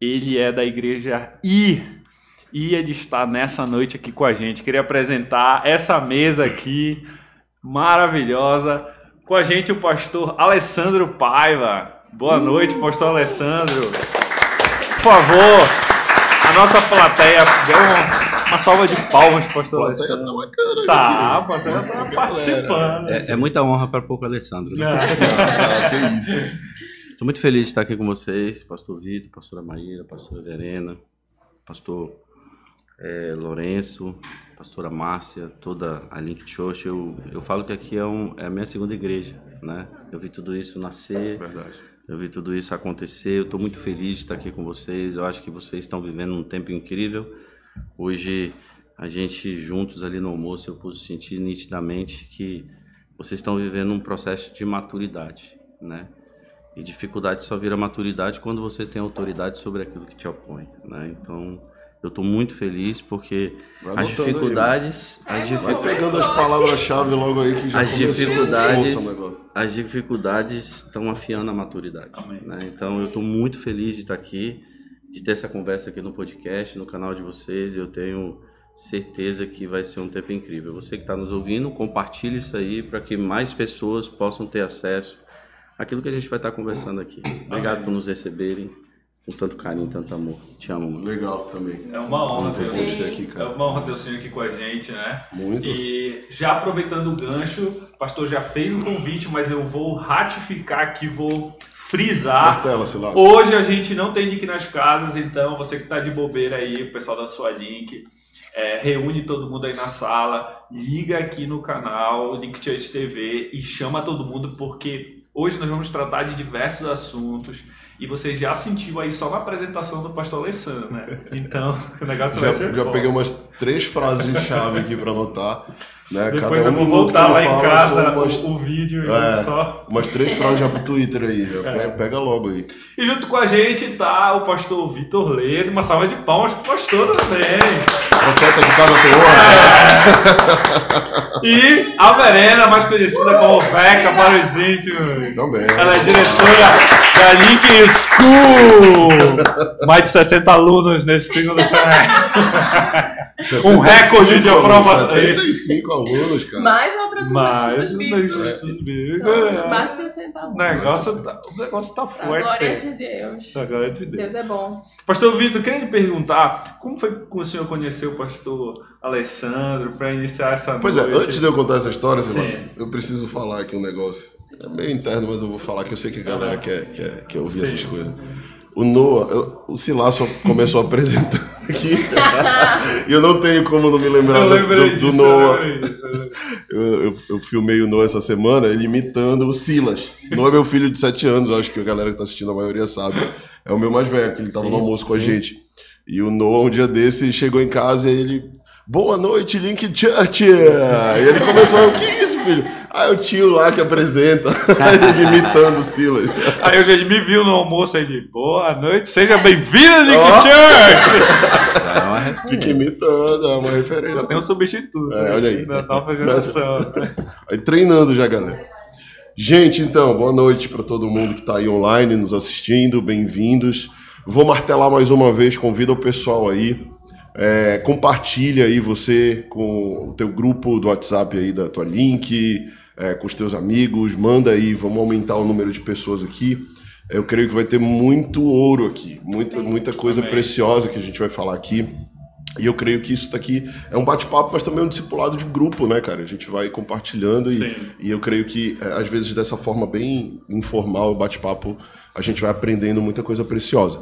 ele é da igreja I. E ele está nessa noite aqui com a gente. Queria apresentar essa mesa aqui, maravilhosa. Com a gente o pastor Alessandro Paiva. Boa noite, pastor Alessandro. Por favor, a nossa plateia deu uma, uma salva de palmas, pastor A plateia Alessandro. tá bacana. Tá, a plateia tá participando. É, é muita honra para pouco Alessandro. Né? Ah, que isso. Estou muito feliz de estar aqui com vocês, pastor Vitor, pastora Maíra, pastora Verena, pastor eh, Lourenço, pastora Márcia, toda a Link Church. Eu, eu falo que aqui é, um, é a minha segunda igreja, né? Eu vi tudo isso nascer, Verdade. eu vi tudo isso acontecer. Eu estou muito feliz de estar aqui com vocês. Eu acho que vocês estão vivendo um tempo incrível. Hoje, a gente juntos ali no almoço, eu pude sentir nitidamente que vocês estão vivendo um processo de maturidade, né? E dificuldade só vira maturidade quando você tem autoridade sobre aquilo que te opõe, né? Então, eu estou muito feliz porque Vai as anotando aí, dificuldades, as Vai dificuldades pegando as palavras-chave logo aí que já As dificuldades- as dificuldades estão afiando a maturidade. né? Então eu estou muito feliz de estar aqui, de ter essa conversa aqui no podcast, no canal de vocês. Eu tenho certeza que vai ser um tempo incrível. Você que está nos ouvindo, compartilhe isso aí para que mais pessoas possam ter acesso àquilo que a gente vai estar conversando aqui. Obrigado por nos receberem com tanto carinho, tanto amor. Te amo. mano. Legal também. É uma honra ter Muito você feliz aqui, É cara. uma honra ter o senhor aqui com a gente, né? Muito. E já aproveitando o gancho, o pastor já fez o convite, mas eu vou ratificar aqui, vou frisar. Martela, Silas. Hoje a gente não tem link nas casas, então você que tá de bobeira aí, o pessoal da sua link, é, reúne todo mundo aí na sala, liga aqui no canal Link Church TV e chama todo mundo porque hoje nós vamos tratar de diversos assuntos e você já sentiu aí só na apresentação do pastor Alessandro, né? Então o negócio Já, vai ser já bom. peguei umas três frases de chave aqui pra anotar. Né? Depois Cada eu vou voltar lá em casa umas, o, o vídeo e É. só. umas três frases já pro Twitter aí. Já É. pega, pega logo aí. E junto com a gente tá o pastor Vitor Ledo, uma salva de palmas pro pastor também. Profeta de casa tem honra. E a Verena, mais conhecida como Beca para os íntimos. Também. Ela é diretora da Link School. Mais de 60 alunos nesse segundo semestre. Um recorde de 75 aprovação. alunos, 75 alunos, cara. Mais outra turma Mas de estudos bíblicos. bíblicos. Então, Mais de 60 O alunos. negócio tá, o negócio tá Pra glória forte. de Deus. Pra glória de Deus. Deus é bom. Pastor Vitor, queria lhe perguntar como foi que o senhor conheceu o pastor Alessandro para iniciar essa Pois é, noite? antes de eu contar essa história, Silas, Sim. eu preciso falar aqui um negócio. É meio interno, mas eu vou falar que eu sei que a galera quer, quer, quer ouvir Sim. essas coisas. O Noah, eu- o Silas só começou apresentando aqui. e eu não tenho como não me lembrar Eu do, do, disso, do Noah. eu. Eu, eu, filmei o Noah essa semana, ele imitando o Silas. Noah é meu filho de 7 anos, acho que a galera que tá assistindo, a maioria sabe. É o meu mais velho, que ele tava Sim, no almoço com a sim. gente. E o Noah, um dia desse, chegou em casa e ele. Boa noite, Link Church! E ele começou, o que é isso, filho? Ah, é o tio lá que apresenta. ele imitando o Silas. Aí hoje ele me viu no almoço aí ele, boa noite, seja bem-vindo, Nick Ó. Church! É uma referência. Fica imitando, é uma referência. Já tem um substituto É, olha aí. da nova geração. Aí treinando já, galera. Gente, então, boa noite para todo mundo que está aí online nos assistindo, bem-vindos. Vou martelar mais uma vez, convida o pessoal aí. É, compartilha aí você com o teu grupo do WhatsApp aí da tua link, é, com os teus amigos, manda aí, vamos aumentar o número de pessoas aqui. Eu creio que vai ter muito ouro aqui, muita, muita coisa Amém. preciosa que a gente vai falar aqui. E eu creio que isso daqui é um bate-papo, mas também um discipulado de grupo, né, cara? A gente vai compartilhando e, e eu creio que, é, às vezes, dessa forma bem informal, bate-papo, a gente vai aprendendo muita coisa preciosa.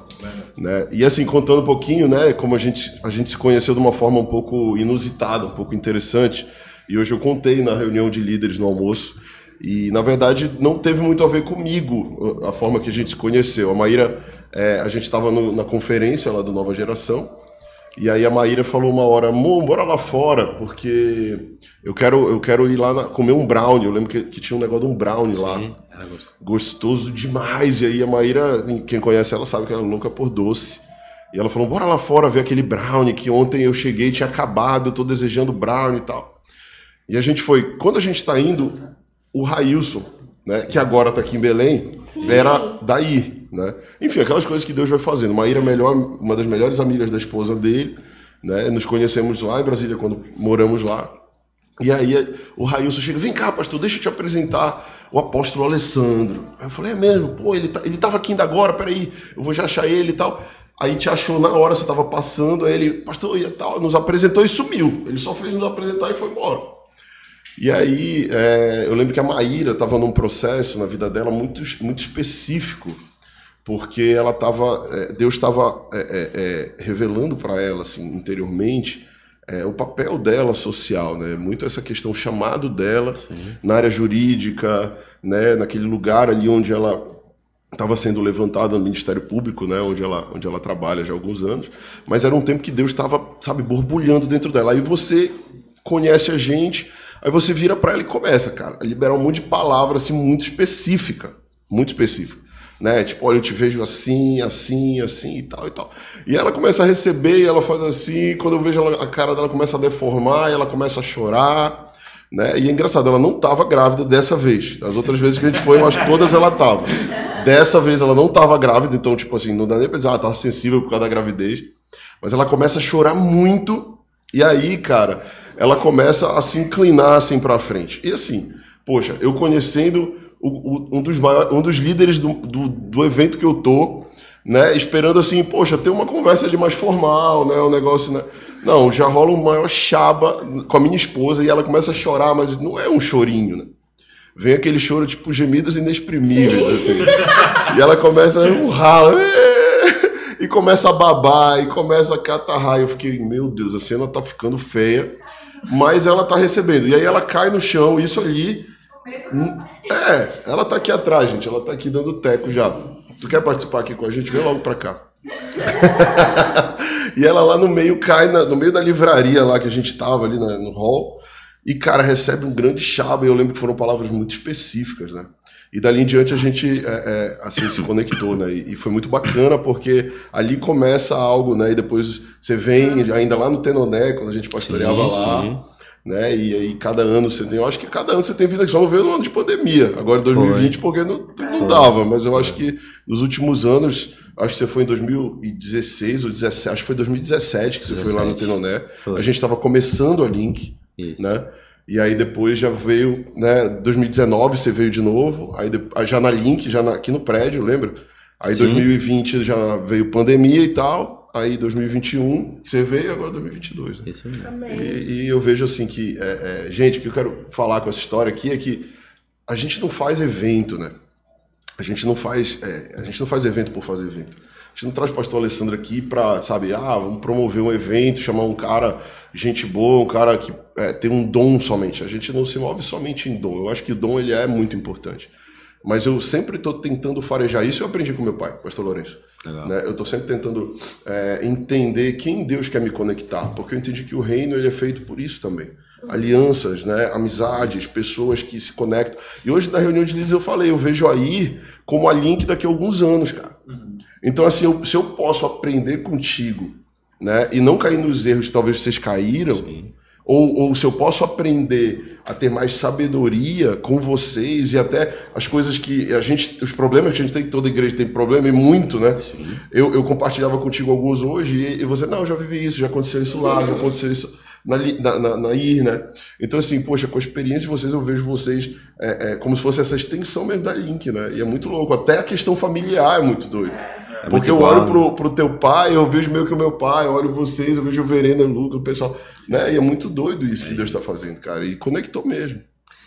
Né? E assim, contando um pouquinho, né, como a gente, a gente se conheceu de uma forma um pouco inusitada, um pouco interessante. E hoje eu contei na reunião de líderes no almoço. E, na verdade, não teve muito a ver comigo a forma que a gente se conheceu. A Maíra, é, a gente estava na conferência lá do Nova Geração. E aí a Maíra falou uma hora, amor, bora lá fora, porque eu quero, eu quero ir lá na- comer um brownie. Eu lembro que, que tinha um negócio de um brownie lá. Sim, era gostoso. Gostoso demais. E aí a Maíra, quem conhece ela sabe que ela é louca por doce. E ela falou, bora lá fora ver aquele brownie que ontem eu cheguei e tinha acabado, eu tô desejando brownie e tal. E a gente foi. Quando a gente tá indo, o Railson, né, que agora tá aqui em Belém, Sim. era daí. Né? Enfim, aquelas coisas que Deus vai fazendo. Maíra é melhor, uma das melhores amigas da esposa dele, né? Nos conhecemos lá em Brasília quando moramos lá. E aí o Railson chega, vem cá, pastor, deixa eu te apresentar o apóstolo Alessandro. Aí eu falei, é mesmo? Pô, ele, tá, ele tava aqui ainda agora, peraí, eu vou já achar ele e tal. Aí te achou na hora, você tava passando, aí ele, pastor, e tal, nos apresentou e sumiu. Ele só fez nos apresentar e foi embora. E aí, é, eu lembro que a Maíra estava num processo na vida dela muito, muito específico, porque ela tava, é, Deus estava é, é, é, revelando para ela, assim, interiormente, é, o papel dela social, né? Muito essa questão, o chamado dela Sim. na área jurídica, né? Naquele lugar ali onde ela estava sendo levantada no Ministério Público, né? Onde ela, onde ela trabalha já há alguns anos. Mas era um tempo que Deus estava, sabe, borbulhando dentro dela. Aí você conhece a gente, aí você vira para ela e começa, cara, a liberar um monte de palavras assim muito específica, muito específica né? Tipo, olha, eu te vejo assim, assim, assim e tal e tal. E ela começa a receber e ela faz assim, quando eu vejo ela, a cara dela começa a deformar, ela começa a chorar, né? E é engraçado, ela não estava grávida dessa vez. As outras vezes que a gente foi, eu acho que todas ela estava. Dessa vez ela não estava grávida, então, tipo assim, não dá nem pra dizer, ah, tava sensível por causa da gravidez. Mas ela começa a chorar muito, e aí, cara, ela começa a se inclinar assim pra frente. E assim, poxa, eu conhecendo o, o, um, dos maiores, um dos líderes do, do, do, evento que eu tô, né? Esperando assim, poxa, ter uma conversa ali mais formal, né? Um negócio, né? Não, já rola um maior chaba com a minha esposa e ela começa a chorar, mas não é um chorinho, né? Vem aquele choro, tipo, gemidos inexprimíveis, Sim. assim. E ela começa a um ralo, e começa a babar, e começa a catarrar. Eu fiquei, meu Deus, a cena tá ficando feia, mas ela tá recebendo. E aí ela cai no chão, isso ali é, ela tá aqui atrás, gente. Ela tá aqui dando teco já. Tu quer participar aqui com a gente? Vem logo pra cá. e ela lá no meio cai, na, no meio da livraria lá que a gente tava ali na, no hall. E, cara, recebe um grande chaba. Eu lembro que foram palavras muito específicas, né? E dali em diante a gente é, é, assim se conectou, né? E, e, foi muito bacana porque ali começa algo, né? E depois você vem ainda lá no Tenoné, quando a gente pastoreava sim, lá. Sim né? E aí cada ano você tem, eu acho que cada ano você tem vida aqui, só não veio no ano de pandemia, agora 2020 foi. porque não, não dava, mas eu acho que nos últimos anos, acho que você foi em 2016 ou 17, acho que foi 2017 que você 17. foi lá no Tenoné, a gente estava começando a Link, Isso. né? E aí depois já veio, né, 2019 você veio de novo, aí já na Link, já na, aqui no prédio, lembra? Aí Sim. 2020 já veio pandemia e tal, aí 2021, você veio agora 2022. Né? Isso mesmo. E, e, eu vejo assim que, é, é, gente, o que eu quero falar com essa história aqui é que a gente não faz evento, né? A gente não faz, é, a gente não faz evento por fazer evento. A gente não traz o pastor Alessandro aqui para, sabe, ah, vamos promover um evento, chamar um cara, gente boa, um cara que é, tem um dom somente. A gente não se move somente em dom. Eu acho que o dom ele é muito importante. Mas eu sempre estou tentando farejar isso. Eu aprendi com meu pai, pastor Lourenço. Né? Eu estou sempre tentando é, entender quem Deus quer me conectar, porque eu entendi que o reino ele é feito por isso também. Alianças, né? amizades, pessoas que se conectam. E hoje na reunião de líderes eu falei, eu vejo aí como a link daqui a alguns anos, cara. Uhum. Então, assim, eu, se eu posso aprender contigo né? e não cair nos erros que talvez vocês caíram. Ou, ou se eu posso aprender a ter mais sabedoria com vocês e até as coisas que a gente, os problemas que a gente tem, toda igreja tem problema e muito, né? Eu, eu compartilhava contigo alguns hoje e, e, você, não, eu já vivi isso, já aconteceu isso lá, já aconteceu isso na, na, na, na IR, né? Então, assim, poxa, com a experiência de vocês, eu vejo vocês é, é, como se fosse essa extensão mesmo da Link, né? E é muito louco. Até a questão familiar é muito doida. É Porque eu olho pro, pro teu pai, eu vejo meio que o meu pai, eu olho vocês, eu vejo o Verena, o Lucas, o pessoal. Né? E é muito doido isso que Deus está fazendo, cara. E conectou mesmo.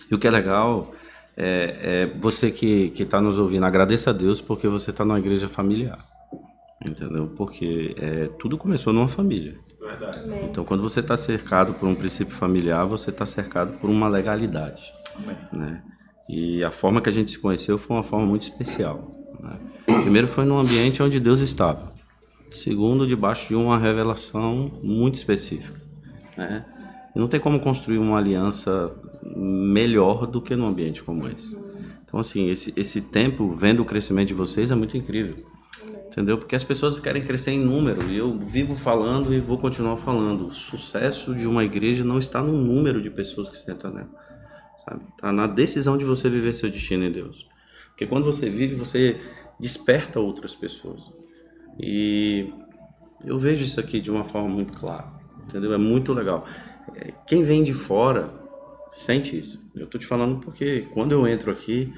E o que é legal é, é você que está nos ouvindo, agradeça a Deus porque você está numa igreja familiar. Entendeu? Porque é, tudo começou numa família. Verdade. Então, quando você está cercado por um princípio familiar, você está cercado por uma legalidade. Né? E a forma que a gente se conheceu foi uma forma muito especial. Né? Primeiro, foi num ambiente onde Deus estava. Segundo, debaixo de uma revelação muito específica. Né? E não tem como construir uma aliança melhor do que num ambiente como esse. Então, assim, esse, esse tempo, vendo o crescimento de vocês, é muito incrível. Entendeu? Porque as pessoas querem crescer em número e eu vivo falando e vou continuar falando. O sucesso de uma igreja não está no número de pessoas que sentam nela? Está na decisão de você viver seu destino em Deus. Porque quando você vive, você desperta outras pessoas. E eu vejo isso aqui de uma forma muito clara, entendeu? É muito legal. É, quem vem de fora sente isso. Eu tô te falando porque quando eu entro aqui,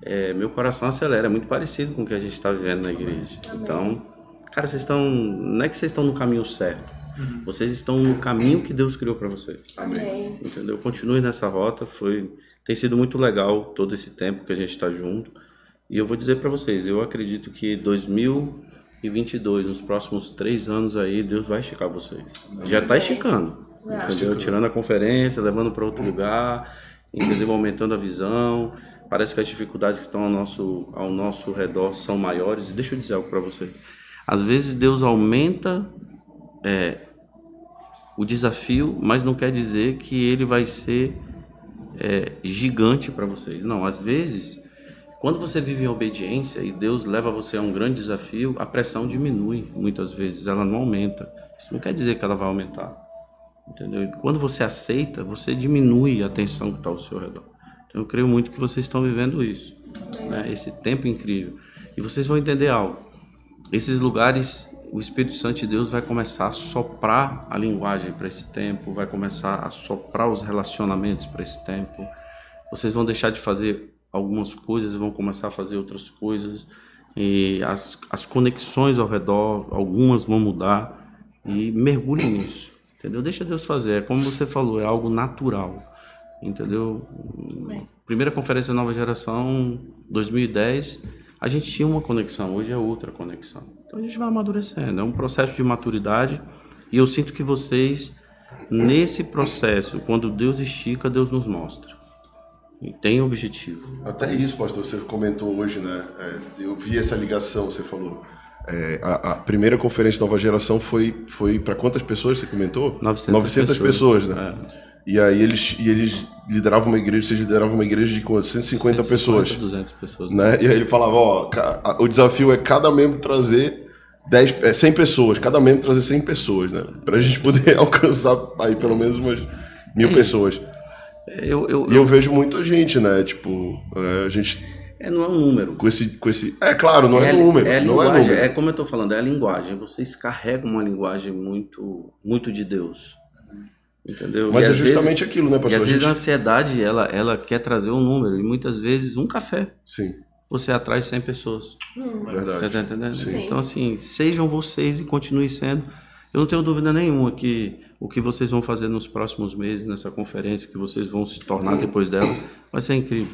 é, meu coração acelera. É muito parecido com o que a gente está vivendo na igreja. Então, cara, vocês estão. Não é que vocês estão no caminho certo. Uhum. Vocês estão no caminho que Deus criou para vocês. Amém. Entendeu? Continue nessa rota. Foi, tem sido muito legal todo esse tempo que a gente está junto. E eu vou dizer para vocês, eu acredito que 2022, nos próximos três anos aí, Deus vai esticar vocês. Já está esticando. Entendeu? Tirando a conferência, levando para outro lugar, entendeu? Aumentando a visão. Parece que as dificuldades que estão ao nosso, ao nosso redor são maiores. E deixa eu dizer algo para vocês. Às vezes Deus aumenta é, o desafio, mas não quer dizer que ele vai ser é, gigante para vocês. Não, às vezes, quando você vive em obediência e Deus leva você a um grande desafio, a pressão diminui muitas vezes, ela não aumenta. Isso não quer dizer que ela vai aumentar. Entendeu? quando você aceita, você diminui a tensão que está ao seu redor. Então, eu creio muito que vocês estão vivendo isso, né? esse tempo incrível. E vocês vão entender algo. Esses lugares, o Espírito Santo de Deus vai começar a soprar a linguagem para esse tempo, vai começar a soprar os relacionamentos para esse tempo. Vocês vão deixar de fazer algumas coisas vão começar a fazer outras coisas. E as, as conexões ao redor, algumas vão mudar. E mergulhem nisso. Entendeu? Deixa Deus fazer. É como você falou, é algo natural. Entendeu? Primeira conferência Nova Geração, 2010, a gente tinha uma conexão, hoje é outra conexão. Então a gente vai amadurecendo. É um processo de maturidade. E eu sinto que vocês, nesse processo, quando Deus estica, Deus nos mostra. E tem objetivo. Até isso, pastor, você comentou hoje, né? É, eu vi essa ligação, você falou. É, a, a, primeira conferência Nova Geração foi, foi para quantas pessoas você comentou? 900, 900 pessoas, pessoas né? É. E aí eles, e eles lideravam uma igreja, vocês lideravam uma igreja de quanto? 150, 150 pessoas. 200 pessoas. Né? E aí ele falava, ó, o desafio é cada membro trazer 10, é, 100 pessoas, cada membro trazer 100 pessoas, né? Pra gente poder alcançar aí pelo menos umas mil é pessoas. Eu, eu, e eu, eu, vejo muita gente, né? Tipo, é, a gente é, não é um número. Com esse, com esse... É claro, não é, é número. É, não é, número. é como eu estou falando, é a linguagem. Vocês carregam uma linguagem muito, muito de Deus. Entendeu? Mas e é justamente vezes, aquilo, né, pastor? E às vezes a ansiedade, ela, ela quer trazer um número. E muitas vezes um café. Sim. Você atrai 100 pessoas. Hum. Verdade. Você está entendendo? Sim. Então, assim, sejam vocês e continuem sendo. Eu não tenho dúvida nenhuma que o que vocês vão fazer nos próximos meses, nessa conferência, que vocês vão se tornar depois dela, vai ser incrível.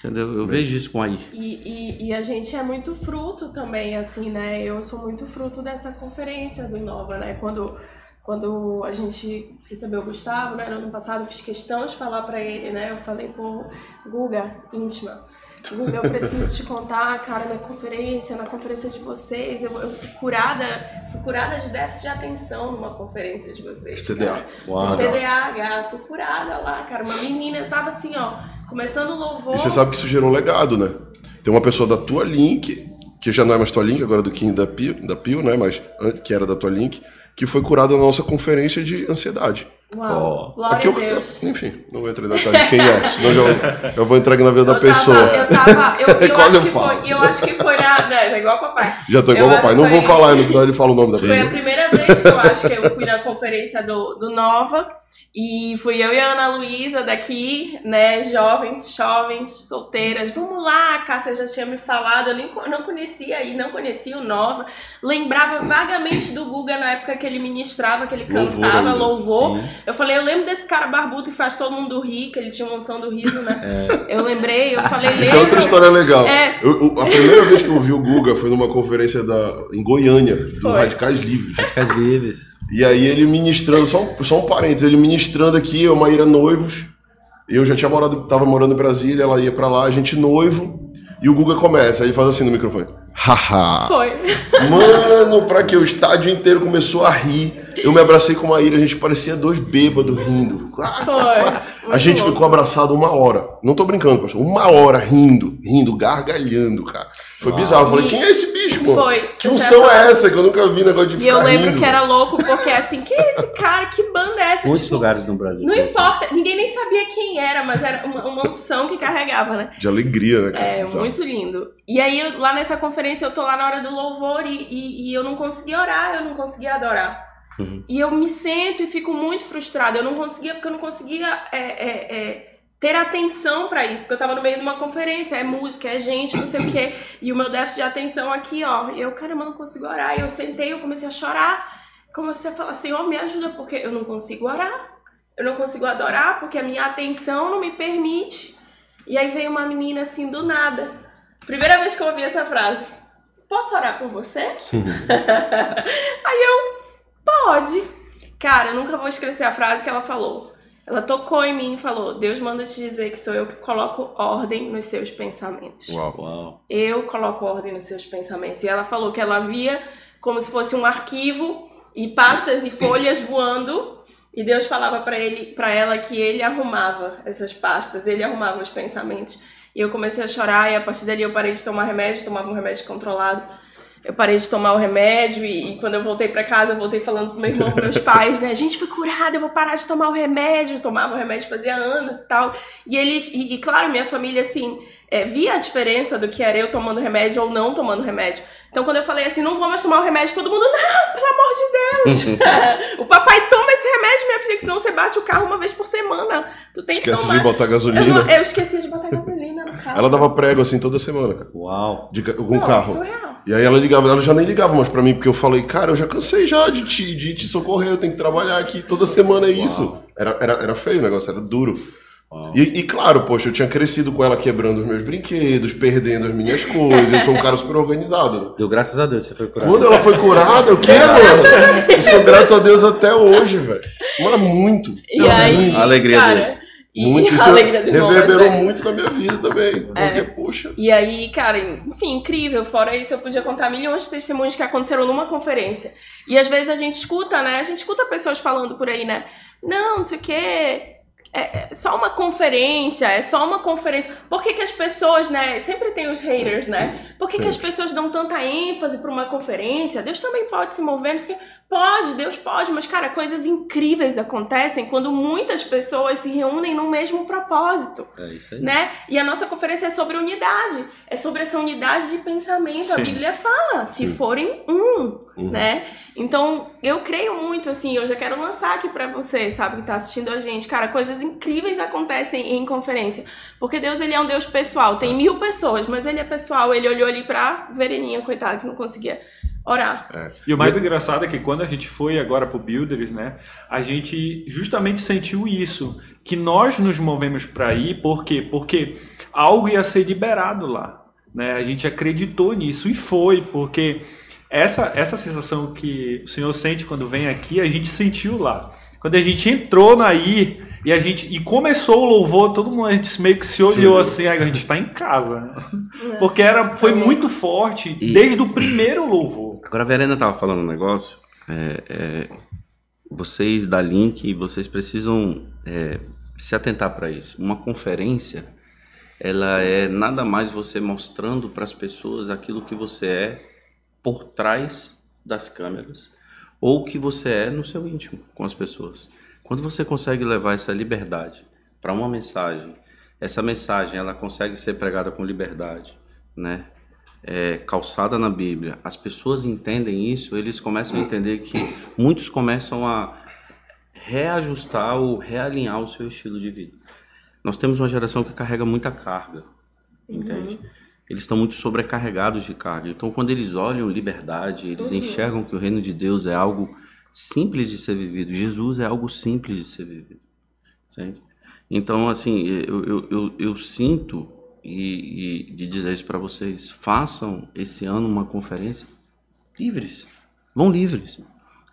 Entendeu? Eu vejo isso com a I. E, e, e, a gente é muito fruto também, assim, né? Eu sou muito fruto dessa conferência do Nova, né? Quando, quando a gente recebeu o Gustavo, né? No ano passado, eu fiz questão de falar para ele, né? Eu falei, pô, Guga, íntima. Guga, eu preciso te contar, cara, na conferência, na conferência de vocês, eu, eu fui curada, fui curada de déficit de atenção numa conferência de vocês. TDA. De TDAH, fui curada lá, cara. Uma menina, eu tava assim, ó Começando o louvor. E você sabe que isso gerou um legado, né? Tem uma pessoa da tua Link, que já não é mais tua Link, agora é do Kim da Pio, da Pio, né? Mas que era da tua Link, que foi curada na nossa conferência de ansiedade. Uau, oh. glória Aqui a Deus. Eu, enfim, não vou entrar em detalhe de quem é, senão já, já vou entrar na vida eu da tava, pessoa. Eu tava, eu, eu, eu acho que foi, eu acho que foi na, né, é igual o papai. Já tô igual o papai, não vou falar, no final ele fala o nome da pessoa. Foi a primeira vez que eu acho que eu fui na conferência do, do Nova, e fui eu e a Ana Luísa daqui, né, jovens, jovens, solteiras. Vamos lá, a Cássia já tinha me falado, eu nem, não conhecia aí, não conhecia o Nova. Lembrava vagamente do Guga na época que ele ministrava, que ele cantava louvor. louvor. Eu falei, eu lembro desse cara barbudo que faz todo mundo rir, que ele tinha uma unção do riso, né? É. Eu lembrei, eu falei, lembra? Isso é outra história legal. É. Eu, eu, a primeira vez que eu vi o Guga foi numa conferência da, em Goiânia, do foi. Radicais Livres. Radicais Livres. E aí ele ministrando, só um, só um parênteses, ele ministrando aqui, eu, Maíra noivos. Eu já tinha morado, tava morando em Brasília, ela ia para lá, a gente noivo. E o Guga começa, aí faz assim no microfone. Haha. Foi. Mano, pra que o estádio inteiro começou a rir. Eu me abracei com a Maíra, a gente parecia dois bêbados rindo. Foi. A gente ficou abraçado uma hora. Não tô brincando, pastor. Uma hora rindo, rindo, gargalhando, cara. Foi bizarro. Eu falei, E- quem é esse bicho, mano? Foi. Que unção é essa? Que eu nunca vi negócio de E ficar eu lembro rindo. que era louco, porque assim, quem é esse cara? Que banda é essa? Muitos Tipo, lugares no Brasil. Não foi assim. importa, ninguém nem sabia quem era, mas era uma, uma unção que carregava, né? De alegria, né, cara? É, Bizarro. muito lindo. E aí, lá nessa conferência, eu tô lá na hora do louvor e, e, e eu não conseguia orar, eu não conseguia adorar. Uhum. E eu me sento e fico muito frustrada. Eu não conseguia, porque eu não conseguia é, é, é, ter atenção pra isso, porque eu tava no meio de uma conferência, é música, é gente, não sei o quê. E o meu déficit de atenção aqui, ó. E eu, caramba, eu não consigo orar. E eu sentei, eu comecei a chorar. Comecei a falar, Senhor, me ajuda, porque eu não consigo orar. Eu não consigo adorar, porque a minha atenção não me permite. E aí veio uma menina assim do nada. Primeira vez que eu ouvi essa frase. Posso orar por você? aí eu, pode. Cara, eu nunca vou esquecer a frase que ela falou. Ela tocou em mim e falou: Deus manda te dizer que sou eu que coloco ordem nos seus pensamentos. Uau. Uau. Eu coloco ordem nos seus pensamentos. E ela falou que ela via como se fosse um arquivo e pastas e folhas voando. E Deus falava para ele, para ela que ele arrumava essas pastas, ele arrumava os pensamentos. E eu comecei a chorar e a partir dali eu parei de tomar remédio, tomava um remédio controlado. Eu parei de tomar o remédio e, e quando eu voltei para casa, eu voltei falando pro meu irmão, pros meus pais, né? Gente, fui curada, eu vou parar de tomar o remédio. Eu tomava o remédio fazia anos e tal. E eles, e, e, claro, minha família, assim, é, via a diferença do que era eu tomando remédio ou não tomando remédio. Então, quando eu falei assim, não vou mais tomar o remédio, todo mundo, não, pelo amor de Deus. o papai toma esse remédio, minha filha, que senão você bate o carro uma vez por semana. Tu tem que Esquece tomar. de botar eu, gasolina. não- eu esqueci de botar gasolina no carro. Ela dava prego assim toda semana, cara. Uau. De, com não, o carro. surreal. E aí ela ligava, ela já nem ligava mais pra mim, porque eu falei, cara, eu já cansei já de te, de te socorrer, eu tenho que trabalhar aqui toda semana, é isso. Era, era, era feio o negócio, era duro. E, e claro, poxa, eu tinha crescido com ela quebrando os meus brinquedos, perdendo as minhas coisas, eu sou um cara super organizado. né? Deu graças a Deus, você foi curado. Quando ela foi curada, o quê, mano? Eu sou grato a Deus até hoje, velho. Mas muito. E aí, A alegria cara, e Muito. Isso reverberou velho. muito na minha vida também. Porque, poxa. E aí, cara, enfim, incrível. Fora isso, eu podia contar milhões de testemunhos que aconteceram numa conferência. E às vezes a gente escuta, né? A gente escuta pessoas falando por aí, né? Não, não sei o quê. É, é só uma conferência, é só uma conferência. Por que, que as pessoas, né? Sempre tem os haters, né? Por que, que as pessoas dão tanta ênfase para uma conferência? Deus também pode se mover, não sei o quê. Pode, Deus pode, mas, cara, coisas incríveis acontecem quando muitas pessoas se reúnem no mesmo propósito É isso aí. né? E a nossa conferência é sobre unidade, é sobre essa unidade de pensamento. A Sim. Bíblia fala, se Sim. forem um, Uhum. né? Então, eu creio muito assim, eu já quero lançar aqui pra você, sabe, que tá assistindo a gente. Cara, coisas incríveis acontecem em conferência. Porque Deus, ele é um Deus pessoal. Tem mil pessoas, mas ele é pessoal. Ele olhou ali pra Vereninha, coitada, que não conseguia orar. E o mais engraçado é que quando a gente foi agora pro Builders, né, a gente justamente sentiu isso, que nós nos movemos para ir, por quê? Porque algo ia ser liberado lá, né? A gente acreditou nisso e foi, porque essa essa sensação que o Senhor sente quando vem aqui, a gente sentiu lá. Quando a gente entrou na ir e a gente e começou o louvor, todo mundo a gente meio que se olhou Sim. assim, "Ai, a gente tá em casa. né?" Porque era foi muito forte E- desde o primeiro louvor. Agora a Verena tava falando um negócio. é, é, vocês da Link, vocês precisam é, se atentar para isso. Uma conferência, ela é nada mais você mostrando para as pessoas aquilo que você é por trás das câmeras ou o que você é no seu íntimo com as pessoas. Quando você consegue levar essa liberdade para uma mensagem, essa mensagem ela consegue ser pregada com liberdade, né? É, calçada na Bíblia, as pessoas entendem isso, eles começam a entender que muitos começam a reajustar ou realinhar o seu estilo de vida. Nós temos uma geração que carrega muita carga, entende? Eles estão muito sobrecarregados de carga. Então, quando eles olham liberdade, eles enxergam que o reino de Deus é algo simples de ser vivido. Jesus é algo simples de ser vivido, entende? Então, assim, eu, eu, eu, eu sinto e, e de dizer isso para vocês: façam esse ano uma conferência livres, vão livres,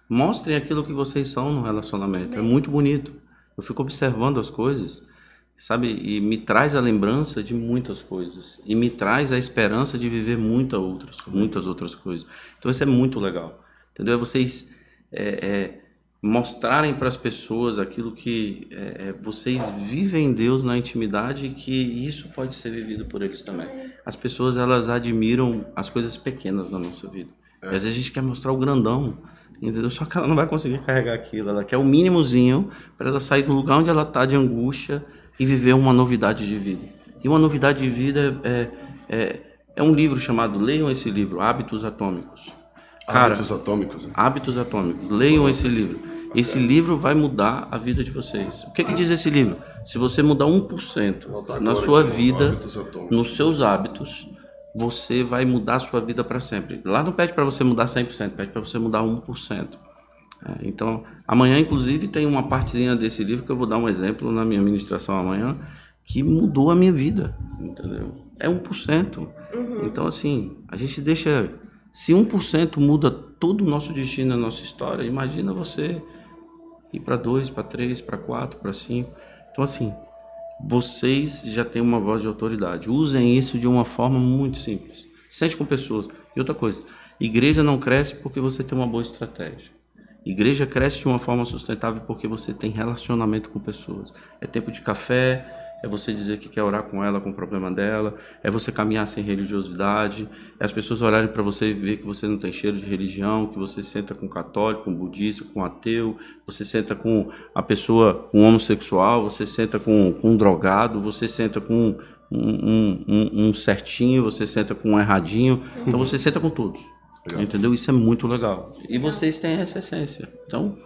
mostrem aquilo que vocês são no relacionamento. É muito bonito. Eu fico observando as coisas, sabe, e me traz a lembrança de muitas coisas e me traz a esperança de viver muitas outras, muitas outras coisas. Então isso é muito legal, entendeu? É vocês é, é, mostrarem para as pessoas aquilo que é, é, vocês vivem em Deus na intimidade e que isso pode ser vivido por eles também. as pessoas elas admiram as coisas pequenas na nossa vida. É. Às vezes a gente quer mostrar o grandão, entendeu? Só que ela não vai conseguir carregar aquilo. Ela quer o mínimozinho para ela sair do lugar onde ela está de angústia e viver uma novidade de vida. E uma novidade de vida é, é, é um livro chamado, leiam esse livro, Hábitos Atômicos. Cara, hábitos Atômicos. Né? Hábitos Atômicos. Leiam esse livro. Esse livro vai mudar a vida de vocês. O que, que diz esse livro? Se você mudar 1% na sua vida, nos seus hábitos, você vai mudar a sua vida para sempre. Lá não pede para você mudar 100%, pede para você mudar 1%. É, então, amanhã, inclusive, tem uma partezinha desse livro que eu vou dar um exemplo na minha ministração amanhã, que mudou a minha vida, entendeu? É 1%. Uhum. Então, assim, a gente deixa... Se 1% muda todo o nosso destino, a nossa história, imagina você ir para 2, para 3, para 4, para 5. Então, assim, vocês já têm uma voz de autoridade. Usem isso de uma forma muito simples. Sente com pessoas. E outra coisa, igreja não cresce porque você tem uma boa estratégia. Igreja cresce de uma forma sustentável porque você tem relacionamento com pessoas. É tempo de café, é você dizer que quer orar com ela, com o problema dela, é você caminhar sem religiosidade, é as pessoas olharem para você e ver que você não tem cheiro de religião, que você senta com católico, com budista, com ateu, você senta com a pessoa, um homossexual, você senta com, com um drogado, você senta com um, um, um certinho, você senta com um erradinho, então você senta com todos. Legal. Entendeu? Isso é muito legal. E vocês têm essa essência. Então,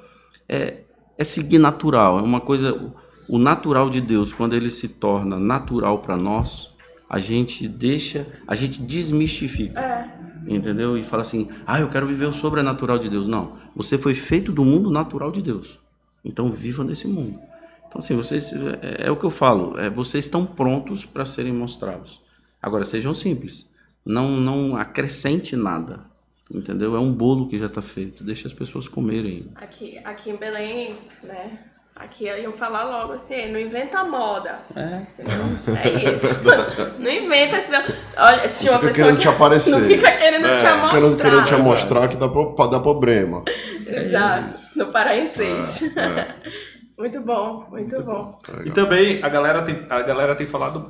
é, é seguir natural, é uma coisa o natural de Deus, quando ele se torna natural para nós, a gente deixa, a gente desmistifica. É. Entendeu? E fala assim: "Ah, eu quero viver o sobrenatural de Deus". Não, você foi feito do mundo natural de Deus. Então viva nesse mundo. Então assim, vocês é, é o que eu falo, é, vocês estão prontos para serem mostrados. Agora sejam simples. Não não acrescente nada. Entendeu? É um bolo que já está feito. Deixa as pessoas comerem. Aqui, aqui em Belém, né? Aqui iam falar logo assim, não inventa moda. É. É isso. não inventa, senão. Olha, tinha uma pessoa. querendo que te aparecer. Não fica querendo é. te mostrar. Querendo, querendo te mostrar que dá, dá problema. Exato. É no paraense. É, é. muito bom, muito, muito bom. bom. E também a galera tem, a galera tem falado,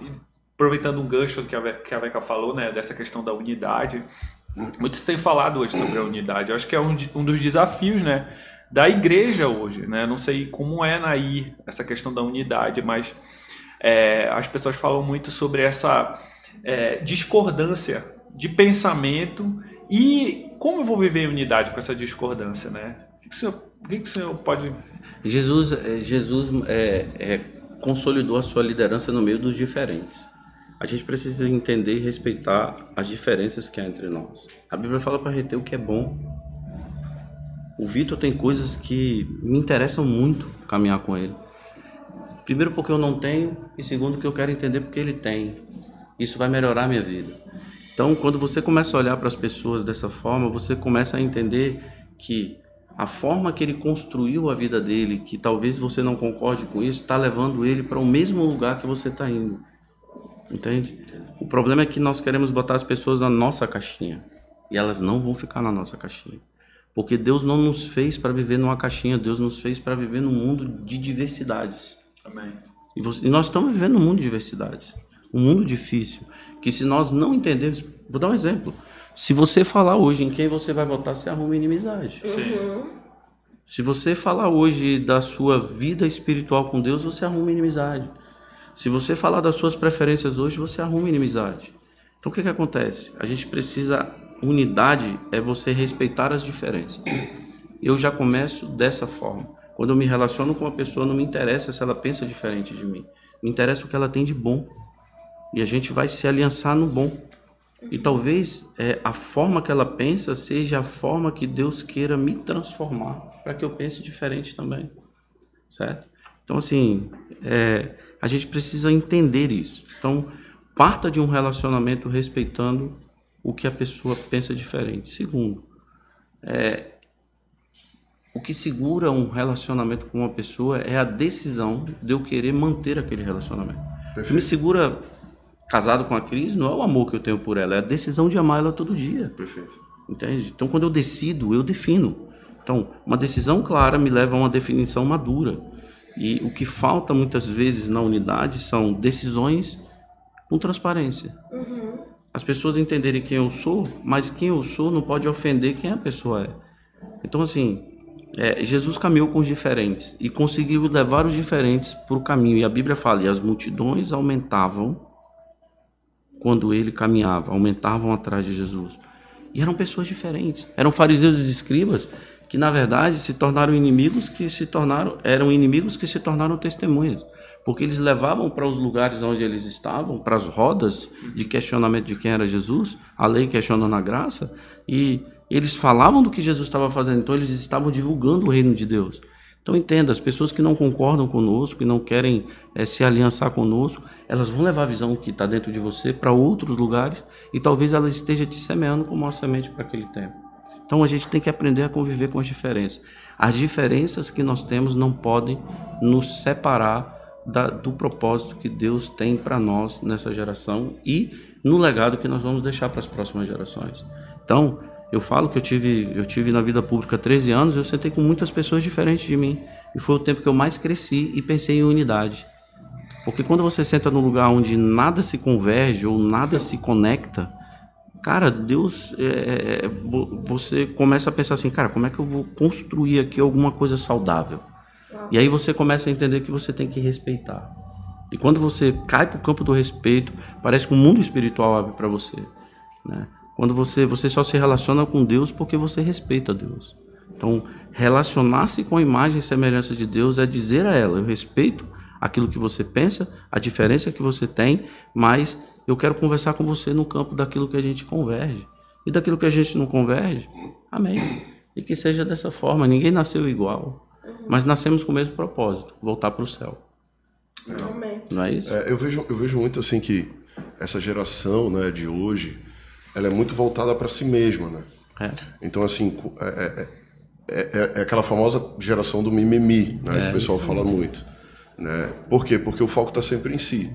aproveitando um gancho que a, que a Beca falou, né, dessa questão da unidade. Muitos têm falado hoje sobre a unidade. Eu acho que é um, um dos desafios, né? Da igreja hoje, né? Não sei como é na essa questão da unidade, mas é, as pessoas falam muito sobre essa é, discordância de pensamento e como eu vou viver em unidade com essa discordância, né? O que, o senhor, o que, o senhor pode... Jesus, é, Jesus é, é, consolidou a sua liderança no meio dos diferentes. A gente precisa entender e respeitar as diferenças que há entre nós. A Bíblia fala para reter o que é bom o Vitor tem coisas que me interessam muito caminhar com ele. Primeiro porque eu não tenho e segundo que eu quero entender porque ele tem. Isso vai melhorar a minha vida. Então, quando você começa a olhar para as pessoas dessa forma, você começa a entender que a forma que ele construiu a vida dele, que talvez você não concorde com isso, está levando ele para o mesmo lugar que você está indo. Entende? O problema é que nós queremos botar as pessoas na nossa caixinha e elas não vão ficar na nossa caixinha. Porque Deus não nos fez para viver numa caixinha, Deus nos fez para viver num mundo de diversidades. Amém. E, você, e nós estamos vivendo num mundo de diversidades. Um mundo difícil. Que se nós não entendermos. Vou dar um exemplo. Se você falar hoje em quem você vai votar, você arruma inimizade. Uhum. Se você falar hoje da sua vida espiritual com Deus, você arruma inimizade. Se você falar das suas preferências hoje, você arruma inimizade. Então o que, que acontece? A gente precisa Unidade é você respeitar as diferenças. Eu já começo dessa forma. Quando eu me relaciono com uma pessoa, não me interessa se ela pensa diferente de mim. Me interessa o que ela tem de bom. E a gente vai se aliançar no bom. E talvez é, a forma que ela pensa seja a forma que Deus queira me transformar para que eu pense diferente também. Certo? Então, assim, é, a gente precisa entender isso. Então, parta de um relacionamento respeitando o que a pessoa pensa diferente. Segundo, é, o que segura um relacionamento com uma pessoa é a decisão de eu querer manter aquele relacionamento. Perfeito. O que me segura casado com a Cris não é o amor que eu tenho por ela, é a decisão de amar ela todo dia. Perfeito. Entende? Então, quando eu decido, eu defino. Então, uma decisão clara me leva a uma definição madura. E o que falta muitas vezes na unidade são decisões com transparência. Uhum. As pessoas entenderem quem eu sou, mas quem eu sou não pode ofender quem a pessoa é. Então, assim, é, Jesus caminhou com os diferentes e conseguiu levar os diferentes para o caminho. E a Bíblia fala: e as multidões aumentavam quando ele caminhava, aumentavam atrás de Jesus. E eram pessoas diferentes. Eram fariseus e escribas que na verdade se tornaram inimigos que se tornaram eram inimigos que se tornaram testemunhas, porque eles levavam para os lugares onde eles estavam, para as rodas de questionamento de quem era Jesus, a lei questionando a graça, e eles falavam do que Jesus estava fazendo, então eles estavam divulgando o reino de Deus. Então entenda, as pessoas que não concordam conosco, que não querem é, se aliançar conosco, elas vão levar a visão que está dentro de você para outros lugares e talvez ela esteja te semeando como uma semente para aquele tempo. Então a gente tem que aprender a conviver com as diferenças. As diferenças que nós temos não podem nos separar da, do propósito que Deus tem para nós nessa geração e no legado que nós vamos deixar para as próximas gerações. Então, eu falo que eu tive, eu tive na vida pública 13 anos, eu sentei com muitas pessoas diferentes de mim. E foi o tempo que eu mais cresci e pensei em unidade. Porque quando você senta num lugar onde nada se converge ou nada se conecta, cara, Deus, é, é, é você começa a pensar assim, cara, como é que eu vou construir aqui alguma coisa saudável? E aí você começa a entender que você tem que respeitar. E quando você cai para o campo do respeito, parece que o mundo espiritual abre para você, né? Quando você, você só se relaciona com Deus porque você respeita Deus. Então, relacionar-se com a imagem e semelhança de Deus é dizer a ela: eu respeito aquilo que você pensa, a diferença que você tem, mas eu quero conversar com você no campo daquilo que a gente converge. E daquilo que a gente não converge, amém. E que seja dessa forma. Ninguém nasceu igual, mas nascemos com o mesmo propósito: voltar para o céu. Amém. Não é isso? É, eu, vejo, eu vejo muito assim que essa geração né, de hoje ela é muito voltada para si mesma, né? É. Então, assim, é, é, é, aquela famosa geração do mimimi, né? que o pessoal fala muito. Né? Por quê? Porque o foco está sempre em si.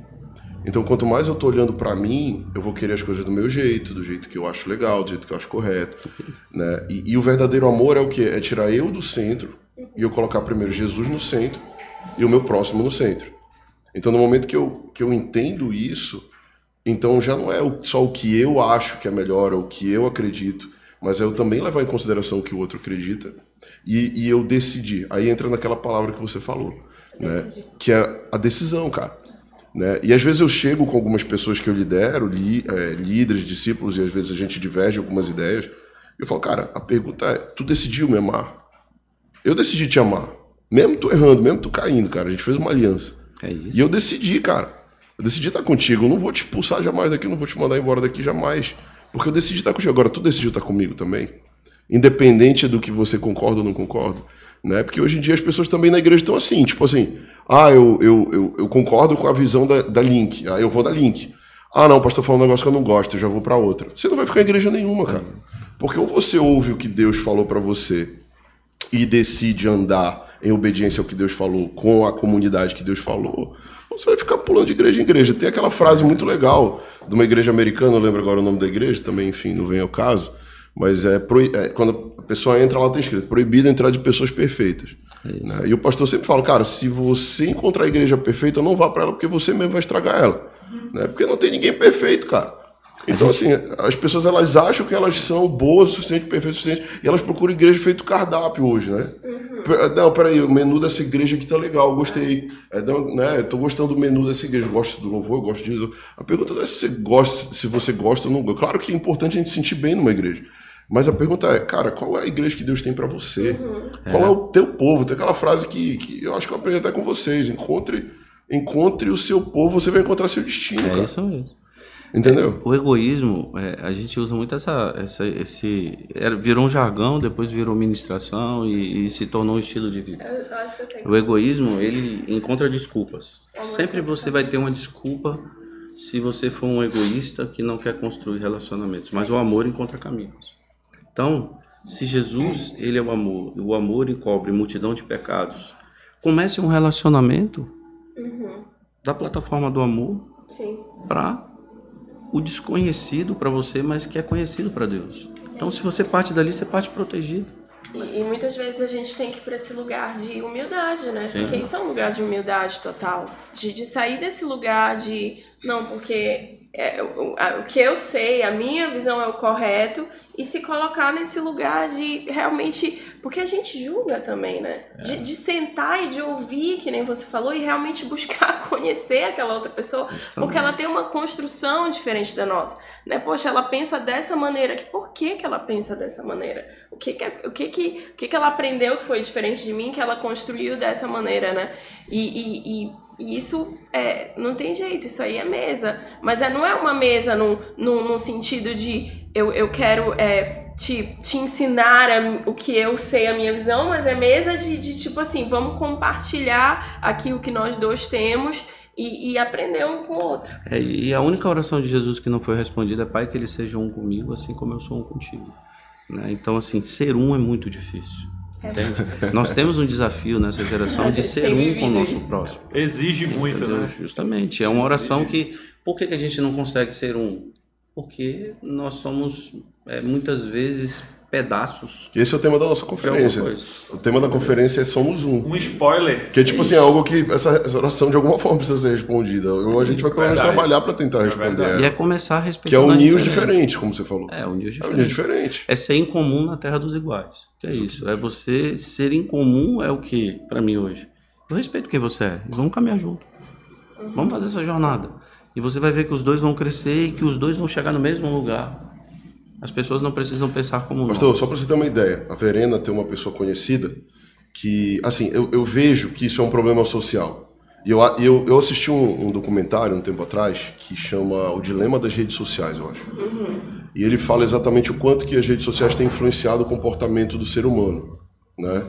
Então, quanto mais eu estou olhando para mim, eu vou querer as coisas do meu jeito, do jeito que eu acho legal, do jeito que eu acho correto. Né? E, e o verdadeiro amor é o quê? É tirar eu do centro e eu colocar primeiro Jesus no centro e o meu próximo no centro. Então, no momento que eu, que eu entendo isso, então já não é só o que eu acho que é melhor ou o que eu acredito, mas é eu também levar em consideração o que o outro acredita e, e eu decidir. Aí entra naquela palavra que você falou, né? que é a decisão, cara. Né? E às vezes eu chego com algumas pessoas que eu lidero, li, é, líderes, discípulos, e às vezes a gente diverge algumas ideias. E eu falo, cara, a pergunta é: tu decidiu me amar? Eu decidi te amar. Mesmo tu errando, mesmo tu caindo, cara. A gente fez uma aliança. É e eu decidi, cara. Eu decidi estar contigo. Eu não vou te expulsar jamais daqui, não vou te mandar embora daqui jamais. Porque eu decidi estar contigo. Agora, tu decidiu estar comigo também? Independente do que você concorda ou não concorda. Né? Porque hoje em dia as pessoas também na igreja estão assim, tipo assim, ah, eu, eu, eu, eu concordo com a visão da, da Link, ah, eu vou da Link. Ah, não, o pastor falou um negócio que eu não gosto, eu já vou para outra. Você não vai ficar em igreja nenhuma, cara. Porque ou você ouve o que Deus falou para você e decide andar em obediência ao que Deus falou, com a comunidade que Deus falou, você vai ficar pulando de igreja em igreja. Tem aquela frase muito legal de uma igreja americana, eu lembro agora o nome da igreja, também, enfim, não vem ao caso, mas é, é quando a pessoa entra lá tem escrito, proibido entrar de pessoas perfeitas. Né? E o pastor sempre fala, cara, se você encontrar a igreja perfeita, não vá para ela, porque você mesmo vai estragar ela. Né? Porque não tem ninguém perfeito, cara. Então, assim, as pessoas elas acham que elas são boas o suficiente, perfeitas o suficiente, e elas procuram igreja feito cardápio hoje, né? Uhum. Não, peraí, o menu dessa igreja aqui tá legal, gostei. É, não, né, eu tô gostando do menu dessa igreja, gosto do louvor, eu gosto disso. A pergunta não é se você gosta, se você gosta ou não gosta. Claro que é importante a gente se sentir bem numa igreja. Mas a pergunta é, cara, qual é a igreja que Deus tem para você? Uhum. Qual é. é. o teu povo? Tem aquela frase que, que eu acho que eu aprendi até com vocês. Encontre, encontre o seu povo, você vai encontrar seu destino, é cara. Isso mesmo. Entendeu? O egoísmo, é, a gente usa muito essa, essa esse. Era, virou um jargão, depois virou ministração e, e, se tornou um estilo de vida. Eu, eu acho que eu sei. O egoísmo, ele encontra desculpas. É Sempre você vai ter uma desculpa se você for um egoísta que não quer construir relacionamentos. Mas o amor encontra caminhos. Então, se Jesus, ele é o amor, e o amor encobre multidão de pecados, comece um relacionamento uhum. da plataforma do amor para o desconhecido para você, mas que é conhecido para Deus. Então, se você parte dali, você parte protegido. E, e, muitas vezes a gente tem que ir para esse lugar de humildade, né? Sim. Porque isso é um lugar de humildade total. De, de sair desse lugar de, não, porque é, o, a, o que eu sei, a minha visão é o correto e se colocar nesse lugar de realmente. Porque a gente julga também, né? É. De, de, sentar e de ouvir, que nem você falou, e realmente buscar conhecer aquela outra pessoa, Justamente. porque ela tem uma construção diferente da nossa. Né? Poxa, ela pensa dessa maneira, que por que, que ela pensa dessa maneira? O que que, o que, que, o que, que ela aprendeu que foi diferente de mim, que ela construiu dessa maneira, né? e, e, e e isso é, não tem jeito, isso aí é mesa. Mas é, não é uma mesa no, no, no sentido de eu, eu quero é, te, te ensinar a, o que eu sei, a minha visão, mas é mesa de, de tipo assim, vamos compartilhar aqui o que nós dois temos e, e, aprender um com o outro. É, e a única oração de Jesus que não foi respondida é Pai, que eles sejam um comigo, assim como eu sou um contigo. Né? Então, assim, ser um é muito difícil. É. Nós temos um desafio nessa geração de ser um com o nosso próximo. Exige muito, né? Justamente. É uma oração que. Por que, que a gente não consegue ser um? Porque nós somos é, muitas vezes pedaços. Esse é o tema da nossa conferência. O tema da conferência é Somos Um. Um spoiler. Que é tipo assim, algo que essa, essa oração de alguma forma precisa ser respondida. Ou a gente vai pelo menos trabalhar para tentar é responder. E é começar a respeitar. Que é unir os diferentes, como você falou. É, unir os diferentes. É unir diferente. É ser incomum na terra dos iguais. Que é isso. É você ser incomum é o que para mim hoje? Eu respeito quem você é. Vamos caminhar junto. Vamos fazer essa jornada. E você vai ver que os dois vão crescer e que os dois vão chegar no mesmo lugar. As pessoas não precisam pensar como Pastor, nós. só para você ter uma ideia, a Verena tem uma pessoa conhecida que, assim, eu, eu vejo que isso é um problema social. E eu, eu, eu assisti um, um, documentário um tempo atrás que chama O Dilema das Redes Sociais, eu acho. E ele fala exatamente o quanto que as redes sociais têm influenciado o comportamento do ser humano, né?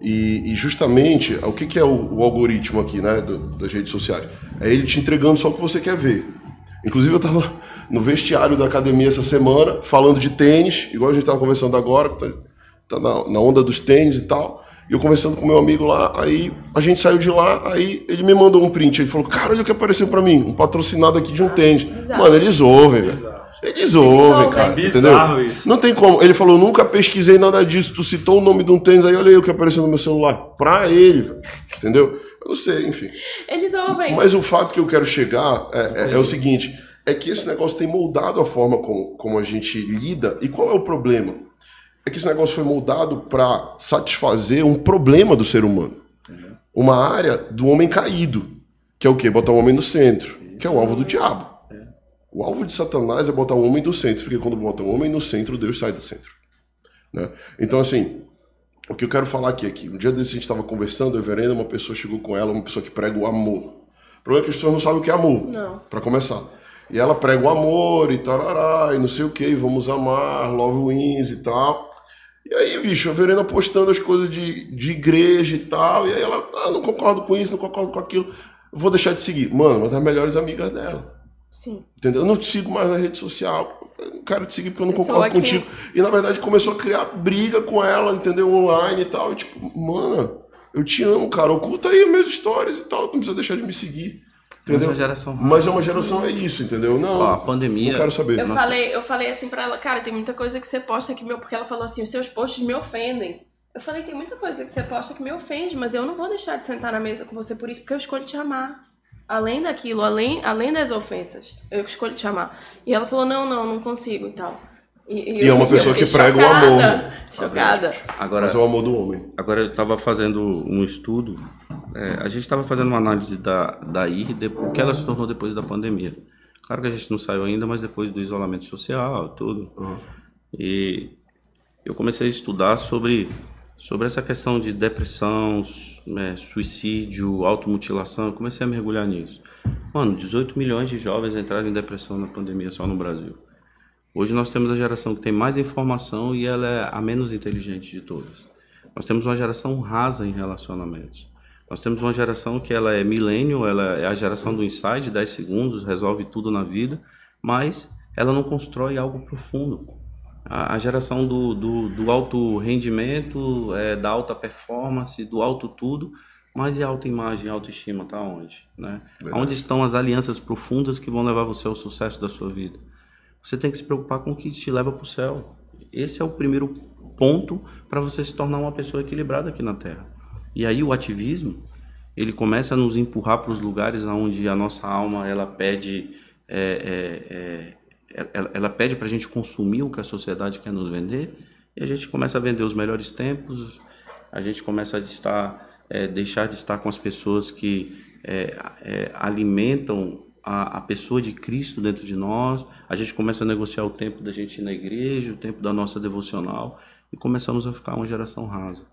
E, e justamente, o que, que é o, o, algoritmo aqui, né, do, das redes sociais? É ele te entregando só o que você quer ver. Inclusive, eu estava no vestiário da academia essa semana, falando de tênis, igual a gente estava conversando agora, tá, tá na, na, onda dos tênis e tal. E eu conversando com meu amigo lá, aí a gente saiu de lá, aí ele me mandou um print. Ele falou: Cara, olha o que apareceu para mim, um patrocinado aqui de um tênis. Bizarro. Mano, eles ouvem, velho. Eles ouvem, cara. Bizarro entendeu? Isso. Não tem como. Ele falou: Nunca pesquisei nada disso. Tu citou o nome de um tênis, aí olha aí o que apareceu no meu celular. Pra ele, velho. Entendeu? Eu não sei, enfim. Eles ouvem. Mas o fato que eu quero chegar é, é, é o seguinte é que esse negócio tem moldado a forma como, como a gente lida. E qual é o problema? É que esse negócio foi moldado para satisfazer um problema do ser humano. Uhum. Uma área do homem caído, que é o quê? Botar o homem no centro, que é o alvo do diabo. É. O alvo de Satanás é botar o homem no centro, porque quando bota o homem no centro, Deus sai do centro. Né? Então, assim, o que eu quero falar aqui é que um dia desse a gente estava conversando, eu verendo, uma pessoa chegou com ela, uma pessoa que prega o amor. O problema é que as pessoas não sabem o que é amor, para começar. E ela prega o amor e tarará, e não sei o que, vamos amar, love wins e tal. E aí, bicho, a Verena postando as coisas de, de igreja e tal, e aí ela, ah, não concordo com isso, não concordo com aquilo, vou deixar de seguir. Mano, uma das melhores amigas dela. Sim. Entendeu? Eu não te sigo mais na rede social. Eu quero te seguir porque eu não concordo contigo. E na verdade começou a criar briga com ela, entendeu? Online e tal. E tipo, mano, eu te amo, cara. Oculta aí meus stories e tal. Não precisa deixar de me seguir. Entendeu? Mas, geração Mas é uma geração, é isso, entendeu? Não, Ó, a pandemia. Não quero saber. Eu falei, eu falei assim pra ela, cara, tem muita coisa que você posta que meu. Porque ela falou assim, os seus posts me ofendem. Eu falei, tem muita coisa que você posta que me ofende, mas eu não vou deixar de sentar na mesa com você por isso, porque eu escolho te amar. Além daquilo, além, além das ofensas, eu escolho te amar. E ela falou, não, não, não consigo e tal. E, e, é uma pessoa que prega chocada, o amor. Chocada. Agora, Mas é o amor do homem. Agora eu estava fazendo um estudo, é, a gente estava fazendo uma análise da, da IR, o que ela se tornou depois da pandemia. Claro que a gente não saiu ainda, mas depois do isolamento social, tudo. Uhum. E eu comecei a estudar sobre, sobre essa questão de depressão, é, suicídio, automutilação. Eu comecei a mergulhar nisso. Mano, 18 milhões de jovens entraram em depressão na pandemia só no Brasil. Hoje nós temos a geração que tem mais informação e ela é a menos inteligente de todas. Nós temos uma geração rasa em relacionamentos. Nós temos uma geração que ela é milênio, ela é a geração do insight, 10 segundos, resolve tudo na vida, mas ela não constrói algo profundo. A, geração do, do, do, alto rendimento, é, da alta performance, do alto tudo, mas e a autoimagem, a autoestima, está onde? Né? Onde estão as alianças profundas que vão levar você ao sucesso da sua vida? Você tem que se preocupar com o que te leva para o céu. Esse é o primeiro ponto para você se tornar uma pessoa equilibrada aqui na Terra. E aí o ativismo, ele começa a nos empurrar para os lugares onde a nossa alma ela pede é, é, é ela, ela pede para a gente consumir o que a sociedade quer nos vender e a gente começa a vender os melhores tempos, a gente começa a estar, é, deixar de estar com as pessoas que é, é, alimentam a, a, pessoa de Cristo dentro de nós, a gente começa a negociar o tempo da gente na igreja, o tempo da nossa devocional e começamos a ficar uma geração rasa,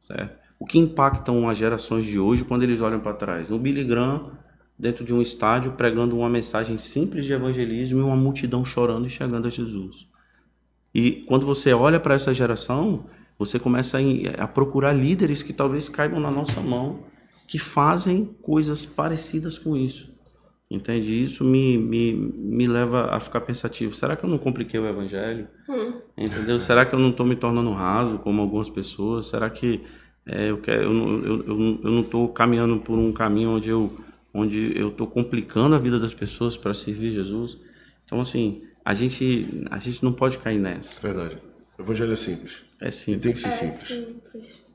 certo? O que impactam as gerações de hoje quando eles olham para trás? O Billy Graham dentro de um estádio pregando uma mensagem simples de evangelismo e uma multidão chorando e chegando a Jesus. E quando você olha para essa geração, você começa a, procurar líderes que talvez caibam na nossa mão, que fazem coisas parecidas com isso. Entende? Isso me, me, me leva a ficar pensativo. Será que eu não compliquei o evangelho? Hum. Entendeu? Será que eu não estou me tornando raso como algumas pessoas? Será que é, eu, quero, eu, eu, eu, eu não estou caminhando por um caminho onde eu onde eu estou complicando a vida das pessoas para servir Jesus? Então, assim, a gente, a gente não pode cair nessa. Verdade. O evangelho é simples. É simples. E tem que ser é simples. simples.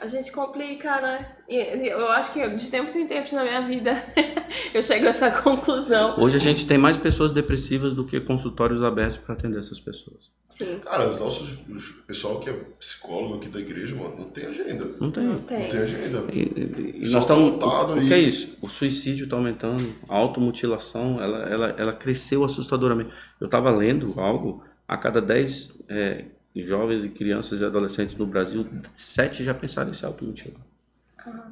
A gente complica, né? Eu acho que de tempos em tempos na minha vida eu chego a essa conclusão. Hoje a gente tem mais pessoas depressivas do que consultórios abertos para atender essas pessoas. Sim. Cara, os nossos, o pessoal que é psicólogo aqui da igreja, mano, não tem agenda. Não tem. Não tem. Não tem agenda. E, e- e nós tá estamos. O, que é isso? O suicídio está aumentando, a automutilação, ela, ela, ela cresceu assustadoramente. Eu estava lendo algo, a cada 10 é, jovens e crianças e adolescentes no Brasil, 7 já pensaram em se automutilar.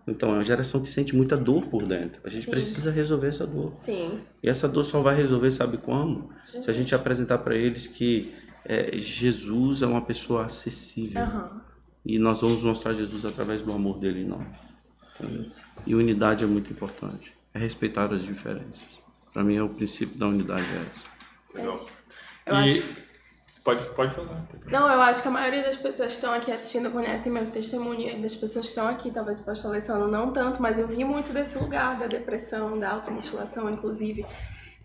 Então, é uma geração que sente muita dor por dentro. A gente Sim. precisa resolver essa dor. Sim. E essa dor só vai resolver, sabe como? Se a gente apresentar para eles que é, Jesus é uma pessoa acessível. Aham. E nós vamos mostrar Jesus através do amor dele em nós. Isso. E unidade é muito importante. É respeitar as diferenças. Para mim, é o princípio da unidade é esse. É Legal. isso. Eu E acho... pode, pode falar. Não, eu acho que a maioria das pessoas que estão aqui assistindo conhecem meu testemunho. Das pessoas que estão aqui, talvez o pastor Alessandro não tanto, mas eu vi muito desse lugar da depressão, da automutilação, inclusive.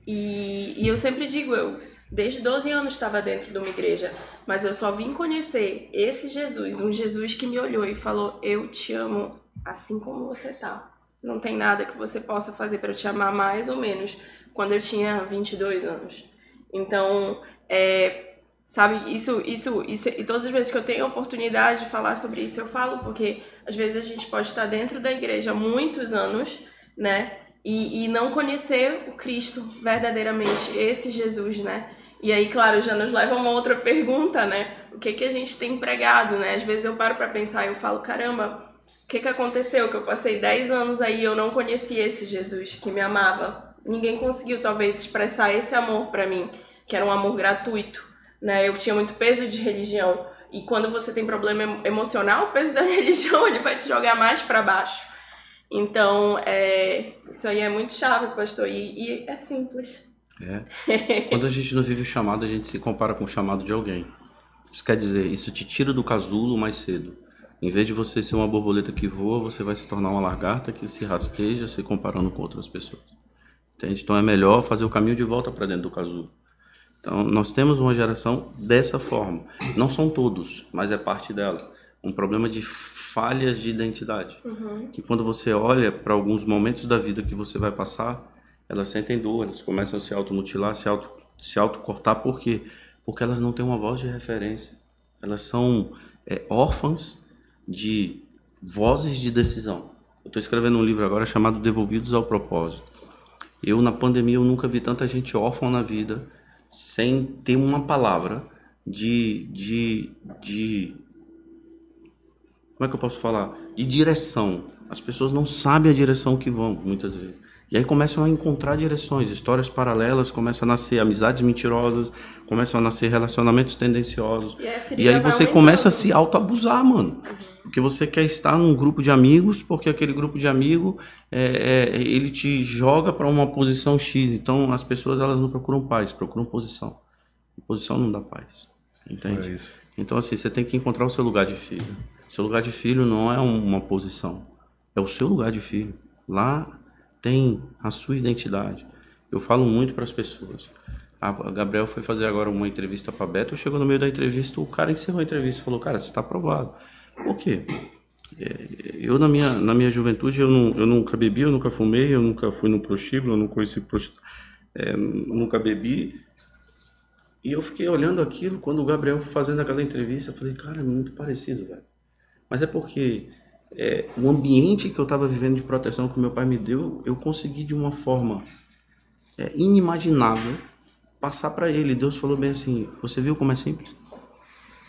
E, e eu sempre digo, eu desde 12 anos estava dentro de uma igreja, mas eu só vim conhecer esse Jesus, um Jesus que me olhou e falou: Eu te amo assim como você tá. Não tem nada que você possa fazer para eu te amar mais ou menos quando eu tinha 22 anos. Então, é, sabe, isso, isso, isso, e todas as vezes que eu tenho a oportunidade de falar sobre isso, eu falo, porque às vezes a gente pode estar dentro da igreja há muitos anos, né, e, e não conhecer o Cristo verdadeiramente, esse Jesus, né. E aí, claro, já nos leva a uma outra pergunta, né, o que que a gente tem pregado, né, às vezes eu paro para pensar e eu falo, caramba, o que que aconteceu? Que eu passei 10 anos aí e eu não conheci esse Jesus que me amava. Ninguém conseguiu talvez expressar esse amor para mim, que era um amor gratuito, né? Eu tinha muito peso de religião e quando você tem problema emo- emocional, o peso da religião ele vai te jogar mais para baixo. Então, é, isso aí é muito chave, pastor, e, e é simples. É. Quando a gente não vive o chamado, a gente se compara com o chamado de alguém. Isso quer dizer, isso te tira do casulo mais cedo. Em vez de você ser uma borboleta que voa, você vai se tornar uma lagarta que se rasteja se comparando com outras pessoas. Entende? Então é melhor fazer o caminho de volta para dentro do casulo. Então nós temos uma geração dessa forma. Não são todos, mas é parte dela. Um problema de falhas de identidade. Que quando você olha para alguns momentos da vida que você vai passar, elas sentem dor, elas começam a se automutilar, se auto se autocortar, por quê? Porque elas não têm uma voz de referência. Elas são é, órfãs de vozes de decisão. Eu estou escrevendo um livro agora chamado Devolvidos ao Propósito. Eu, na pandemia, eu nunca vi tanta gente órfã na vida sem ter uma palavra de, de, de como é que eu posso falar? De direção. As pessoas não sabem a direção que vão, muitas vezes. E aí começam a encontrar direções, histórias paralelas, começam a nascer amizades mentirosas, começam a nascer relacionamentos tendenciosos. E, E aí você começa a se autoabusar, mano. Porque você quer estar num grupo de amigos, porque aquele grupo de amigo é, é, ele te joga para uma posição X. Então as pessoas elas não procuram paz, procuram posição. E posição não dá paz. Entende? É isso. Então, assim, você tem que encontrar o seu lugar de filho. Seu lugar de filho não é uma posição, é o seu lugar de filho. Lá tem a sua identidade. Eu falo muito para as pessoas. A a Gabriel foi fazer agora uma entrevista para Beto, chegou no meio da entrevista, o cara encerrou a entrevista e falou: Cara, você está aprovado. Por quê? É, Eu, na minha, na minha juventude, eu, não, eu nunca bebi, eu nunca fumei, eu nunca fui no prostíbulo, eu não conheci prostituta. é, nunca bebi. E eu fiquei olhando aquilo, quando o Gabriel fazendo aquela entrevista, eu falei, cara, é muito parecido, velho. Mas é porque é, o ambiente que eu estava vivendo de proteção que meu pai me deu, eu consegui de uma forma é, inimaginável passar para ele. Deus falou bem assim: você viu como é simples?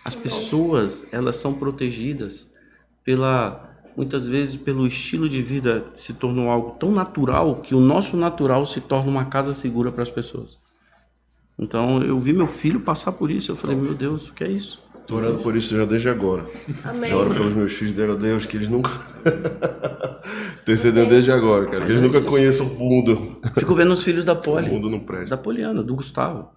As pessoas elas são protegidas pela muitas vezes pelo estilo de vida se tornou algo tão natural que o nosso natural se torna uma casa segura para as pessoas. Então eu vi meu filho passar por isso, eu falei, meu Deus, o que é isso? Tô orando por isso já desde agora. Amém. Já oro pelos meus filhos, Deus, Deus, que eles nunca. Intercedendo desde agora, cara. Que eles nunca conheçam o mundo. Fico vendo os filhos da O Poli, mundo não da presta. Poliana, do Gustavo.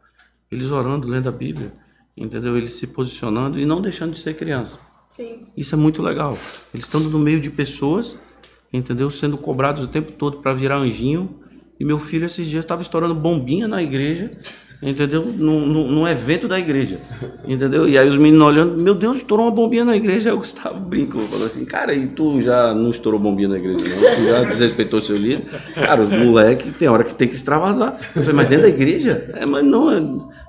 Eles orando, lendo a Bíblia, entendeu? Eles se posicionando e não deixando de ser criança. Sim. Isso é muito legal. Eles estando no meio de pessoas, entendeu? Sendo cobrados o tempo todo para virar anjinho. E meu filho esses dias estava estourando bombinha na igreja, entendeu? Num, num, num evento da igreja, entendeu? E aí os meninos olhando, meu Deus, estourou uma bombinha na igreja. Aí o Gustavo brincou, falou assim, cara, e tu já não estourou bombinha na igreja, não? Tu já desrespeitou seu líder? Cara, os moleques tem hora que tem que extravasar. Eu falei, mas dentro da igreja? É, mas não, é,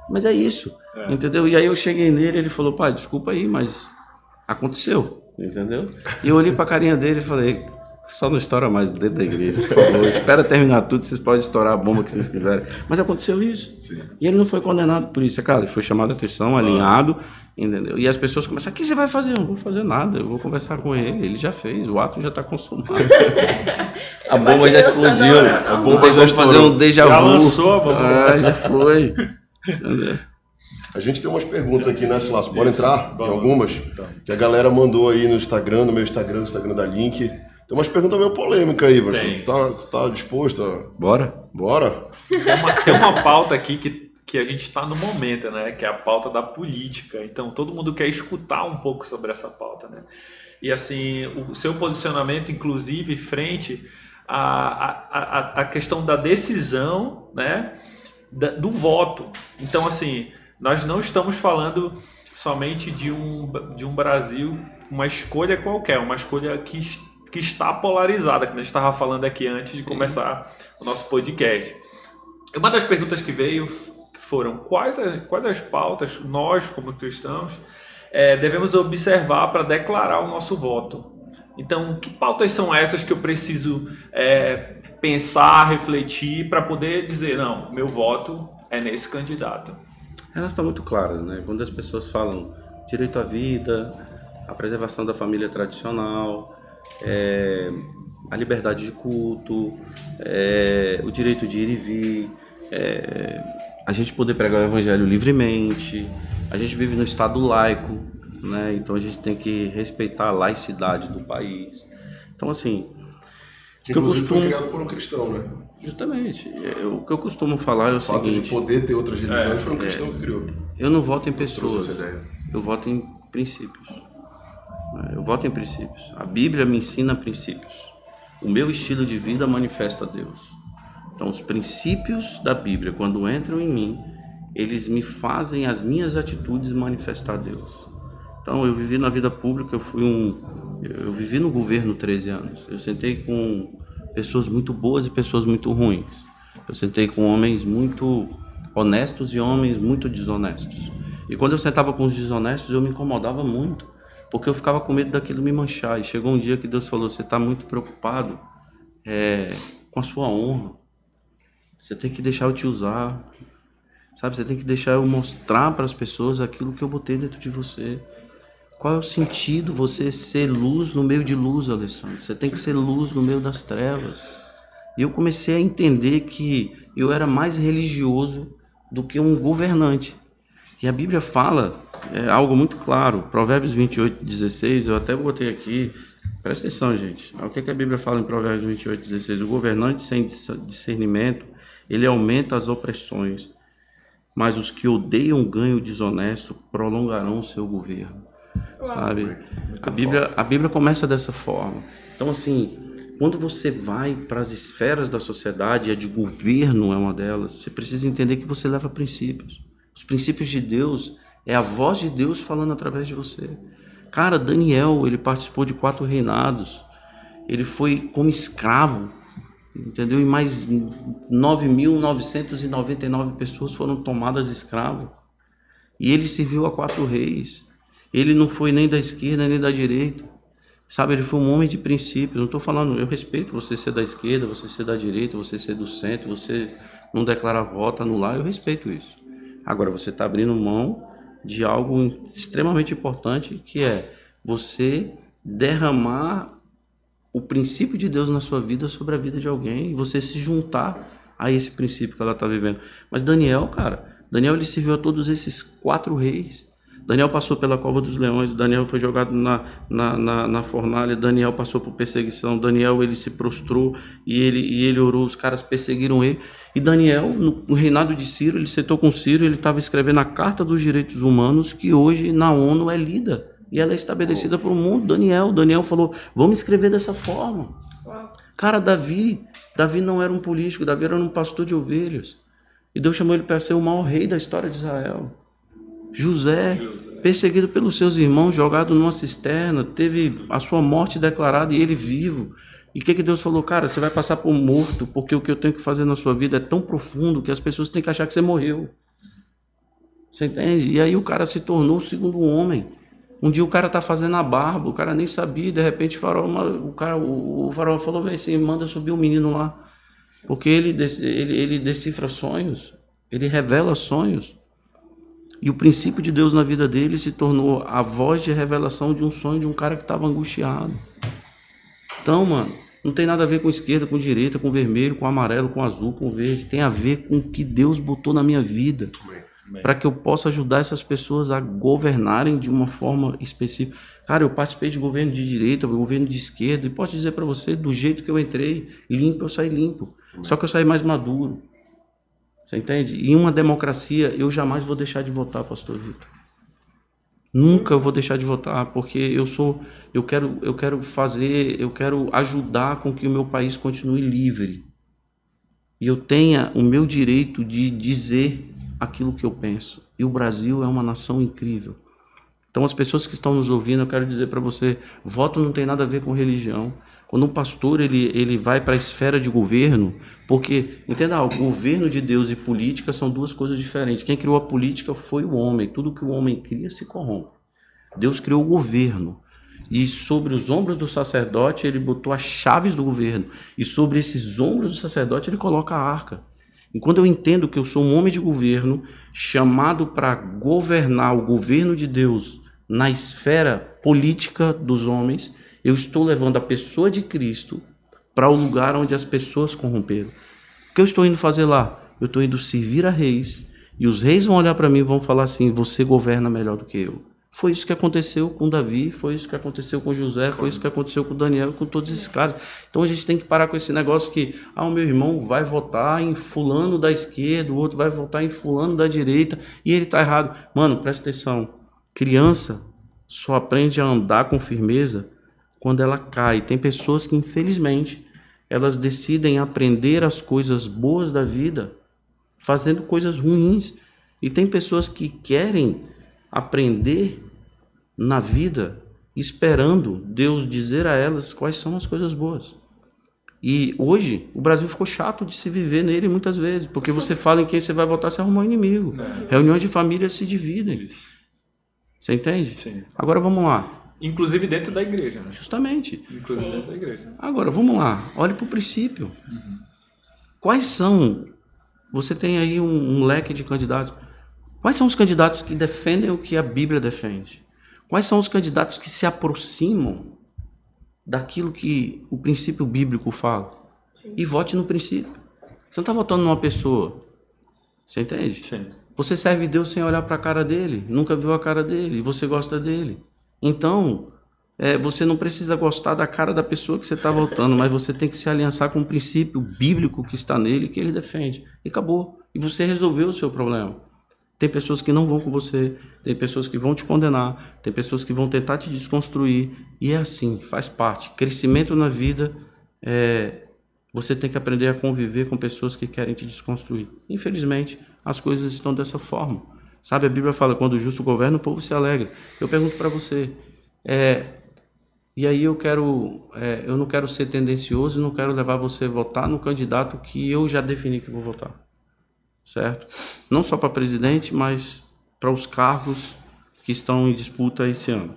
mas é isso, entendeu? E aí eu cheguei nele, ele falou, pai, desculpa aí, mas aconteceu, entendeu? E eu olhei pra carinha dele e falei, só não estoura mais dentro da igreja, por favor. Espera terminar tudo, vocês podem estourar a bomba que vocês quiserem. Mas aconteceu isso. E ele não foi condenado por isso, é claro, ele foi chamado a atenção, alinhado, entendeu? E as pessoas começam, o que você vai fazer? Eu não vou fazer nada, eu vou conversar com ele, ele já fez, o ato já está consumado. a bomba já explodiu, a bomba já fazer um déjà vu. Já lançou a bomba. Ah, já foi. A gente tem umas perguntas aqui, né, Silas? Bora entrar em algumas? Que a galera mandou aí no Instagram, no meu Instagram, no Instagram da Link. Tem umas perguntas meio polêmicas aí. Tem. Tu tá, tu tá disposto a... Bora? Bora? Tem uma, tem uma pauta aqui que, que a gente está no momento, né? Que é a pauta da política. Então todo mundo quer escutar um pouco sobre essa pauta, né? E assim, o seu posicionamento, inclusive, frente à, à, à, à questão da decisão, né? Da- do voto. Então, assim, nós não estamos falando somente de um, de um Brasil, uma escolha qualquer, uma escolha que, que está polarizada, que a gente estava falando aqui antes de começar o nosso podcast. Uma das perguntas que veio foram quais, a- quais as pautas nós, como cristãos, eh, devemos observar para declarar o nosso voto. Então, que pautas são essas que eu preciso eh, pensar, refletir para poder dizer, não, meu voto é nesse candidato? Elas estão muito claras, né? Quando as pessoas falam direito à vida, a preservação da família tradicional, é, a liberdade de culto, é, o direito de ir e vir, é, a gente poder pregar o evangelho livremente, a gente vive no estado laico, né? Então a gente tem que respeitar a laicidade do país. Então assim, Que eu inclusive foi costumo- criado por um cristão, né? justamente, eu- o que eu costumo falar é o O fato de poder ter outras religiões foi um cristão que criou. eu não voto em pessoas. Eu voto em princípios. né? Eu voto em princípios. A Bíblia me ensina princípios. O meu estilo de vida manifesta Deus. Então, os princípios da Bíblia, quando entram em mim, eles me fazem as minhas atitudes manifestar Deus. Então, eu vivi na vida pública, eu fui um. Eu vivi no governo 13 anos. Eu sentei com pessoas muito boas e pessoas muito ruins. Eu sentei com homens muito honestos e homens muito desonestos. E quando eu sentava com os desonestos, eu me incomodava muito, porque eu ficava com medo daquilo me manchar. E chegou um dia que Deus falou: Você está muito preocupado é, com a sua honra. Você tem que deixar eu te usar. Sabe, você tem que deixar eu mostrar para as pessoas aquilo que eu botei dentro de você. Qual é o sentido você ser luz no meio de luz, Alessandro? Você tem que ser luz no meio das trevas. E eu comecei a entender que eu era mais religioso do que um governante. E a Bíblia fala é, algo muito claro. Provérbios 28, 16, eu até botei aqui. Presta atenção, gente. O que, que a Bíblia fala em Provérbios 28, 16? O governante sem dis- discernimento, ele aumenta as opressões. Mas os que odeiam ganho desonesto prolongarão o seu governo. Sabe? A Bíblia, a Bíblia começa dessa forma. Então, assim, quando você vai para as esferas da sociedade, a de governo é uma delas, você precisa entender que você leva princípios. Os princípios de Deus é a voz de Deus falando através de você. Cara, Daniel, ele participou de quatro reinados. Ele foi como escravo entendeu? E mais 9.999 pessoas foram tomadas escravo. E ele serviu a quatro reis. Ele não foi nem da esquerda nem da direita. Sabe, ele foi um homem de princípios. Não estou falando, eu respeito você ser da esquerda, você ser da direita, você ser do centro, você não declarar voto, anular, eu respeito isso. Agora, você está abrindo mão de algo extremamente importante, que é você derramar o princípio de Deus na sua vida sobre a vida de alguém e você se juntar a esse princípio que ela está vivendo. Mas Daniel, cara, Daniel ele serviu a todos esses quatro reis. Daniel passou pela cova dos leões, Daniel foi jogado na, na, na, na, fornalha, Daniel passou por perseguição, Daniel ele se prostrou e ele, e ele orou, os caras perseguiram ele. E Daniel, no, reinado de Ciro, ele sentou com Ciro, ele estava escrevendo a Carta dos Direitos Humanos, que hoje na ONU é lida e ela é estabelecida para o mundo. Daniel, Daniel falou, vamos escrever dessa forma. Cara, Davi, Davi não era um político, Davi era um pastor de ovelhas. E Deus chamou ele para ser o maior rei da história de Israel. José, perseguido pelos seus irmãos, jogado numa cisterna, teve a sua morte declarada e ele vivo. E o que, que Deus falou? Cara, você vai passar por morto, porque o que eu tenho que fazer na sua vida é tão profundo que as pessoas têm que achar que você morreu. Você entende? E aí o cara se tornou o segundo homem. Um dia o cara tá fazendo a barba, o cara nem sabia, de repente o farol, o, cara, o, o farol falou assim, manda subir o um menino lá. Porque ele, ele, ele decifra sonhos, ele revela sonhos. E o princípio de Deus na vida dele se tornou a voz de revelação de um sonho de um cara que estava angustiado. Então, mano, não tem nada a ver com esquerda, com direita, com vermelho, com amarelo, com azul, com verde. Tem a ver com o que Deus botou na minha vida. Para que eu possa ajudar essas pessoas a governarem de uma forma específica. Cara, eu participei de governo de direita, governo de esquerda, e posso dizer para você, do jeito que eu entrei, limpo, eu saí limpo. Só que eu saí mais maduro. Você entende? Em uma democracia, eu jamais vou deixar de votar, pastor Vitor. Nunca eu vou deixar de votar, porque eu sou, eu quero, eu quero fazer, eu quero ajudar com que o meu país continue livre. E eu tenha o meu direito de dizer aquilo que eu penso. E o Brasil é uma nação incrível. Então, as pessoas que estão nos ouvindo, eu quero dizer para você: voto não tem nada a ver com religião. Quando um pastor ele, ele vai para a esfera de governo, porque, entenda, o governo de Deus e política são duas coisas diferentes. Quem criou a política foi o homem. Tudo que o homem cria se corrompe. Deus criou o governo. E sobre os ombros do sacerdote ele botou as chaves do governo. E sobre esses ombros do sacerdote ele coloca a arca. E quando eu entendo que eu sou um homem de governo, chamado para governar o governo de Deus na esfera política dos homens, eu estou levando a pessoa de Cristo para o lugar onde as pessoas corromperam. O que eu estou indo fazer lá? Eu estou indo servir a reis, e os reis vão olhar para mim e vão falar assim: você governa melhor do que eu. Foi isso que aconteceu com Davi, foi isso que aconteceu com José, foi isso que aconteceu com Daniel, com todos esses caras. Então a gente tem que parar com esse negócio que, ah, o meu irmão vai votar em fulano da esquerda, o outro vai votar em fulano da direita, e ele está errado. Mano, presta atenção. Criança só aprende a andar com firmeza quando ela cai. Tem pessoas que, infelizmente, elas decidem aprender as coisas boas da vida fazendo coisas ruins. E tem pessoas que querem aprender na vida esperando Deus dizer a elas quais são as coisas boas. E hoje o Brasil ficou chato de se viver nele muitas vezes, porque você fala em quem você vai votar, você arrumou um inimigo. É. Reuniões de família se dividem. Você entende? Sim. Agora vamos lá. Inclusive dentro da igreja, né? Justamente. Inclusive Sim. dentro da igreja. Agora, vamos lá. Olhe para o princípio. Uhum. Quais são... Você tem aí um, um leque de candidatos. Quais são os candidatos que defendem o que a Bíblia defende? Quais são os candidatos que se aproximam daquilo que o princípio bíblico fala? Sim. E vote no princípio. Você não está votando numa pessoa. Você entende? Sim. Você serve Deus sem olhar para a cara dele. Nunca viu a cara dele. E você gosta dele. Então, é, você não precisa gostar da cara da pessoa que você está votando, mas você tem que se aliançar com o princípio bíblico que está nele, que ele defende. E acabou. E você resolveu o seu problema. Tem pessoas que não vão com você, tem pessoas que vão te condenar, tem pessoas que vão tentar te desconstruir. E é assim, faz parte. Crescimento na vida, é, você tem que aprender a conviver com pessoas que querem te desconstruir. Infelizmente, as coisas estão dessa forma. Sabe, a Bíblia fala: quando o justo governa, o povo se alegra. Eu pergunto para você: é, E aí eu quero, é, eu não quero ser tendencioso não quero levar você a votar no candidato que eu já defini que vou votar, certo? Não só para presidente, mas para os cargos que estão em disputa esse ano.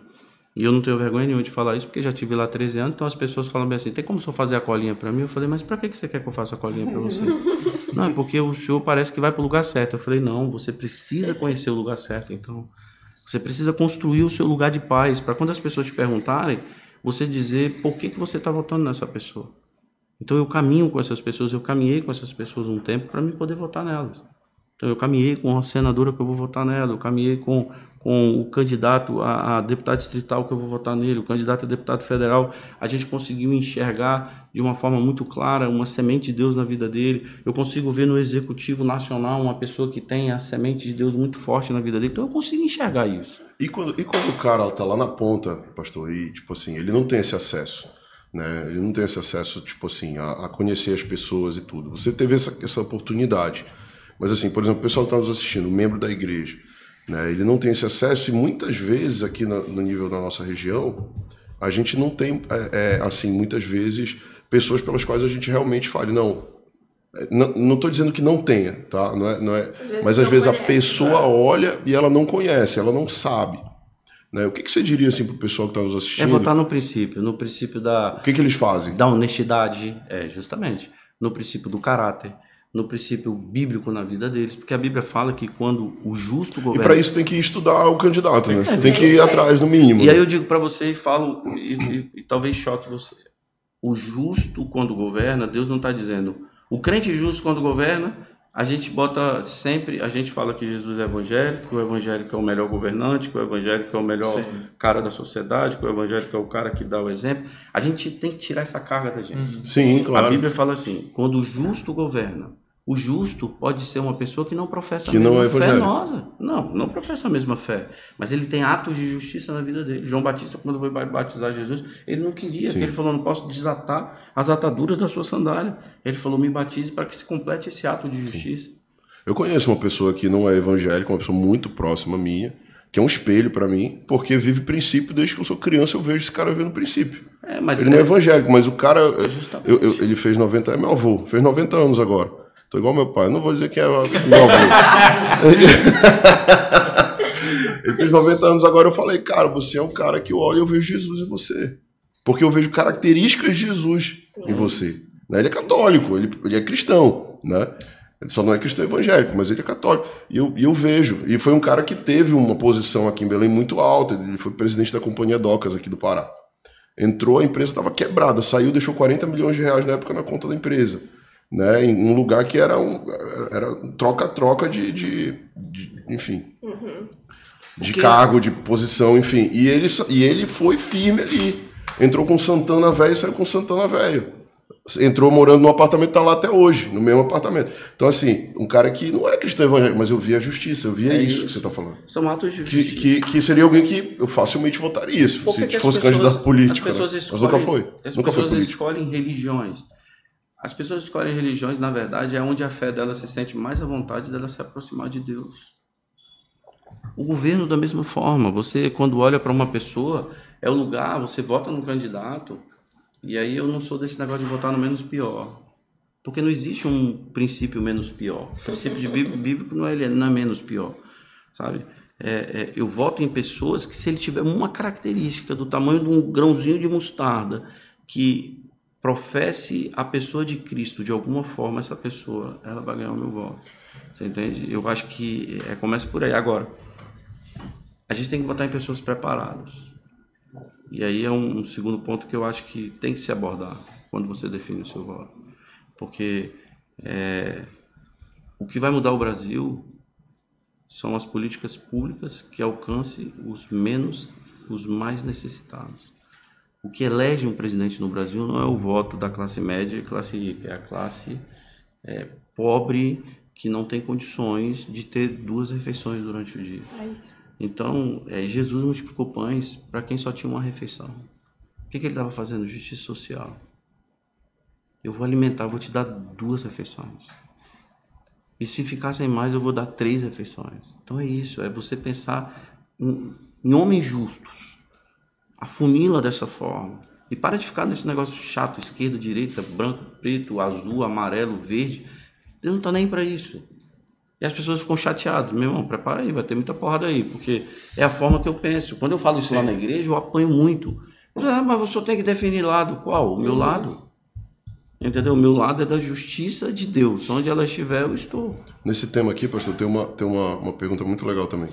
E eu não tenho vergonha nenhuma de falar isso, porque já tive lá 13 anos, então as pessoas falam bem assim, tem como senhor fazer a colinha para mim? Eu falei, mas para que você quer que eu faça a colinha para você? Não, é porque o senhor parece que vai para o lugar certo. Eu falei, não, você precisa conhecer o lugar certo, então. Você precisa construir o seu lugar de paz, para quando as pessoas te perguntarem, você dizer por que, que você está votando nessa pessoa. Então eu caminho com essas pessoas, eu caminhei com essas pessoas um tempo para me poder votar nelas. Então eu caminhei com a senadora que eu vou votar nela, eu caminhei com, com o candidato a, a, deputado distrital que eu vou votar nele, o candidato a deputado federal. A gente conseguiu enxergar de uma forma muito clara uma semente de Deus na vida dele. Eu consigo ver no executivo nacional uma pessoa que tem a semente de Deus muito forte na vida dele. Então eu consigo enxergar isso. E quando, e quando o cara tá lá na ponta, pastor, e tipo assim, ele não tem esse acesso, né? Ele não tem esse acesso, tipo assim, a, a conhecer as pessoas e tudo. Você teve essa, essa oportunidade. Mas assim, por exemplo, o pessoal que está nos assistindo, membro da igreja, né? Ele não tem esse acesso e muitas vezes aqui no, no nível da nossa região, a gente não tem, é, é, assim, muitas vezes pessoas pelas quais a gente realmente fale, não, não estou dizendo que não tenha, tá? Não é, não é, às mas às vezes conhece, a pessoa né? olha e ela não conhece, ela não sabe. Né? O que, que você diria assim, para o pessoal que está nos assistindo? É votar no princípio, no princípio da. O que, que eles fazem? Da honestidade, é, justamente. No princípio do caráter, no princípio bíblico na vida deles, porque a Bíblia fala que quando o justo governa. E para isso tem que estudar o candidato, né? É, tem que ir atrás, no mínimo. E né? aí eu digo para você e falo, e, e, e talvez choque você. O justo, quando governa, Deus não está dizendo o crente justo, quando governa, a gente bota sempre, a gente fala que Jesus é evangélico, que o evangélico é o melhor governante, que o evangélico é o melhor Sim. cara da sociedade, que o evangélico é o cara que dá o exemplo. A gente tem que tirar essa carga da gente. Uhum. Sim, claro. A Bíblia fala assim: quando o justo governa, o justo pode ser uma pessoa que não professa que a mesma não é fé nossa. Não, não professa a mesma fé. Mas ele tem atos de justiça na vida dele. João Batista, quando foi batizar Jesus, ele não queria, ele falou: não posso desatar as ataduras da sua sandália. Ele falou: me batize para que se complete esse ato de justiça. Sim. Eu conheço uma pessoa que não é evangélica, uma pessoa muito próxima minha, que é um espelho para mim, porque vive princípio desde que eu sou criança, eu vejo esse cara vivendo princípio. É, ele é... não é evangélico, mas o cara. Eu, eu, ele fez 90 é meu avô, fez 90 anos agora. Tô igual meu pai. Não vou dizer que é meu avô. Ele fez 90 anos agora. Eu falei, cara, você é um cara que eu olho e eu vejo Jesus em você. Porque eu vejo características de Jesus Sim. em você. Né? Ele é católico, ele, ele é cristão, né? Ele só não é cristão evangélico, mas ele é católico. E eu, e eu vejo. E foi um cara que teve uma posição aqui em Belém muito alta. Ele foi presidente da Companhia Docas aqui do Pará. Entrou, a empresa estava quebrada. Saiu, deixou 40 milhões de reais na época na conta da empresa né, em um lugar que era um era troca-troca de, de, de, enfim, uhum. de cargo, de posição, enfim. E ele, e ele foi firme ali. Entrou com Santana velho e saiu com Santana velho. Entrou morando num apartamento, tá lá até hoje, no mesmo apartamento. Então, assim, um cara que não é cristão evangélico, mas eu via a justiça, eu via é isso, isso, que você está falando. São atos de justiça. Que, que, que, seria alguém que eu facilmente votaria se, se fosse pessoas, candidato político. As pessoas né? escolhem, mas nunca foi. As nunca pessoas foi escolhem religiões as pessoas escolhem religiões, na verdade, é onde a fé dela se sente mais à vontade dela se aproximar de Deus. O governo, da mesma forma, você, quando olha para uma pessoa, é o lugar, você vota no candidato, e aí eu não sou desse negócio de votar no menos pior. Porque não existe um princípio menos pior. O princípio de bíblico não é, não é menos pior, sabe? É, é, eu voto em pessoas que, se ele tiver uma característica do tamanho de um grãozinho de mostarda, que professe a pessoa de Cristo de alguma forma, essa pessoa ela vai ganhar o meu voto. Você entende? Eu acho que é, começa por aí. Agora, a gente tem que votar em pessoas preparadas. E aí é um, um segundo ponto que eu acho que tem que se abordar quando você define o seu voto. Porque é, o que vai mudar o Brasil são as políticas públicas que alcancem os menos, os mais necessitados. O que elege um presidente no Brasil não é o voto da classe média e classe rica, é a classe é, pobre que não tem condições de ter duas refeições durante o dia. É isso. Então, é, Jesus multiplicou pães para quem só tinha uma refeição. O que, que ele estava fazendo? Justiça social. Eu vou alimentar, vou te dar duas refeições. E se ficassem mais, eu vou dar três refeições. Então é isso, é você pensar em, em homens justos Afunila dessa forma. E para de ficar nesse negócio chato, esquerda, direita, branco, preto, azul, amarelo, verde. Deus não está nem para isso. E as pessoas ficam chateadas. Meu irmão, prepara aí, vai ter muita porrada aí, porque é a forma que eu penso. Quando eu falo isso lá na igreja, eu apanho muito. Ah, mas você tem que definir lado. Qual? O meu lado. Entendeu? O meu lado é da justiça de Deus. Onde ela estiver, eu estou. Nesse tema aqui, pastor, tem uma, tem uma, uma pergunta muito legal também.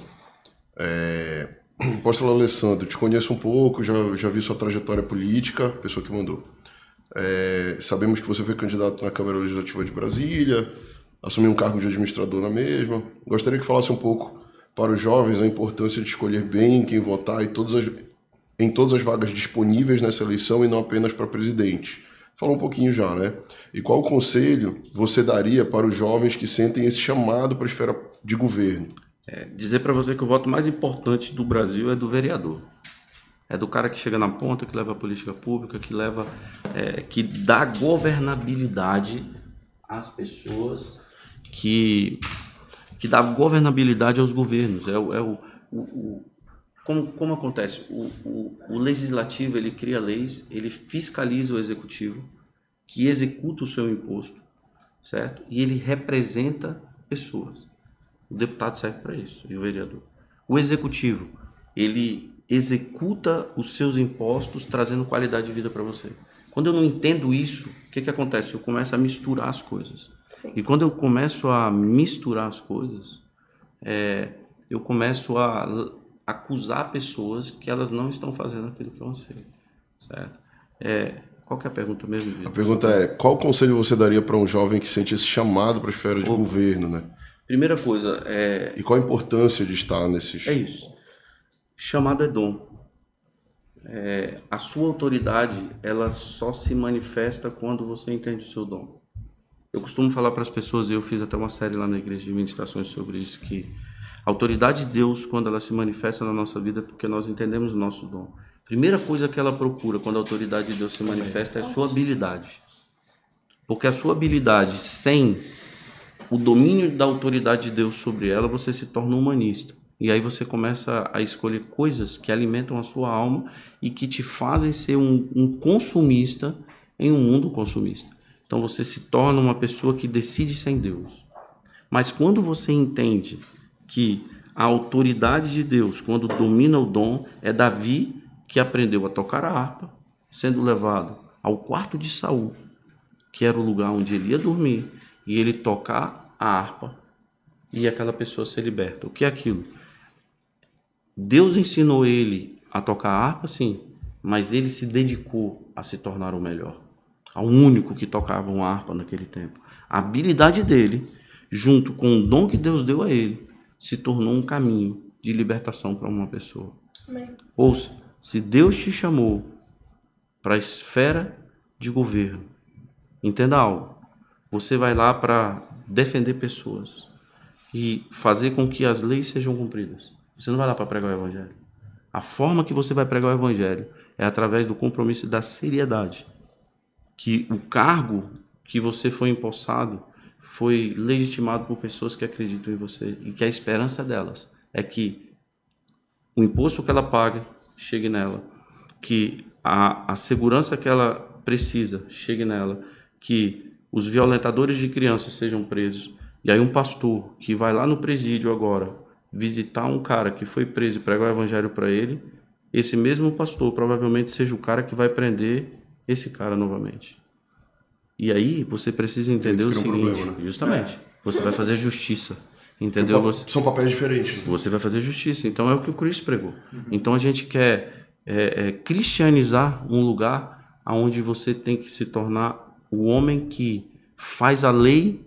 É, Apóstolo Alessandro, te conheço um pouco, já, já vi sua trajetória política, pessoa que mandou. É, sabemos que você foi candidato na Câmara Legislativa de Brasília, assumiu um cargo de administrador na mesma. Gostaria que falasse um pouco para os jovens a importância de escolher bem quem votar e todas as, em todas as vagas disponíveis nessa eleição e não apenas para presidente. Fala um pouquinho já, né? E qual conselho você daria para os jovens que sentem esse chamado para a esfera de governo? É, dizer para você que o voto mais importante do Brasil é do vereador. É do cara que chega na ponta, que leva a política pública, que leva, é, que dá governabilidade às pessoas, que, que dá governabilidade aos governos. É, o, é o, o, o como, como acontece? O, o, o legislativo ele cria leis, ele fiscaliza o executivo, que executa o seu imposto, certo? E ele representa pessoas. O deputado serve para isso e o vereador. O executivo, ele executa os seus impostos trazendo qualidade de vida para você. Quando eu não entendo isso, o que, que acontece? Eu começo a misturar as coisas. Sim. E quando eu começo a misturar as coisas, é, eu começo a acusar pessoas que elas não estão fazendo aquilo que eu anseio. Certo? É, qual é a pergunta mesmo? Vitor? A pergunta é, qual conselho você daria para um jovem que sente esse chamado para a esfera de o... governo, né? Primeira coisa é. E qual a importância de estar nesses. É isso. Chamado é dom. É, a sua autoridade ela só se manifesta quando você entende o seu dom. Eu costumo falar para as pessoas, e eu fiz até uma série lá na igreja de meditações sobre isso, que a autoridade de Deus, quando ela se manifesta na nossa vida, é porque nós entendemos o nosso dom. Primeira coisa que ela procura quando a autoridade de Deus se manifesta é a sua habilidade. Porque a sua habilidade sem o domínio da autoridade de Deus sobre ela, você se torna humanista. E aí você começa a escolher coisas que alimentam a sua alma e que te fazem ser um, um consumista em um mundo consumista. Então você se torna uma pessoa que decide sem Deus. Mas quando você entende que a autoridade de Deus, quando domina o dom, é Davi que aprendeu a tocar a harpa, sendo levado ao quarto de Saul, que era o lugar onde ele ia dormir, e ele tocar a harpa e aquela pessoa ser liberta. O que é aquilo? Deus ensinou ele a tocar a harpa, sim, mas ele se dedicou a se tornar o melhor, ao único que tocava uma harpa naquele tempo. A habilidade dele, junto com o dom que Deus deu a ele, se tornou um caminho de libertação para uma pessoa. Amém. Ouça, se Deus te chamou para a esfera de governo, entenda algo. Você vai lá para defender pessoas e fazer com que as leis sejam cumpridas. Você não vai lá para pregar o evangelho. A forma que você vai pregar o evangelho é através do compromisso e da seriedade. Que o cargo que você foi empossado foi legitimado por pessoas que acreditam em você e que a esperança delas é que o imposto que ela paga chegue nela, que a, a segurança que ela precisa chegue nela, que os violentadores de crianças sejam presos. E aí um pastor que vai lá no presídio agora visitar um cara que foi preso e pregar o evangelho para ele, esse mesmo pastor provavelmente seja o cara que vai prender esse cara novamente. E aí você precisa entender o seguinte, um problema, né? justamente, você vai fazer justiça. Entendeu? Você, são papéis diferentes. Né? Você vai fazer justiça. Então é o que o Cristo pregou. Uhum. Então a gente quer é, é, cristianizar um lugar onde você tem que se tornar o homem que faz a lei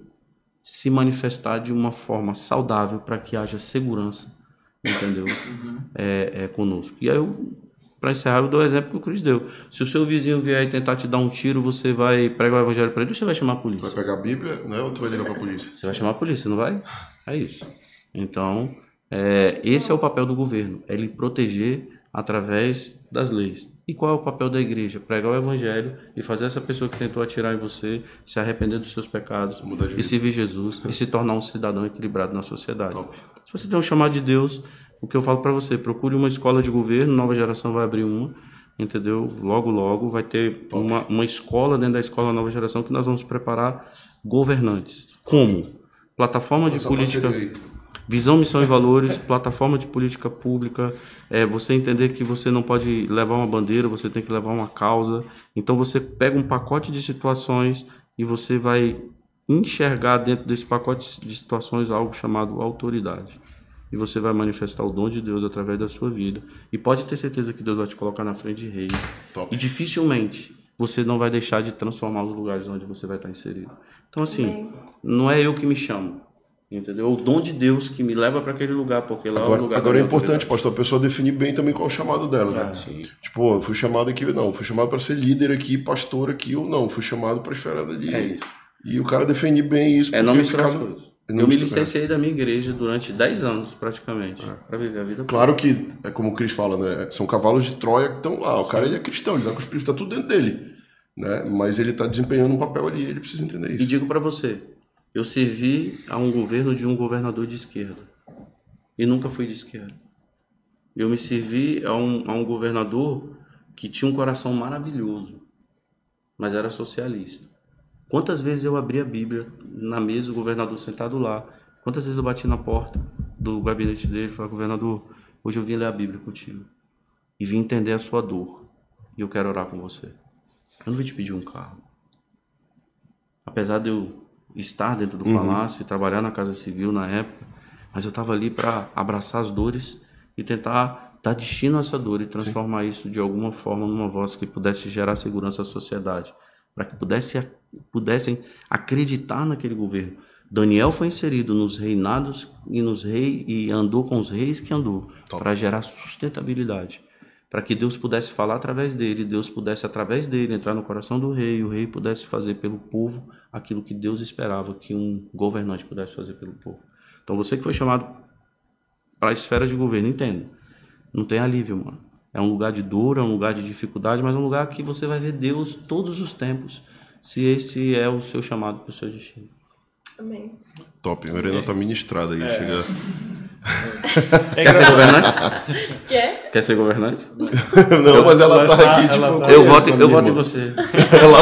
se manifestar de uma forma saudável para que haja segurança, entendeu? Uhum. É, é, conosco. E aí eu para encerrar, eu dou o exemplo que o Cris deu. Se o seu vizinho vier e tentar te dar um tiro, você vai pregar o evangelho para ele ou você vai chamar a polícia? Vai pegar a Bíblia, né? Ou tu vai ligar para a polícia? Você vai chamar a polícia, não vai? É isso. Então, é, esse é o papel do governo, é ele proteger através das leis. E qual é o papel da igreja? Pregar o evangelho e fazer essa pessoa que tentou atirar em você se arrepender dos seus pecados e servir Jesus e se tornar um cidadão equilibrado na sociedade. Top. Se você tem um chamado de Deus, o que eu falo para você, procure uma escola de governo, nova geração vai abrir uma, entendeu? Logo, logo vai ter uma, uma escola dentro da escola nova geração que nós vamos preparar governantes. Como? Plataforma de política... Visão, missão e valores, plataforma de política pública, é você entender que você não pode levar uma bandeira, você tem que levar uma causa. Então você pega um pacote de situações e você vai enxergar dentro desse pacote de situações algo chamado autoridade. E você vai manifestar o dom de Deus através da sua vida. E pode ter certeza que Deus vai te colocar na frente de reis. Top. E dificilmente você não vai deixar de transformar os lugares onde você vai estar inserido. Então, assim, Amém. não é eu que me chamo. Entendeu? É o dom de Deus que me leva para aquele lugar, porque lá é o Agora, lugar da agora é importante, pastor, a pessoa definir bem também qual é o chamado dela. né? Sim. Tipo, eu fui chamado aqui, não, fui chamado para ser líder aqui, pastor aqui, ou não, fui chamado para esfera dali. É isso. E o cara definir bem isso. É não misturar as ficar- coisas. não Eu me licenciei da minha igreja durante 10 anos, praticamente, para viver a vida Claro que, é como o Cris fala, né? São cavalos de Troia que estão lá. O cara ele é cristão, ele tá com o Espírito, tá tudo dentro dele. Né? Mas ele tá desempenhando um papel ali, ele precisa entender E isso. digo para você, eu servi a um governo de um governador de esquerda. E nunca fui de esquerda. Eu me servi a um, a um governador que tinha um coração maravilhoso, mas era socialista. Quantas vezes eu abri a Bíblia na mesa, o governador sentado lá? Quantas vezes eu bati na porta do gabinete dele e falei, governador, hoje eu vim ler a Bíblia contigo. E vim entender a sua dor. E eu quero orar com você. Eu não vim te pedir um carro. Apesar de eu estar dentro do palácio e trabalhar na Casa Civil na época, mas eu estava ali para abraçar as dores e tentar dar destino a essa dor e transformar isso de alguma forma numa voz que pudesse gerar segurança à sociedade, para que pudesse, pudessem acreditar naquele governo. Daniel foi inserido nos reinados e nos reis e andou com os reis que andou para gerar sustentabilidade, para que Deus pudesse falar através dele, Deus pudesse através dele entrar no coração do rei, e o rei pudesse fazer pelo povo aquilo que Deus esperava que um governante pudesse fazer pelo povo. Então você que foi chamado para a esfera de governo, entenda. Não tem alívio, mano. É um lugar de dor, é um lugar de dificuldade, mas é um lugar que você vai ver Deus todos os tempos, se esse é o seu chamado para o seu destino. Amém. Top, a Mirena tá ministrada aí. É. Chega... É Quer ser governante? Quer? Quer ser governante? Não, mas ela ela tá tá- aqui, tipo, tá- Eu conheço voto, eu voto em você. Ela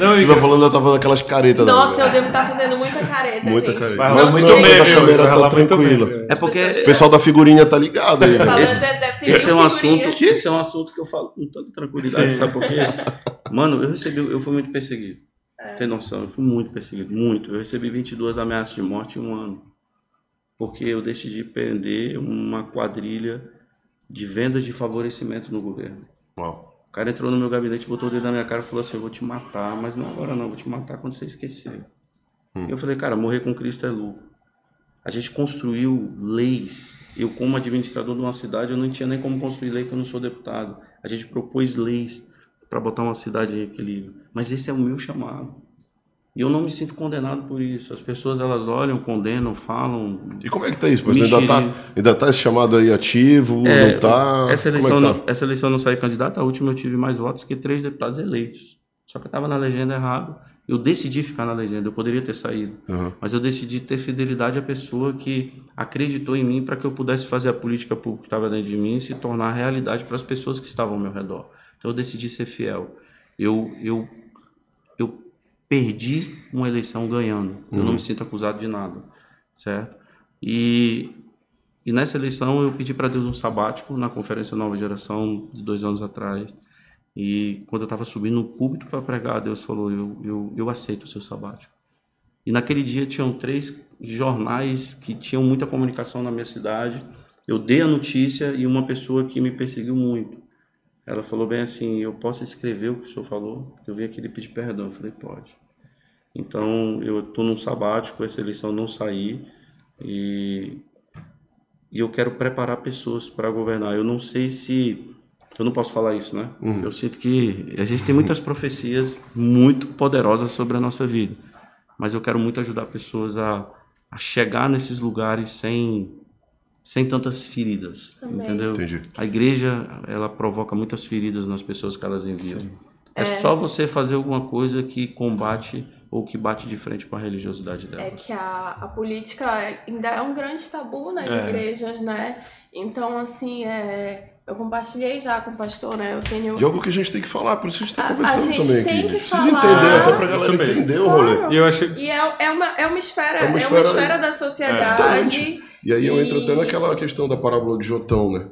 Não, e- tá falando, ela tá falando aquelas caretas. Nossa, eu devo estar fazendo muita careta, Muita gente. careta. Mas lá não, muito mas bem, a câmera tá tranquila. bem? É porque O pessoal da figurinha tá ligado aí. Né? Esse- deve, deve ter Esse é um assunto, figurinhas. esse é um assunto que eu falo com tanta tranquilidade, sabe por quê? Mano, eu recebi, eu fui muito perseguido. Tem noção, eu fui muito perseguido, muito. Eu recebi 22 ameaças de morte em um ano. Porque eu decidi prender uma quadrilha de venda de favorecimento no governo. Uau. O cara entrou no meu gabinete, botou o dedo na minha cara e falou assim: Eu vou te matar, mas não agora não, eu vou te matar quando você esquecer. E eu falei: Cara, morrer com Cristo é lucro. A gente construiu leis. Eu, como administrador de uma cidade, eu não tinha nem como construir lei, que eu não sou deputado. A gente propôs leis para botar uma cidade em equilíbrio. Mas esse é o meu chamado. E eu não me sinto condenado por isso. As pessoas elas olham, condenam, falam. E como é que tá isso? Mas ainda tá, Mexerico. ainda tá esse chamado aí ativo? É, não tá? Essa Como eleição, é que não, tá? essa eleição não saí candidato, a última eu tive mais votos que três deputados eleitos. Só que eu estava na legenda errado. Eu decidi ficar na legenda, eu poderia ter saído. Uhum. Mas eu decidi ter fidelidade à pessoa que acreditou em mim para que eu pudesse fazer a política pública que estava dentro de mim e se tornar realidade para as pessoas que estavam ao meu redor. Então eu decidi ser fiel. Eu, eu perdi uma eleição ganhando. Eu não me sinto acusado de nada, certo? E, e nessa eleição eu pedi para Deus um sabático na conferência Nova Geração de dois anos atrás. E quando eu estava subindo no púlpito para pregar, Deus falou: eu, eu, eu aceito o seu sabático. E naquele dia tinham três jornais que tinham muita comunicação na minha cidade. Eu dei a notícia e uma pessoa que me perseguiu muito. Ela falou bem assim: Eu posso escrever o que o senhor falou? Eu vim aqui lhe pedir perdão. Eu falei: Pode. Então eu estou num sabático, essa eleição não sair e, e eu quero preparar pessoas para governar. Eu não sei se. Eu não posso falar isso, né? Eu sinto que a gente tem muitas profecias muito poderosas sobre a nossa vida, mas eu quero muito ajudar pessoas a, a chegar nesses lugares sem, sem tantas feridas, Também. entendeu? Entendi. A igreja, ela provoca muitas feridas nas pessoas que elas enviam. É só você fazer alguma coisa que combate ou que bate de frente com a religiosidade dela. É que a, a política ainda é um grande tabu nas É. igrejas, né? Então, assim, é, eu compartilhei já com o pastor, né? Eu tenho. De algo que a gente tem que falar, por isso a gente tá A- a conversando gente também tem aqui. que Precisa falar. entender, até pra Isso galera entender o rolê. Claro. E eu acho E é, é, uma, é uma esfera, É uma é uma esfera- esfera, da sociedade. Totalmente. E aí eu entro E- até naquela questão da parábola de Jotão, né?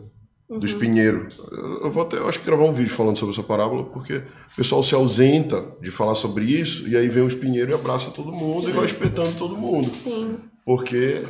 Do espinheiro. Eu, vou até, eu acho que gravar um vídeo falando sobre essa parábola, porque o pessoal se ausenta de falar sobre isso, e aí vem o espinheiro e abraça todo mundo e vai espetando todo mundo. Sim. Porque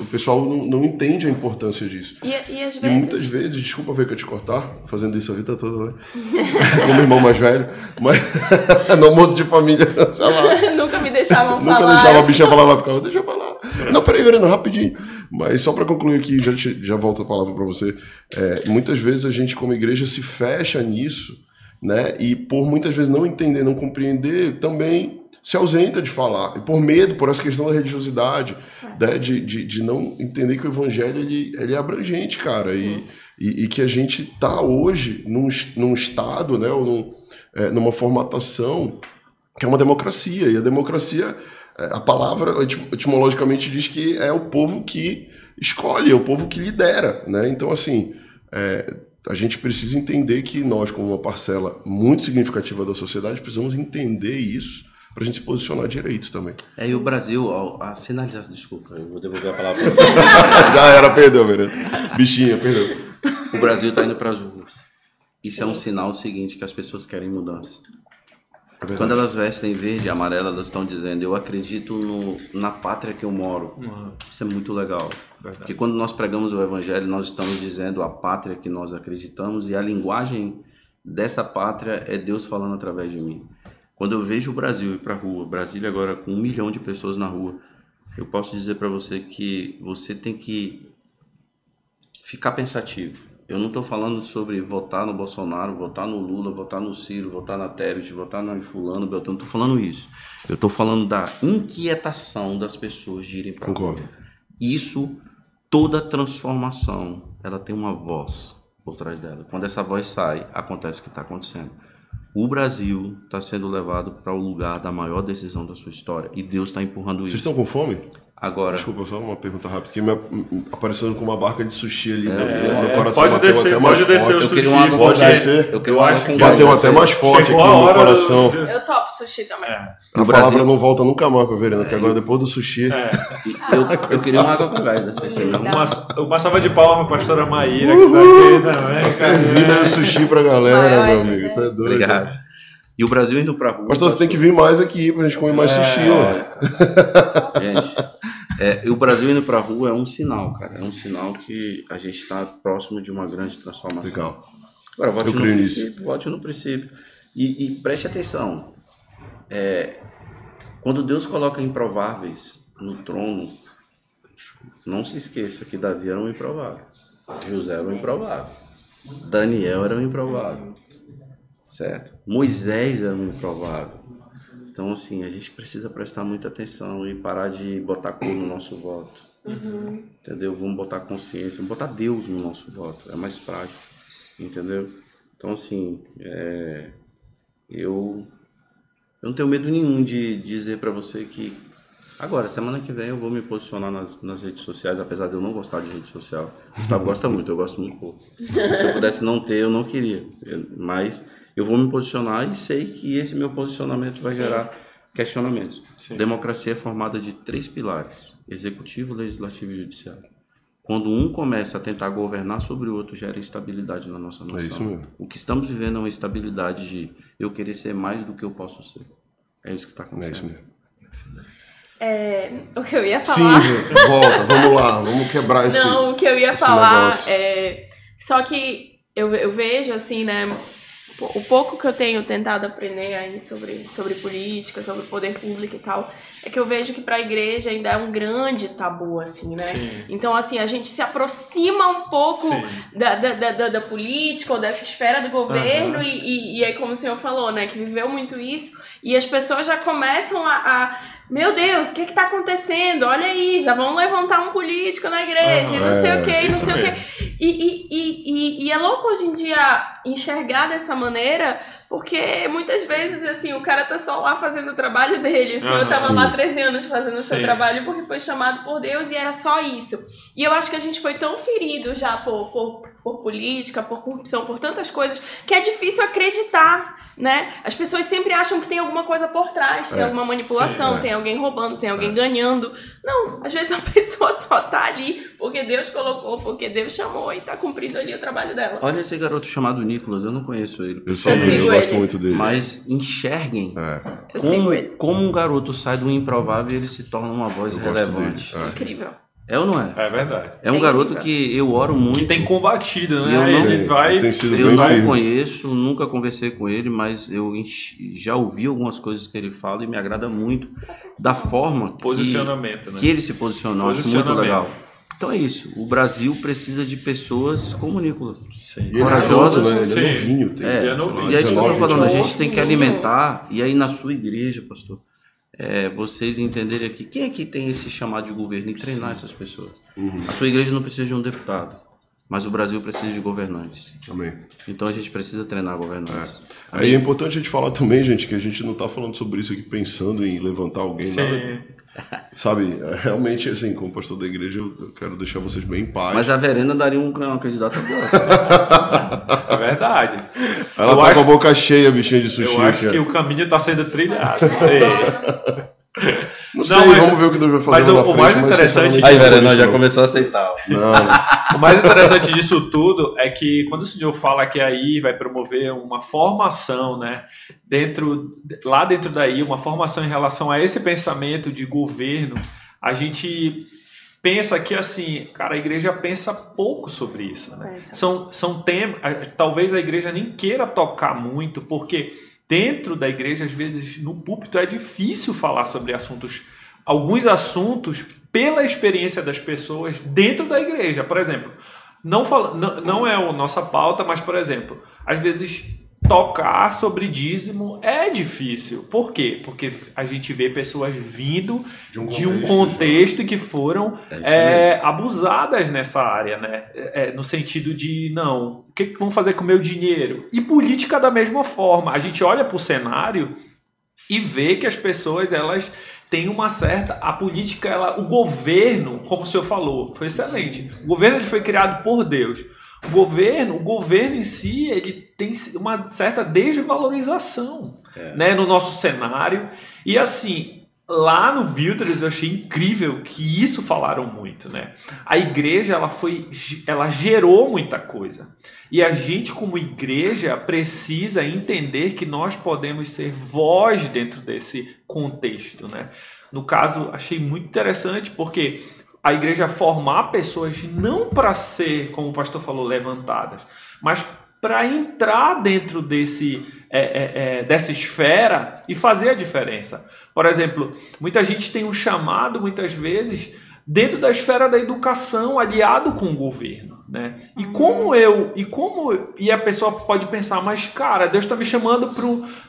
o pessoal não, não entende a importância disso. E, e às E vezes. muitas vezes, desculpa ver que eu te cortar, fazendo isso a vida toda, né? Como irmão mais velho, mas no almoço de família, sei lá. Nunca me deixavam Nunca falar. deixava a bicha falar lá, ficava, deixa eu falar. Não, peraí, Verena, rapidinho. Mas só para concluir aqui, já, te- já volto a palavra para você. É, muitas vezes a gente, como igreja, se fecha nisso, né? E por muitas vezes não entender, não compreender, também se ausenta de falar. E por medo, por essa questão da religiosidade, né? de, de, de não entender que o evangelho ele, ele é abrangente, cara. E, e, e que a gente tá hoje num, num estado, né? Ou num, é, numa formatação que é uma democracia. E a democracia, é, a palavra etim- etimologicamente diz que é o povo que escolhe, é o povo que lidera, né? Então, assim, é, a gente precisa entender que nós, como uma parcela muito significativa da sociedade, precisamos entender isso para a gente se posicionar direito também. É, e o Brasil, ó, a sinalização. Desculpa, eu vou devolver a palavra pra você. Já era, perdeu, Verena. Bichinha, perdeu. O Brasil está indo para as ruas. Isso é um sinal seguinte que as pessoas querem mudança. É verdade. Quando elas vestem verde e amarelo, elas estão dizendo: Eu acredito no, na pátria que eu moro. Isso é muito legal. Porque quando nós pregamos o evangelho, nós estamos dizendo a pátria que nós acreditamos e a linguagem dessa pátria é Deus falando através de mim. Quando eu vejo o Brasil ir para a rua, Brasília agora com um milhão de pessoas na rua, eu posso dizer para você que você tem que ficar pensativo. Eu não estou falando sobre votar no Bolsonaro, votar no Lula, votar no Ciro, votar na Tebet, votar no fulano, Beltrano. Não estou falando isso. Eu estou falando da inquietação das pessoas de irem para Concordo. Isso, toda transformação, ela tem uma voz por trás dela. Quando essa voz sai, acontece o que está acontecendo. O Brasil está sendo levado para o lugar da maior decisão da sua história e Deus está empurrando Vocês isso. estão com fome? Agora, Desculpa, só uma pergunta rápida, que me aparecendo com uma barca de sushi ali, meu, É, meu coração pode bateu descer, até mais pode forte. eu queria água pode descer? Eu queria acho água com. Bateu até mais forte Chegou aqui no meu coração. do- Eu topo sushi também. É. A palavra não volta nunca mais pra Verena, que agora depois do sushi. É. Eu, eu queria uma água com gás dessa vez. Uma, uma salva de palmas pra pastora Maíra, que tá aqui também. Tá servindo aí o sushi pra galera, meu amigo. Tu é doido. Obrigado. E o Brasil indo pra rua. Pastor, você tem que vir mais aqui pra gente comer mais sushi, ó. Gente, é, e o Brasil indo pra rua é um sinal, cara. É um sinal que a gente está próximo de uma grande transformação. Legal. Agora, volte Eu no princípio, volte no princípio. E, e preste atenção. É, quando Deus coloca improváveis no trono, não se esqueça que Davi era um improvável. José era um improvável. Daniel era um improvável. Certo? Moisés era um improvável. Então, assim, a gente precisa prestar muita atenção e parar de botar cor no nosso voto. Entendeu? Vamos botar consciência, vamos botar Deus no nosso voto. É mais prático. Entendeu? Então, assim, é, eu, eu não tenho medo nenhum de dizer pra você que agora, semana que vem, eu vou me posicionar nas, nas redes sociais, apesar de eu não gostar de rede social. O Gustavo gosta muito, eu gosto muito pouco. Se eu pudesse não ter, eu não queria. Mas eu vou me posicionar e sei que esse meu posicionamento vai gerar questionamentos. Democracia é formada de três pilares: executivo, legislativo e judiciário. Quando um começa a tentar governar sobre o outro, gera instabilidade na nossa nação. isso mesmo. O que estamos vivendo é uma instabilidade de eu querer ser mais do que eu posso ser. É isso que está É acontecendo. isso mesmo. É, o que eu ia Sim, falar. volta, vamos lá, vamos quebrar esse. Não, o que eu ia falar negócio. é. Só que eu, eu vejo, assim, né? O pouco que eu tenho tentado aprender aí sobre, sobre política, sobre poder público e tal, é que eu vejo que pra igreja ainda é um grande tabu, assim, né? Sim. Então, assim, a gente se aproxima um pouco da, da, da, da- política ou dessa esfera do governo, Aham. e, e, e é como o senhor falou, né? Que viveu muito isso, e as pessoas já começam a. a meu Deus, o que que tá acontecendo? Olha aí, já vão levantar um político na igreja, e não sei Aham, o que, não sei o mesmo. que. E, e, e, e, é louco hoje em dia enxergar dessa maneira, Porque muitas vezes, assim, o cara tá só lá fazendo o trabalho dele. O senhor Aham. tava Sim. lá 13 anos fazendo o seu trabalho porque foi chamado por Deus e era só isso. E eu acho que a gente foi tão ferido já por, por, por política, por corrupção, por tantas coisas, que é difícil acreditar, né? As pessoas sempre acham que tem alguma coisa por trás, tem É. alguma manipulação, Sim, é. tem alguém roubando, tem alguém É. ganhando. Não, às vezes a pessoa só tá ali porque Deus colocou, porque Deus chamou e tá cumprindo ali o trabalho dela. Olha esse garoto chamado Nicolas, eu não conheço ele. Eu sei, sigo eu gosto ele. muito dele. Mas enxerguem É, Eu sigo como, ele. como um garoto sai do improvável e ele se torna uma voz eu gosto relevante. dele. É. Incrível. É ou não é? É verdade. É um É garoto incrível. que eu oro muito. Que tem combatido, Eu né? não- Ele Tem- vai. tem sido Eu bem não firme. conheço, nunca conversei com ele, mas eu já ouvi algumas coisas que ele fala e me agrada muito da forma que, Posicionamento, né? que ele se posicionou. Acho muito legal. Então é isso. O Brasil precisa de pessoas como o Nicolas. Sim. E ele é Corajosos, adulto, né? Ele é novinho. Tem, É, é novinho. E é isso que eu tô 19, falando, a 20. gente tem que alimentar, e aí na sua igreja, pastor, é, vocês entenderem aqui, quem aqui tem esse chamado de governo e treinar essas pessoas? Uhum. A sua igreja não precisa de um deputado, mas o Brasil precisa de governantes. Amém. Então a gente precisa treinar governantes. Aí é importante a gente falar também, gente, que a gente não tá falando sobre isso aqui pensando em levantar alguém, nada. Sabe, realmente, assim, como pastor da igreja, eu eu quero deixar vocês bem em paz. Mas a Verena daria um, uma candidata boa. É verdade. Ela eu tá acho- com a boca cheia, bichinha de sushi. Eu acho cara. que o caminho tá sendo trilhado. É. Não sei, mas- vamos ver o que Deus vai fazer mas o- na o frente. mais mas interessante Aí, Verena, vou isso, não. começou a aceitar. Não, O mais interessante disso tudo é que quando o senhor fala que aí vai promover uma formação, né, dentro lá dentro daí, uma formação em relação a esse pensamento de governo, a gente pensa que assim, cara, a igreja pensa pouco sobre isso, né? Pensa. São são temas, talvez a igreja nem queira tocar muito, porque dentro da igreja às vezes no púlpito é difícil falar sobre assuntos alguns assuntos pela experiência das pessoas dentro da igreja. Por exemplo, não, fala, não, não é a nossa pauta, mas, por exemplo, às vezes tocar sobre dízimo é difícil. Por quê? Porque a gente vê pessoas vindo De um de um contexto, contexto que foram É é, abusadas nessa área, né? É, no sentido de, não, o que, que vão fazer com o meu dinheiro? E política da mesma forma. A gente olha para o cenário e vê que as pessoas, elas têm uma certa... A política, ela, o governo, como o senhor falou, foi excelente. O governo ele foi criado por Deus. O governo, o governo em si, ele tem uma certa desvalorização né, no nosso cenário. E assim, lá no Builders eu achei incrível que isso falaram muito, né? A igreja ela foi, ela gerou muita coisa. E a gente como igreja precisa entender que nós podemos ser voz dentro desse contexto, né? No caso, achei muito interessante porque a igreja formar pessoas não para ser, como o pastor falou, levantadas, mas para entrar dentro desse, é, é, é, dessa esfera e fazer a diferença. Por exemplo, muita gente tem um chamado, muitas vezes, dentro da esfera da educação, aliado com o governo. Né? E como eu, e como, e a pessoa pode pensar, mas cara, Deus está me chamando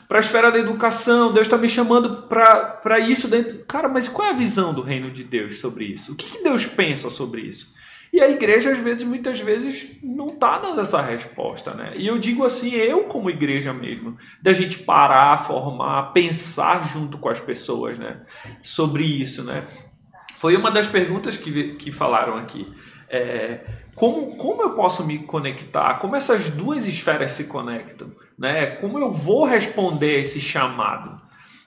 para a esfera da educação, Deus está me chamando para isso dentro. Cara, mas qual é a visão do reino de Deus sobre isso? O que, que Deus pensa sobre isso? E a igreja, às vezes, muitas vezes, não está dando essa resposta, né? E eu digo assim, eu como igreja mesmo, da gente parar, formar, pensar junto com as pessoas, né? Sobre isso, né? Foi uma das perguntas que, que falaram aqui. É, como, como eu posso me conectar? Como essas duas esferas se conectam? Né? Como eu vou responder esse chamado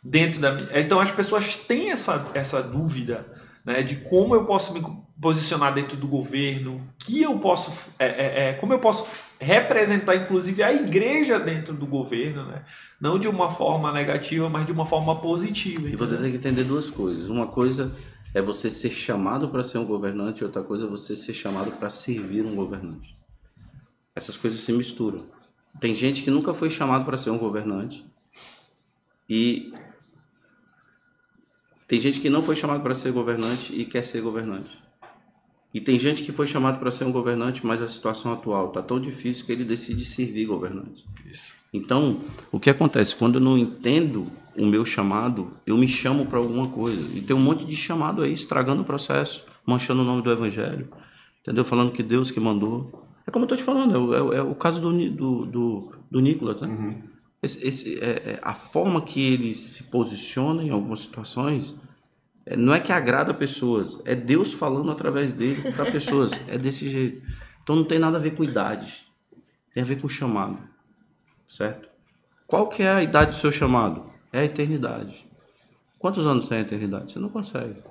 dentro da minha... Então as pessoas têm essa, essa dúvida né, de como eu posso me posicionar dentro do governo, que eu posso, é, é, é, como eu posso representar, inclusive, a igreja dentro do governo, né? não de uma forma negativa, mas de uma forma positiva. E você tem que entender duas coisas. Uma coisa é você ser chamado para ser um governante, e outra coisa é você ser chamado para servir um governante. Essas coisas se misturam. Tem gente que nunca foi chamado para ser um governante e tem gente que não foi chamado para ser governante e quer ser governante. E tem gente que foi chamado para ser um governante, mas a situação atual está tão difícil que ele decide servir governante. Então, o que acontece? Quando eu não entendo o meu chamado, eu me chamo para alguma coisa. E tem um monte de chamado aí, estragando o processo, manchando o nome do evangelho, entendeu? Falando que Deus que mandou. É como eu estou te falando, é o, é o- é o caso do, do, do, do Nicolas, né? esse, esse, é, é, a forma que ele se posiciona em algumas situações é, não é que agrada pessoas, é Deus falando através dele para pessoas. É desse jeito. Então não tem nada a ver com idade, tem a ver com chamado, certo? Qual que é a idade do seu chamado? É a eternidade. Quantos anos tem a eternidade? Você não consegue.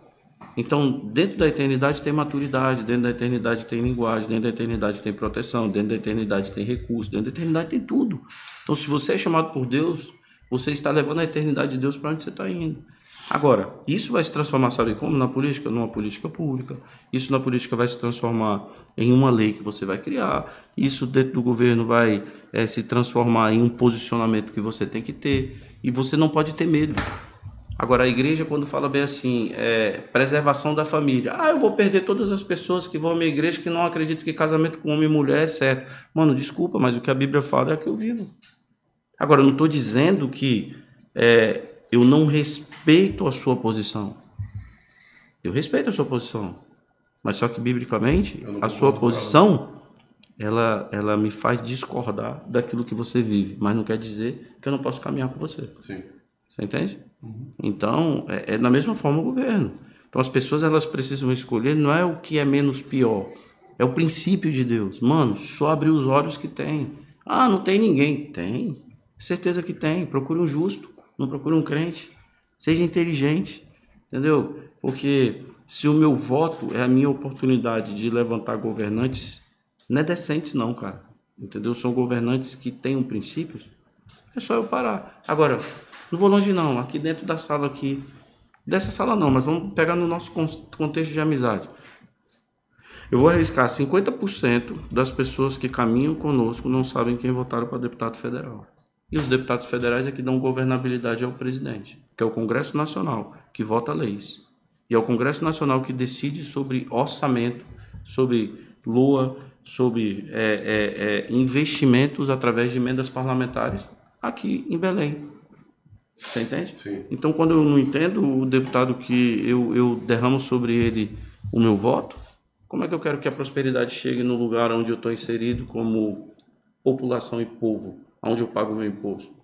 Então, dentro da eternidade tem maturidade, dentro da eternidade tem linguagem, dentro da eternidade tem proteção, dentro da eternidade tem recurso, dentro da eternidade tem tudo. Então, se você é chamado por Deus, você está levando a eternidade de Deus para onde você está indo. Agora, isso vai se transformar, sabe como? Na política? Numa política pública. Isso na política vai se transformar em uma lei que você vai criar. Isso dentro do governo vai é, se transformar em um posicionamento que você tem que ter. E você não pode ter medo. Agora, a igreja, quando fala bem assim, é, preservação da família. Ah, eu vou perder todas as pessoas que vão à minha igreja que não acreditam que casamento com homem e mulher é certo. Mano, desculpa, mas o que a Bíblia fala é que eu vivo. Agora, eu não estou dizendo que é, eu não respeito a sua posição. Eu respeito a sua posição. Mas só que, biblicamente, a sua posição, ela, ela me faz discordar daquilo que você vive. Mas não quer dizer que eu não posso caminhar com você. Sim. Você entende? Uhum. Então, é, é, da mesma forma o governo. Então, as pessoas elas precisam escolher, não é o que é menos pior, é o princípio de Deus. Mano, só abrir os olhos que tem. Ah, não tem ninguém. Tem. Certeza que tem. Procure um justo, não procure um crente. Seja inteligente, entendeu? Porque se o meu voto é a minha oportunidade de levantar governantes, não é decentes não, cara. Entendeu? São governantes que têm um princípios. É só eu parar. Agora, não vou longe não, aqui dentro da sala aqui. Dessa sala não, mas vamos pegar no nosso contexto de amizade. Eu vou arriscar 50% das pessoas que caminham conosco não sabem quem votaram para deputado federal. E os deputados federais é que dão governabilidade ao presidente, que é o Congresso Nacional, que vota leis. E é o Congresso Nacional que decide sobre orçamento, sobre lua, sobre é, é, é, investimentos através de emendas parlamentares aqui em Belém. Você entende? Sim. Então, quando eu não entendo o deputado que eu, eu derramo sobre ele o meu voto, como é que eu quero que a prosperidade chegue no lugar onde eu estou inserido como população e povo, onde eu pago o meu imposto?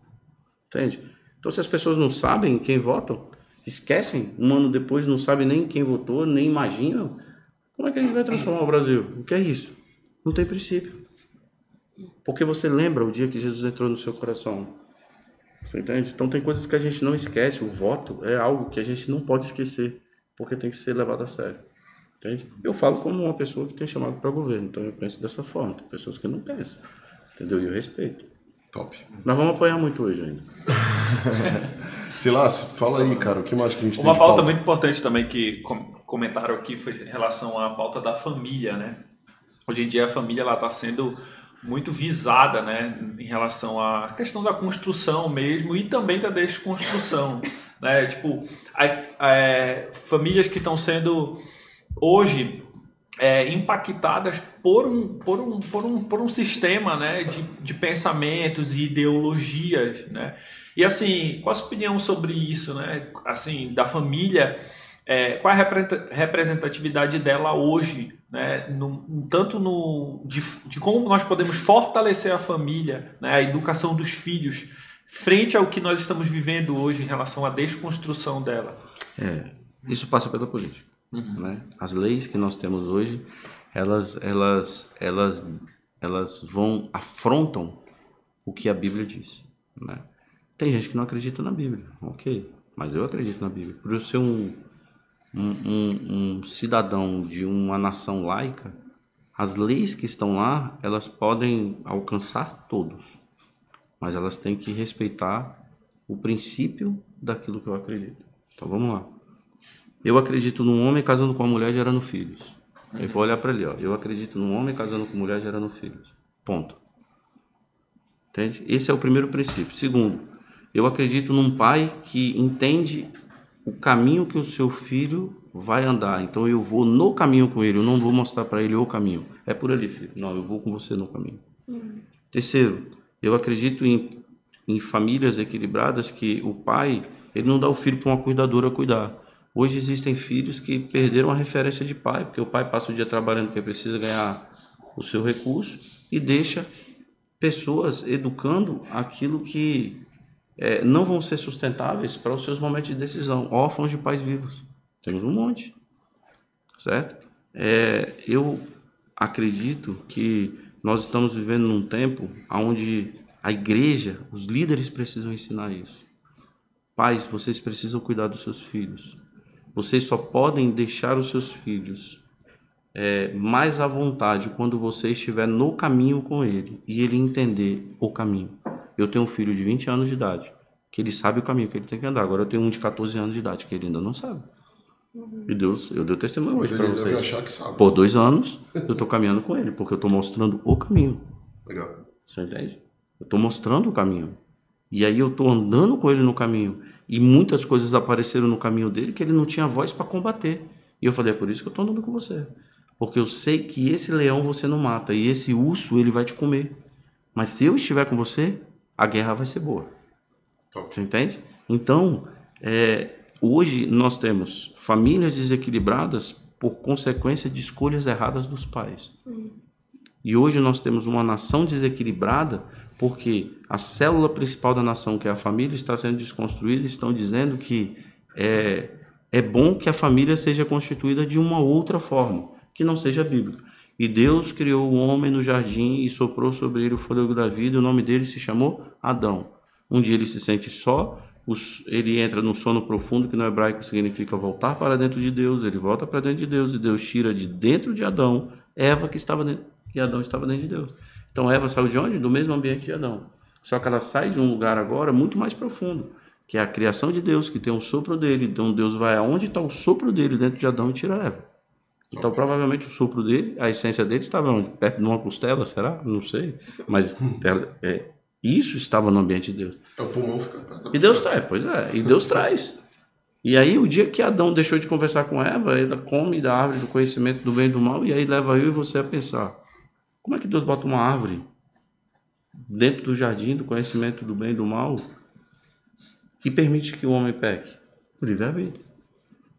Entende? Então, se as pessoas não sabem quem votam, esquecem, um ano depois não sabem nem quem votou, nem imaginam, como é que a gente vai transformar o Brasil? O que é isso? Não tem princípio. Porque você lembra o dia que Jesus entrou no seu coração. Você entende? Então tem coisas que a gente não esquece. O voto é algo que a gente não pode esquecer, porque tem que ser levado a sério. Entende? Eu falo como uma pessoa que tem chamado para governo, então eu penso dessa forma. Tem pessoas que não pensam. Entendeu? E eu respeito. Top. Nós vamos apanhar muito hoje ainda. Silas, fala aí, cara, o que mais que a gente Uma tem pauta pauta muito importante também que comentaram aqui foi em relação à pauta da família, né? Hoje em dia a família ela está sendo muito visada, né, em relação à questão da construção mesmo e também da desconstrução, né, tipo, a, a, é, famílias que estão sendo hoje é, impactadas por um, por um, por um, por um sistema, né, de, de pensamentos e ideologias, né, e assim, qual a sua opinião sobre isso, né, assim, da família, é, qual a representatividade dela hoje né, no, tanto no, de, de, como nós podemos fortalecer a família, né, a educação dos filhos, frente ao que nós estamos vivendo hoje em relação à desconstrução dela. É, isso passa pela política. Uhum. Né? As leis que nós temos hoje, elas, elas, elas, elas vão afrontam o que a Bíblia diz. Né? Tem gente que não acredita na Bíblia, ok, mas eu acredito na Bíblia. Por eu ser um um, um, um cidadão de uma nação laica, as leis que estão lá, elas podem alcançar todos, mas elas têm que respeitar o princípio daquilo que eu acredito. Então vamos lá. Eu acredito num homem casando com uma mulher gerando filhos. Eu vou olhar para ele, ó. Eu acredito num homem casando com mulher gerando filhos. Ponto. Entende? Esse é o primeiro princípio. Segundo, eu acredito num pai que entende o caminho que o seu filho vai andar. Então eu vou no caminho com ele, eu não vou mostrar para ele o caminho. É por ali, filho. Não, eu vou com você no caminho. Uhum. Terceiro, eu acredito em, em famílias equilibradas que o pai, ele não dá o filho para uma cuidadora cuidar. Hoje existem filhos que perderam a referência de pai, porque o pai passa o dia trabalhando porque precisa ganhar o seu recurso e deixa pessoas educando aquilo que é, não vão ser sustentáveis para os seus momentos de decisão. Órfãos de pais vivos. Temos um monte. Certo? É, eu acredito que nós estamos vivendo num tempo onde a igreja, os líderes precisam ensinar isso. Pais, vocês precisam cuidar dos seus filhos. Vocês só podem deixar os seus filhos é, mais à vontade quando você estiver no caminho com ele e ele entender o caminho. Eu tenho um filho de 20 anos de idade, que ele sabe o caminho que ele tem que andar. Agora eu tenho um de 14 anos de idade, que ele ainda não sabe. E Deus, eu dei testemunho hoje para vocês. Por dois anos, eu estou caminhando com ele, porque eu estou mostrando o caminho. Legal. Você entende? Eu estou mostrando o caminho. E aí eu estou andando com ele no caminho. E muitas coisas apareceram no caminho dele que ele não tinha voz para combater. E eu falei, é por isso que eu estou andando com você. Porque eu sei que esse leão você não mata. E esse urso ele vai te comer. Mas se eu estiver com você, a guerra vai ser boa. Top. Você entende? Então, é, hoje nós temos famílias desequilibradas por consequência de escolhas erradas dos pais. E hoje nós temos uma nação desequilibrada porque a célula principal da nação, que é a família, está sendo desconstruída. Estão dizendo que é, é bom que a família seja constituída de uma outra forma, que não seja bíblica. E Deus criou o homem no jardim e soprou sobre ele o fôlego da vida. E o nome dele se chamou Adão. Um dia ele se sente só, ele entra num sono profundo, que no hebraico significa voltar para dentro de Deus. Ele volta para dentro de Deus e Deus tira de dentro de Adão Eva que estava dentro, e Adão estava dentro de Deus. Então Eva saiu de onde? Do mesmo ambiente de Adão. Só que ela sai de um lugar agora muito mais profundo, que é a criação de Deus, que tem um sopro dele. Então Deus vai aonde está o sopro dele dentro de Adão e tira Eva. Então provavelmente o sopro dele, a essência dele estava onde? Perto de uma costela, será? Não sei. Mas ela- é, isso estava no ambiente de Deus. É, O pulmão fica perto. E Deus traz, pois é, e Deus traz. E aí, o dia que Adão deixou de conversar com Eva, ele come da árvore do conhecimento do bem e do mal, e aí leva eu e você a pensar: como é que Deus bota uma árvore dentro do jardim do conhecimento do bem e do mal e permite que o homem peque? O livre-arbítrio.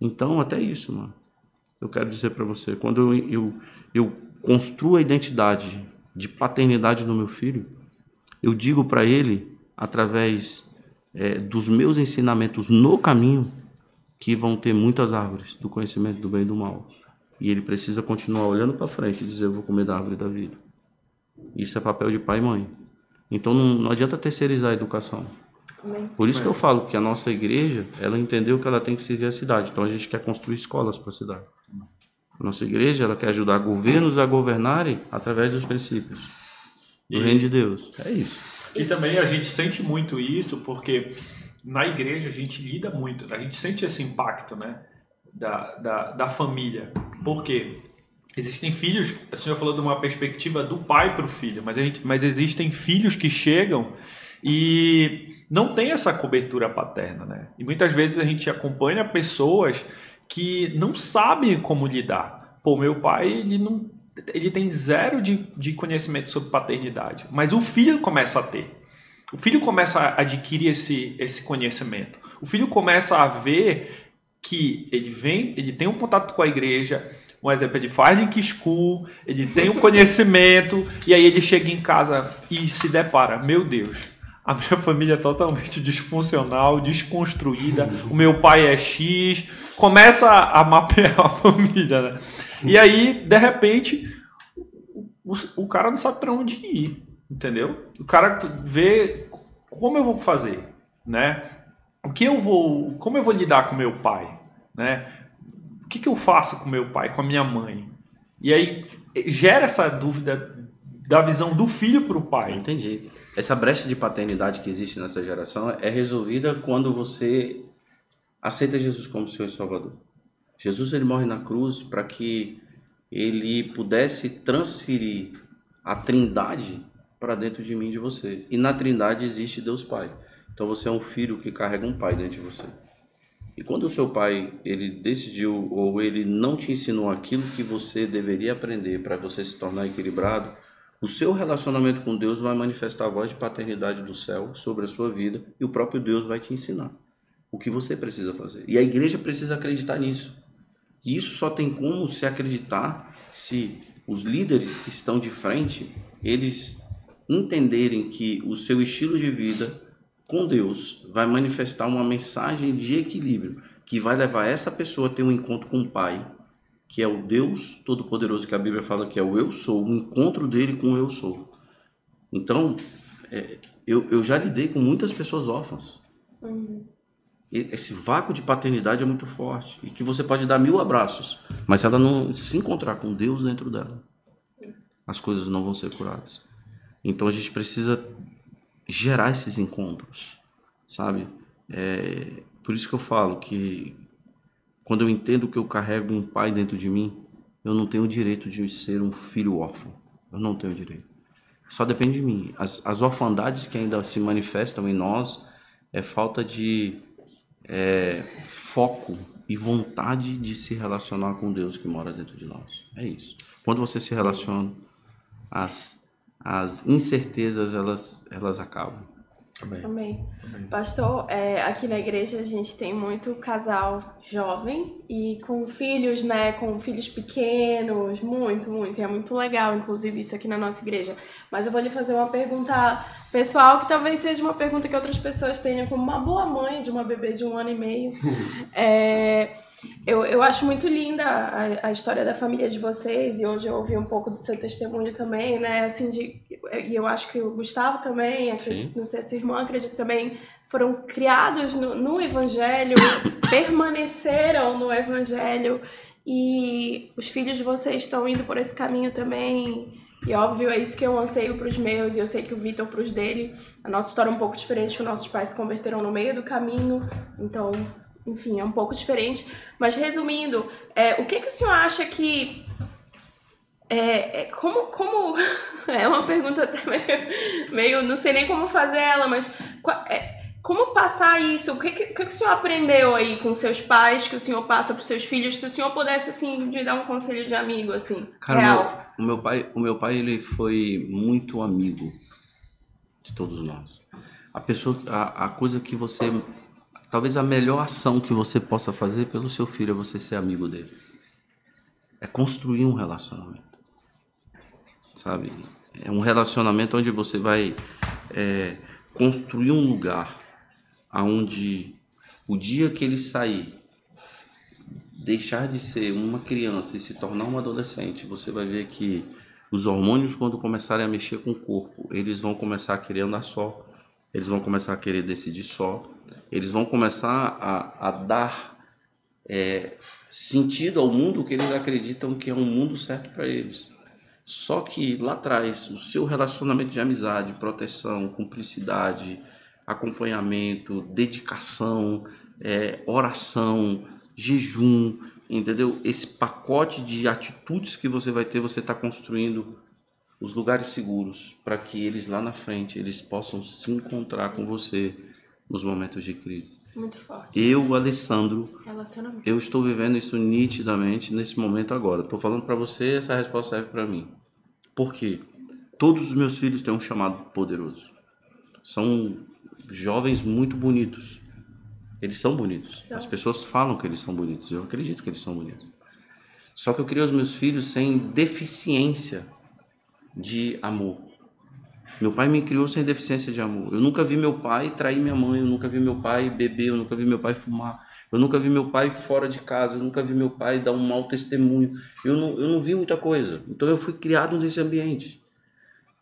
Então, até isso, mano. Eu quero dizer para você: quando eu, eu, eu construo a identidade de paternidade no meu filho, eu digo para ele, através é, dos meus ensinamentos no caminho, que vão ter muitas árvores do conhecimento do bem e do mal. E ele precisa continuar olhando para frente e dizer: Eu vou comer da árvore da vida. Isso é papel de pai e mãe. Então não, não adianta terceirizar a educação. Por isso que eu falo que a nossa igreja, ela entendeu que ela tem que servir a cidade. Então a gente quer construir escolas para a cidade. A nossa igreja, ela quer ajudar governos a governarem através dos princípios do E- reino de Deus. É isso. E também a gente sente muito isso porque na igreja a gente lida muito, a gente sente esse impacto, né? Da, da, da família. Por quê? Existem filhos, a senhora falou de uma perspectiva do pai para o filho, mas, a gente, mas existem filhos que chegam e não tem essa cobertura paterna, né? E muitas vezes a gente acompanha pessoas que não sabem como lidar. Pô, meu pai, ele não ele tem zero de, de conhecimento sobre paternidade, mas o filho começa a ter. O filho começa a adquirir esse, esse conhecimento. O filho começa a ver que ele vem, ele tem um contato com a igreja, um exemplo, ele faz link school, ele tem um conhecimento, e aí ele chega em casa e se depara, meu Deus, a minha família é totalmente disfuncional, desconstruída, o meu pai é X, começa a mapear a família, né? E aí, de repente, o, o cara não sabe para onde ir, entendeu? O cara vê como eu vou fazer, né? O que eu vou, como eu vou lidar com meu pai, né? O que, que eu faço com meu pai, com a minha mãe? E aí gera essa dúvida da visão do filho para o pai. Entendi. Essa brecha de paternidade que existe nessa geração é resolvida quando você aceita Jesus como seu Salvador. Jesus ele morre na cruz para que ele pudesse transferir a Trindade para dentro de mim e de você. E na Trindade existe Deus Pai. Então você é um filho que carrega um pai dentro de você. E quando o seu pai ele decidiu ou ele não te ensinou aquilo que você deveria aprender para você se tornar equilibrado, o seu relacionamento com Deus vai manifestar a voz de paternidade do céu sobre a sua vida e o próprio Deus vai te ensinar o que você precisa fazer. E a igreja precisa acreditar nisso. E isso só tem como se acreditar se os líderes que estão de frente, eles entenderem que o seu estilo de vida com Deus vai manifestar uma mensagem de equilíbrio que vai levar essa pessoa a ter um encontro com o Pai, que é o Deus Todo-Poderoso que a Bíblia fala que é o Eu Sou, o encontro dele com o Eu Sou. Então, é, eu, eu já lidei com muitas pessoas órfãs. Esse vácuo de paternidade é muito forte e que você pode dar mil abraços, mas se ela não se encontrar com Deus dentro dela, as coisas não vão ser curadas. Então a gente precisa gerar esses encontros, sabe? É, por isso que eu falo que quando eu entendo que eu carrego um pai dentro de mim, eu não tenho o direito de ser um filho órfão. Eu não tenho direito. Só depende de mim. As, as orfandades que ainda se manifestam em nós é falta de é, foco e vontade de se relacionar com Deus que mora dentro de nós. É isso. Quando você se relaciona, as, as incertezas elas, elas acabam. Amém. Amém. Pastor, é, aqui na igreja a gente tem muito casal jovem e com filhos, né? Com filhos pequenos, muito, muito. E é muito legal, inclusive, isso aqui na nossa igreja. Mas eu vou lhe fazer uma pergunta pessoal, que talvez seja uma pergunta que outras pessoas tenham, como uma boa mãe de uma bebê de um ano e meio. é, eu, eu acho muito linda a, a, história da família de vocês, e hoje eu ouvi um pouco do seu testemunho também, né? Assim, de, e eu acho que o Gustavo também, acredito, não sei, a sua irmã, acredito também, foram criados no, no Evangelho, permaneceram no Evangelho, e os filhos de vocês estão indo por esse caminho também. E óbvio, é isso que eu anseio para os meus, e eu sei que o Vitor para os dele. A nossa história é um pouco diferente, que nossos pais se converteram no meio do caminho, então enfim, é um pouco diferente. Mas resumindo, é, o que, que o senhor acha que. É, é, como, como. É uma pergunta até meio, meio. Não sei nem como fazer ela, mas. É, como passar isso? O que, que, que, o senhor aprendeu aí com seus pais, que o senhor passa para os seus filhos? Se o senhor pudesse, assim, me dar um conselho de amigo, assim, Cara, real. o meu pai, o meu pai, ele foi muito amigo de todos nós. A pessoa, a, a coisa que você Talvez a melhor ação que você possa fazer pelo seu filho é você ser amigo dele. É construir um relacionamento. Sabe? É um relacionamento onde você vai é, construir um lugar aonde o dia que ele sair, deixar de ser uma criança e se tornar um adolescente, você vai ver que os hormônios, quando começarem a mexer com o corpo, eles vão começar a querer andar só, eles vão começar a querer decidir só, eles vão começar a, a dar é, sentido ao mundo que eles acreditam que é um mundo certo para eles. Só que lá atrás, o seu relacionamento de amizade, proteção, cumplicidade, acompanhamento, dedicação, é, oração, jejum, entendeu? Esse pacote de atitudes que você vai ter, você está construindo os lugares seguros para que eles lá na frente eles possam se encontrar com você nos momentos de crise. Muito forte. Eu, Alessandro, eu estou vivendo isso nitidamente nesse momento agora. Estou falando para você, essa resposta serve para mim. Por quê? Todos os meus filhos têm um chamado poderoso. São jovens muito bonitos. Eles são bonitos. São. As pessoas falam que eles são bonitos. Eu acredito que eles são bonitos. Só que eu criei os meus filhos sem deficiência de amor. Meu pai me criou sem deficiência de amor. Eu nunca vi meu pai trair minha mãe, eu nunca vi meu pai beber, eu nunca vi meu pai fumar, eu nunca vi meu pai fora de casa, eu nunca vi meu pai dar um mau testemunho. Eu não, eu não vi muita coisa. Então eu fui criado nesse ambiente.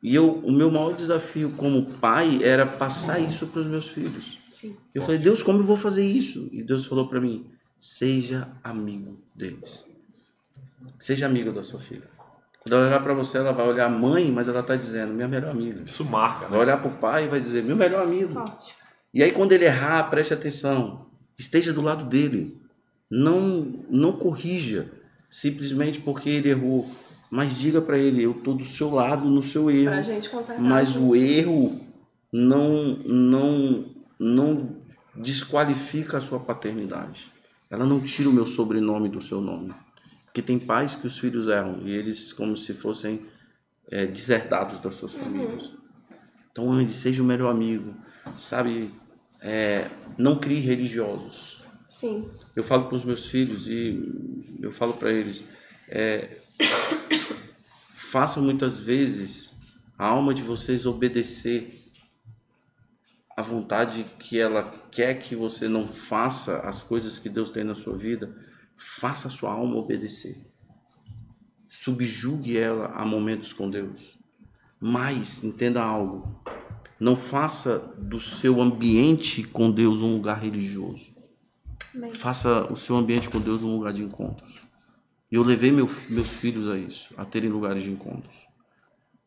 E eu, o meu maior desafio como pai era passar isso para os meus filhos. Sim. Eu falei, Deus, como eu vou fazer isso? E Deus falou para mim: seja amigo deles. Seja amigo da sua filha. Ela olhar para você, ela vai olhar mãe, mas ela está dizendo, minha melhor amiga. Isso marca, né? Vai olhar para o pai e vai dizer, meu melhor amigo. Forte. E aí, quando ele errar, preste atenção. Esteja do lado dele. Não, não corrija simplesmente porque ele errou. Mas diga para ele, eu estou do seu lado no seu erro. Pra gente consertar. Mas o erro não, não, não desqualifica a sua paternidade. Ela não tira o meu sobrenome do seu nome. Porque tem pais que os filhos erram e eles como se fossem é, deserdados das suas famílias. Uhum. Então, ande, seja o melhor amigo, sabe? É, não crie religiosos. Sim. Eu falo para os meus filhos e eu falo para eles, é, façam muitas vezes a alma de vocês obedecer a vontade que ela quer que você não faça as coisas que Deus tem na sua vida, faça a sua alma obedecer. Subjugue ela a momentos com Deus. Mas, entenda algo, não faça do seu ambiente com Deus um lugar religioso. Faça o seu ambiente com Deus um lugar de encontros. E eu levei meu- meus filhos a isso, a terem lugares de encontros.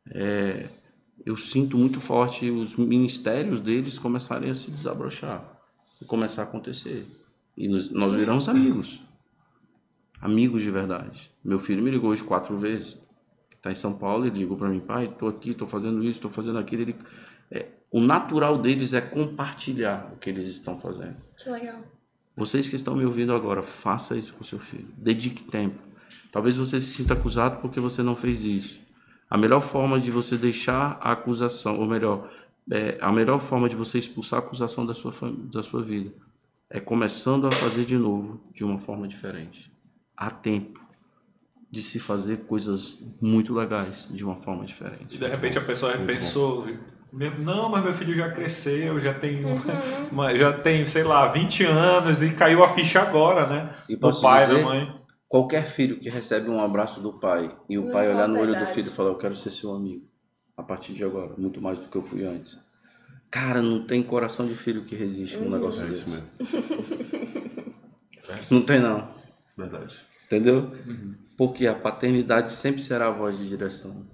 É, eu sinto muito forte os ministérios deles começarem a se desabrochar e começar a acontecer. E nos- nós viramos amigos. Amigos de verdade. Meu filho me ligou hoje quatro vezes. Está em São Paulo, ele ligou para mim, pai, estou aqui, estou fazendo isso, estou fazendo aquilo. Ele, é, o natural deles é compartilhar o que eles estão fazendo. Que legal. Vocês que estão me ouvindo agora, faça isso com seu filho. Dedique tempo. Talvez você se sinta acusado porque você não fez isso. A melhor forma de você deixar a acusação, ou melhor, é, a melhor forma de você expulsar a acusação da sua, da sua vida é começando a fazer de novo de uma forma diferente. Há tempo de se fazer coisas muito legais de uma forma diferente. E de repente a pessoa pensou, não, mas meu filho já cresceu, já tem, uma- já tem, sei lá, 20 anos e caiu a ficha agora, né? E Do posso pai, da dizer, mãe. Qualquer filho que recebe um abraço do pai e o Não pai olhar no olho do idade. filho e falar: Eu quero ser seu amigo a partir de agora, muito mais do que eu fui antes. Cara, não tem coração de filho que resiste num negócio É desse. isso mesmo. Não tem, não. Verdade. Entendeu? Porque a paternidade sempre será a voz de direção.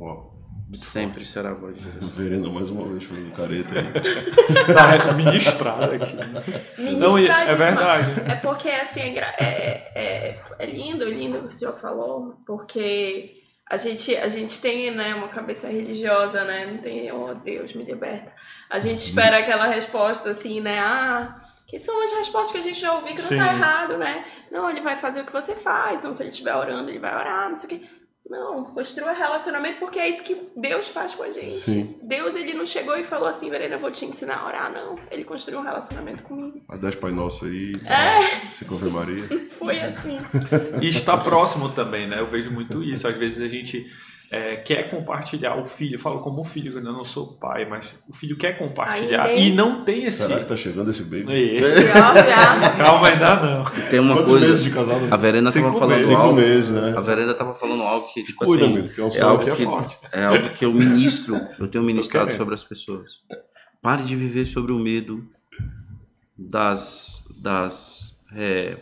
Ó, Sempre será a voz de direção. Verena mais uma vez fazendo careta aí. Tá ministrado aqui. Não, é de verdade. É porque, assim, é, é, é, é lindo, lindo o que o senhor falou, porque a gente, a gente tem, né, uma cabeça religiosa, né, não tem, oh Deus, me liberta. A gente espera aquela resposta, assim, né, ah, que são as respostas que a gente já ouviu que não Sim. tá errado, né? Não, ele vai fazer o que você faz, então se ele estiver orando, ele vai orar, não sei o quê. Não, construa relacionamento porque é isso que Deus faz com a gente. Sim. Deus, ele não chegou e falou assim, Verena, eu vou te ensinar a orar, não. Ele construiu um relacionamento comigo. A 10 Pai Nosso aí. É. Se Ave Maria. Foi assim. E está próximo também, né? Eu vejo muito isso. Às vezes a gente é, quer compartilhar o filho. Eu falo como filho, eu ainda não sou pai, mas o filho quer compartilhar Ainda, e não tem esse. Será que tá chegando esse baby? Já, já. Calma, ainda não. Tem uma Quantos coisa. meses de casado? A Verena Cinco tava falando meses. Cinco algo. meses, né? A Verena tava falando algo que, tipo Cuida, assim, amigo, que é um é algo que é forte. é algo que eu ministro, eu tenho ministrado sobre as pessoas. Pare de viver sobre o medo das, das é,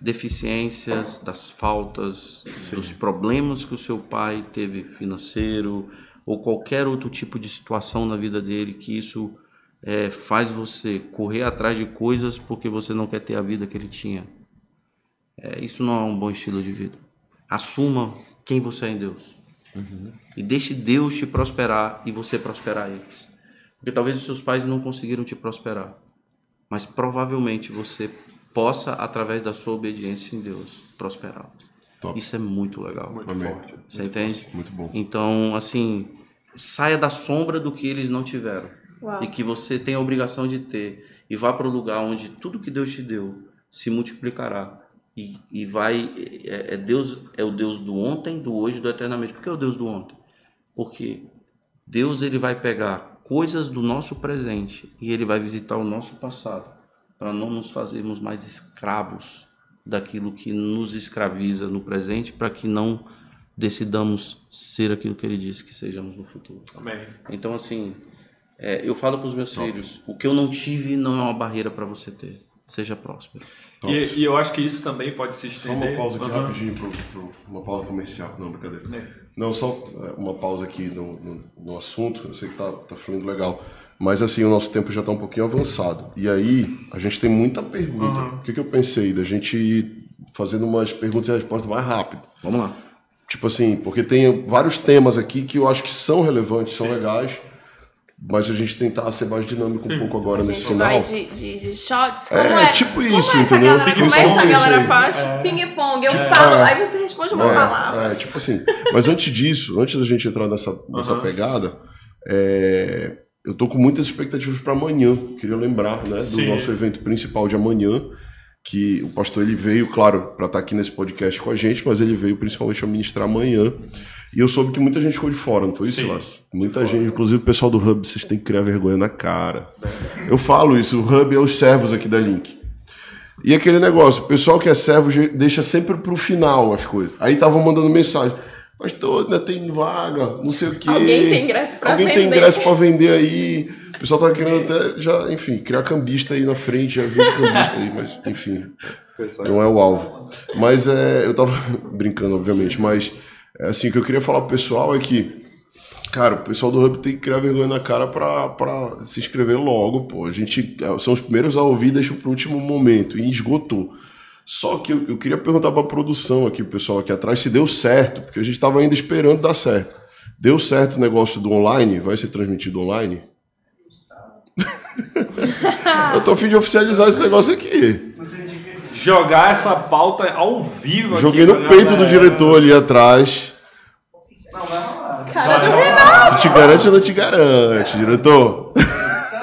deficiências, das faltas, dos problemas que o seu pai teve financeiro ou qualquer outro tipo de situação na vida dele que isso é, faz você correr atrás de coisas porque você não quer ter a vida que ele tinha. É, isso não é um bom estilo de vida. Assuma quem você é em Deus. E deixe Deus te prosperar e você prosperar eles. Porque talvez os seus pais não conseguiram te prosperar. Mas provavelmente você possa, através da sua obediência em Deus, prosperá-los. Top. Isso é muito legal. Muito Amém. forte. Você entende? Muito bom. Então, assim, saia da sombra do que eles não tiveram Uau. e que você tem a obrigação de ter e vá para o lugar onde tudo que Deus te deu se multiplicará e, e vai é, é Deus é o Deus do ontem, do hoje, e do eternamente. Por que é o Deus do ontem? Porque Deus ele vai pegar coisas do nosso presente e ele vai visitar o nosso passado para não nos fazermos mais escravos daquilo que nos escraviza no presente, para que não decidamos ser aquilo que ele disse que sejamos no futuro. Amém. Então, assim, é, eu falo para os meus filhos: o que eu não tive não é uma barreira para você ter. Seja próspero. E, e eu acho que isso também pode se Só estender. uma pausa aqui Aham. rapidinho, pro, pro- uma pausa comercial. Não, brincadeira. É. Não, só é, uma pausa aqui no, no, no assunto. Eu sei que tá, tá fluindo legal. Mas assim, o nosso tempo já tá um pouquinho avançado. E aí, a gente tem muita pergunta. O que, que eu pensei? Da gente ir fazendo umas perguntas e respostas mais rápido. Vamos lá. Tipo assim, porque tem vários temas aqui que eu acho que são relevantes, são legais. Mas a gente tentar ser mais dinâmico um pouco agora A nesse final. vai de, de, de shots? É, Como é, tipo como isso, essa entendeu? Galera, como Ping-pong, essa galera faz? Ping-pong. Eu falo, É. aí você responde uma palavra. É, é, tipo assim. Mas antes disso, antes da gente entrar nessa, nessa pegada, é, eu tô com muitas expectativas para amanhã. Queria lembrar, né, do Sim. nosso evento principal de amanhã, que o pastor ele veio, claro, para estar aqui nesse podcast com a gente, mas ele veio principalmente a ministrar amanhã. E eu soube que muita gente ficou de fora, não foi isso, Silas? Muita gente, inclusive o pessoal do Hub, vocês têm que criar vergonha na cara. Eu falo isso, o Hub é os servos aqui da Link. E aquele negócio, o pessoal que é servo deixa sempre pro final as coisas. Aí estavam mandando mensagem. Pastor, ainda tem vaga, não sei o quê. Alguém tem ingresso pra Alguém tem vender. ingresso pra vender aí. O pessoal tá querendo até, já, enfim, criar cambista aí na frente, já viu cambista aí, mas, enfim, não é o alvo. Mas é, eu tava brincando, obviamente, mas é assim, o que eu queria falar pro pessoal é que, cara, o pessoal do Hub tem que criar vergonha na cara pra, pra se inscrever logo, pô. A gente é, são os primeiros a ouvir, deixa pro último momento, e esgotou. Só que eu, eu queria perguntar pra produção aqui, o pessoal aqui atrás, se deu certo, porque a gente tava ainda esperando dar certo. Deu certo o negócio do online? Vai ser transmitido online? eu tô a fim de oficializar esse negócio aqui. Jogar essa pauta ao vivo aqui Joguei no peito do galera. diretor ali atrás. Cara do Renato. Tu te garante ou não te garante, diretor?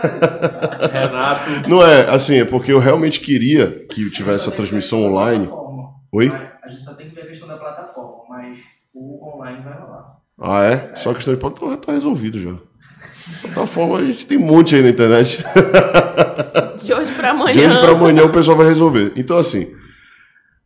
Renato. Não é, assim, é porque eu realmente queria que tivesse a transmissão online. Oi? A gente só tem que ver a questão da plataforma, mas o online vai rolar. Ah, é? Só questão de pauta, então tá resolvido já. Plataforma a gente tem um monte aí na internet. De hoje pra amanhã. De hoje para amanhã o pessoal vai resolver. Então, assim,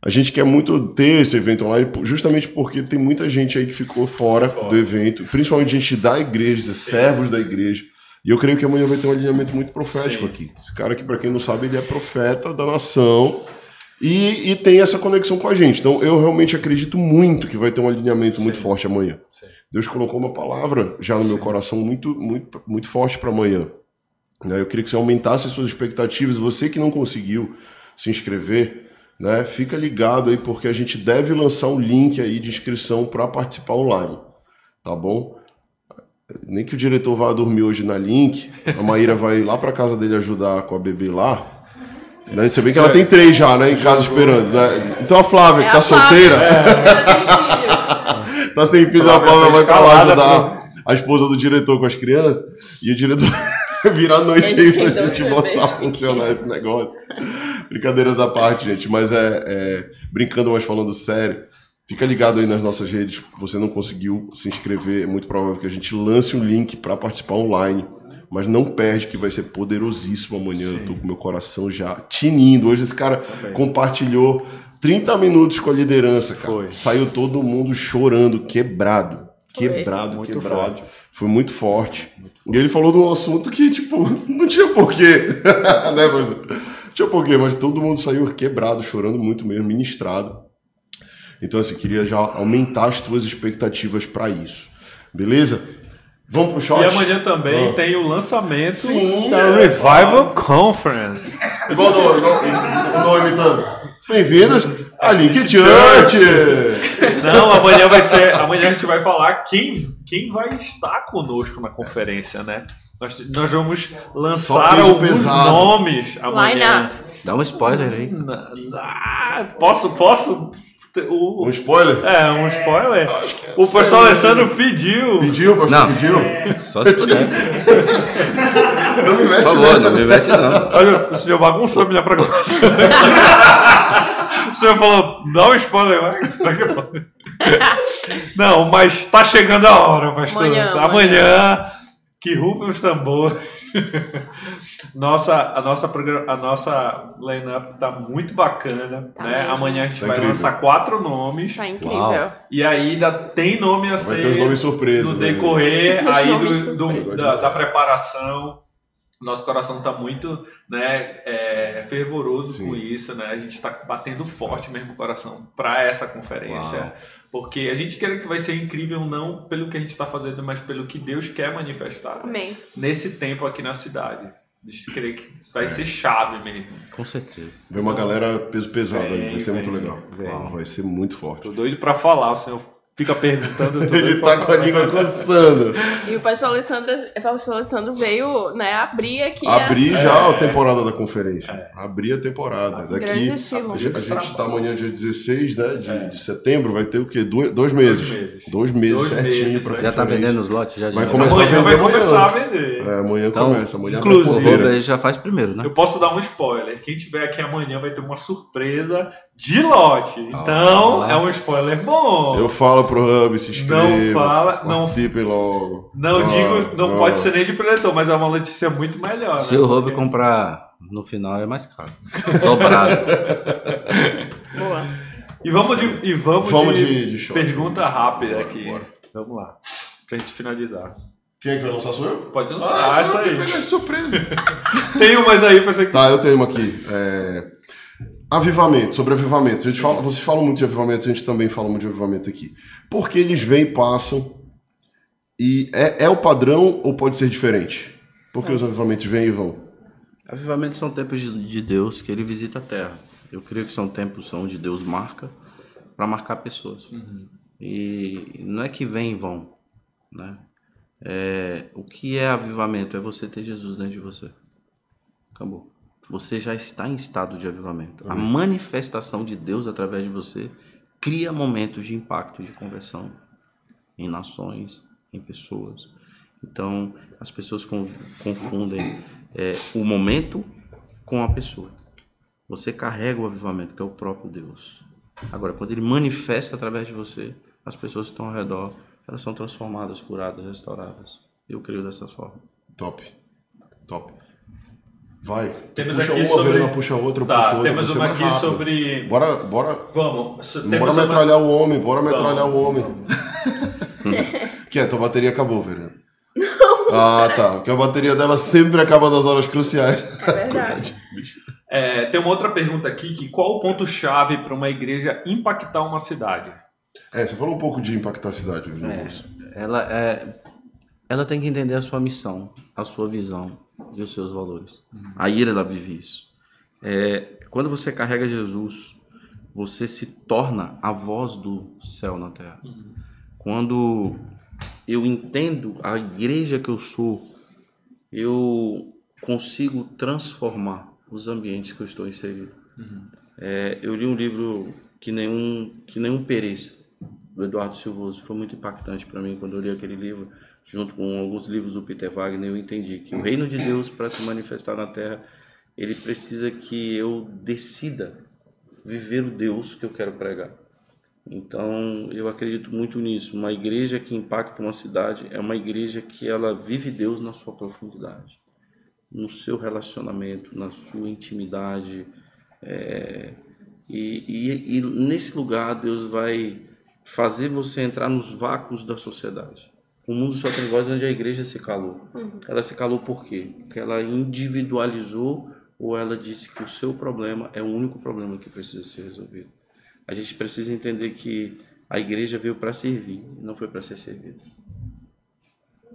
a gente quer muito ter esse evento online, justamente porque tem muita gente aí que ficou fora do evento, principalmente gente da igreja, servos da igreja. E eu creio que amanhã vai ter um alinhamento muito profético aqui. Esse cara aqui, para quem não sabe, ele é profeta da nação e, e tem essa conexão com a gente. Então, eu realmente acredito muito que vai ter um alinhamento muito forte amanhã. Deus colocou uma palavra já no meu coração muito, muito, muito forte para amanhã. Né? Eu queria que você aumentasse as suas expectativas. Você que não conseguiu se inscrever, né? fica ligado aí, porque a gente deve lançar um link aí de inscrição para participar online. Tá bom? Nem que o diretor vá dormir hoje na link, a Maíra vai lá para casa dele ajudar com a bebê lá. Né? Você vê que ela tem três já, né? Em casa esperando. Né? Então a Flávia, É que tá a Flávia. solteira, É. tá sem filho, a Flávia foi vai pra lá ajudar a esposa do diretor com as crianças. E o diretor virar a noite aí pra gente botar a funcionar esse negócio. Brincadeiras à parte, gente. Mas é, é, brincando, mas falando sério. Fica ligado aí nas nossas redes. Se você não conseguiu se inscrever, é muito provável que a gente lance um link para participar online. Mas não perde, que vai ser poderosíssimo amanhã. Eu tô com meu coração já tinindo. Hoje esse cara compartilhou 30 minutos com a liderança, cara. Foi. Saiu todo mundo chorando, quebrado. Foi. Quebrado, Muito quebrado. forte. Foi muito forte. E ele falou de um assunto que, tipo, não tinha porquê. né, mas, não tinha porquê, mas todo mundo saiu quebrado, chorando muito mesmo, ministrado. Então, assim, queria já aumentar as tuas expectativas para isso. Beleza? Vamos pro shot? E amanhã também Ah. tem o lançamento Sim, da é. Revival Conference. Igual o nome imitando. Bem-vindos a Link Church! Não, amanhã vai ser. Amanhã a gente vai falar quem, quem vai estar conosco na conferência, né? Nós, nós vamos lançar alguns pesado. nomes amanhã. Line Dá um spoiler aí. Posso, posso? O, Um spoiler? é, um spoiler. Acho que é O pastor sério. Alessandro pediu. Pediu, pastor? Não. Pediu? Só se puder. Não me mete Por favor, nessa. não me mete não. Olha, o senhor bagunçou a minha programação. o senhor falou, dá um spoiler, mas. Não, mas tá chegando a hora, pastor. Amanhã, Amanhã, que rufem os tambores. Nossa, a nossa, a nossa line-up tá muito bacana, Tá né? mesmo. Amanhã a gente Tá vai incrível. lançar quatro nomes Tá incrível. Uau. e aí ainda tem nome a Vai ser ter os nomes surpresa. no decorrer aí do, do- da, da preparação. Nosso coração está muito né, é, fervoroso Sim. com isso, né? A gente está batendo forte mesmo o coração para essa conferência. Uau. Porque a gente quer que vai ser incrível não pelo que a gente está fazendo, mas pelo que Deus quer manifestar Amém. nesse tempo aqui na cidade. Crê que vai ser chave mesmo. Com certeza. Vem uma galera peso pesado aí, Vem, vai ser muito legal. vai ser muito forte. Tô doido para falar, o senhor fica perguntando. Ele tá com a língua coçando. E o pastor Alessandro, o pastor Alessandro veio, né, abrir aqui a- Abrir já a temporada da conferência. Abrir a temporada. Daqui. Grande. A, gente- a gente está amanhã, dia 16 né, de, É. de setembro, vai ter o quê? Dois, dois meses. Dois meses. Dois meses certinho meses, pra né? Já tá vendendo os lotes? Já, Vai já. começar a Amanhã vender vai amanhã. começar a vender. É, amanhã Então, começa. Amanhã a inclusive- já faz primeiro, né? Eu posso dar um spoiler. Quem tiver aqui amanhã vai ter uma surpresa de lote. Então, Ah. é um spoiler bom. Eu falo pro Hub, se inscreva. Não fala- não- logo. Não Ah, digo, não ah. pode ser nem de Predator, mas é uma notícia muito melhor. Se né? o Hub comprar no final é mais caro. Dobrado. Boa. E vamos de, e vamos Vamos de, de, de shot. pergunta Vamos. rápida Bora, aqui. bora. Vamos lá. Pra gente finalizar. Quem é que vai lançar? Sou eu? Pode lançar. Ah, Ah, sou essa aí. pegar de surpresa. Tem umas aí pra você que. Tá, eu tenho uma aqui. É, Avivamento, sobre avivamento. A gente fala, vocês falam muito de avivamento, a gente também fala muito de avivamento aqui. Porque eles vêm e passam. E é, é o padrão ou pode ser diferente? Porque os avivamentos vêm e vão. Avivamentos são tempos de de Deus que ele visita a terra. Eu creio que são tempos onde Deus marca para marcar pessoas. E não é que vem e vão, né? É, o que é avivamento? É você ter Jesus dentro de você. Acabou. Você já está em estado de avivamento. A manifestação de Deus através de você cria momentos de impacto, de conversão em nações, em pessoas. Então, as pessoas con- confundem é, o momento com a pessoa. Você carrega o avivamento, que é o próprio Deus. Agora, quando ele manifesta através de você, as pessoas que estão ao redor, elas são transformadas, curadas, restauradas. Eu creio dessa forma. Top. Top. Vai. Temos puxa aqui uma, sobre- a Verena puxa outra, Tá, outra. temos uma aqui rápido. sobre. Bora, bora, Vamos. Temos bora uma- metralhar o homem, bora metralhar Vamos. o homem. que é, tua bateria acabou, Verena. Ah, tá. Porque a bateria dela sempre acaba nas horas cruciais. É verdade. É, tem uma outra pergunta aqui: que qual o ponto-chave para uma igreja impactar uma cidade? É, você falou um pouco de impactar a cidade no É. moço. Ela, é, ela tem que entender a sua missão, a sua visão e os seus valores. A ira, ela vive isso. É, quando você carrega Jesus, você se torna a voz do céu na terra. Quando eu entendo a igreja que eu sou, eu consigo transformar os ambientes que eu estou inserido. É, eu li um livro que nenhum que nenhum pereça do Eduardo Silvoso foi muito impactante para mim quando eu li aquele livro junto com alguns livros do Peter Wagner eu entendi que o reino de Deus para se manifestar na Terra ele precisa que eu decida viver o Deus que eu quero pregar então eu acredito muito nisso uma igreja que impacta uma cidade é uma igreja que ela vive Deus na sua profundidade no seu relacionamento na sua intimidade é, e, e, e nesse lugar Deus vai fazer você entrar nos vácuos da sociedade. O mundo só tem voz onde a igreja se calou. Ela se calou por quê? Porque ela individualizou ou ela disse que o seu problema é o único problema que precisa ser resolvido. A gente precisa entender que a igreja veio para servir, não foi para ser servida.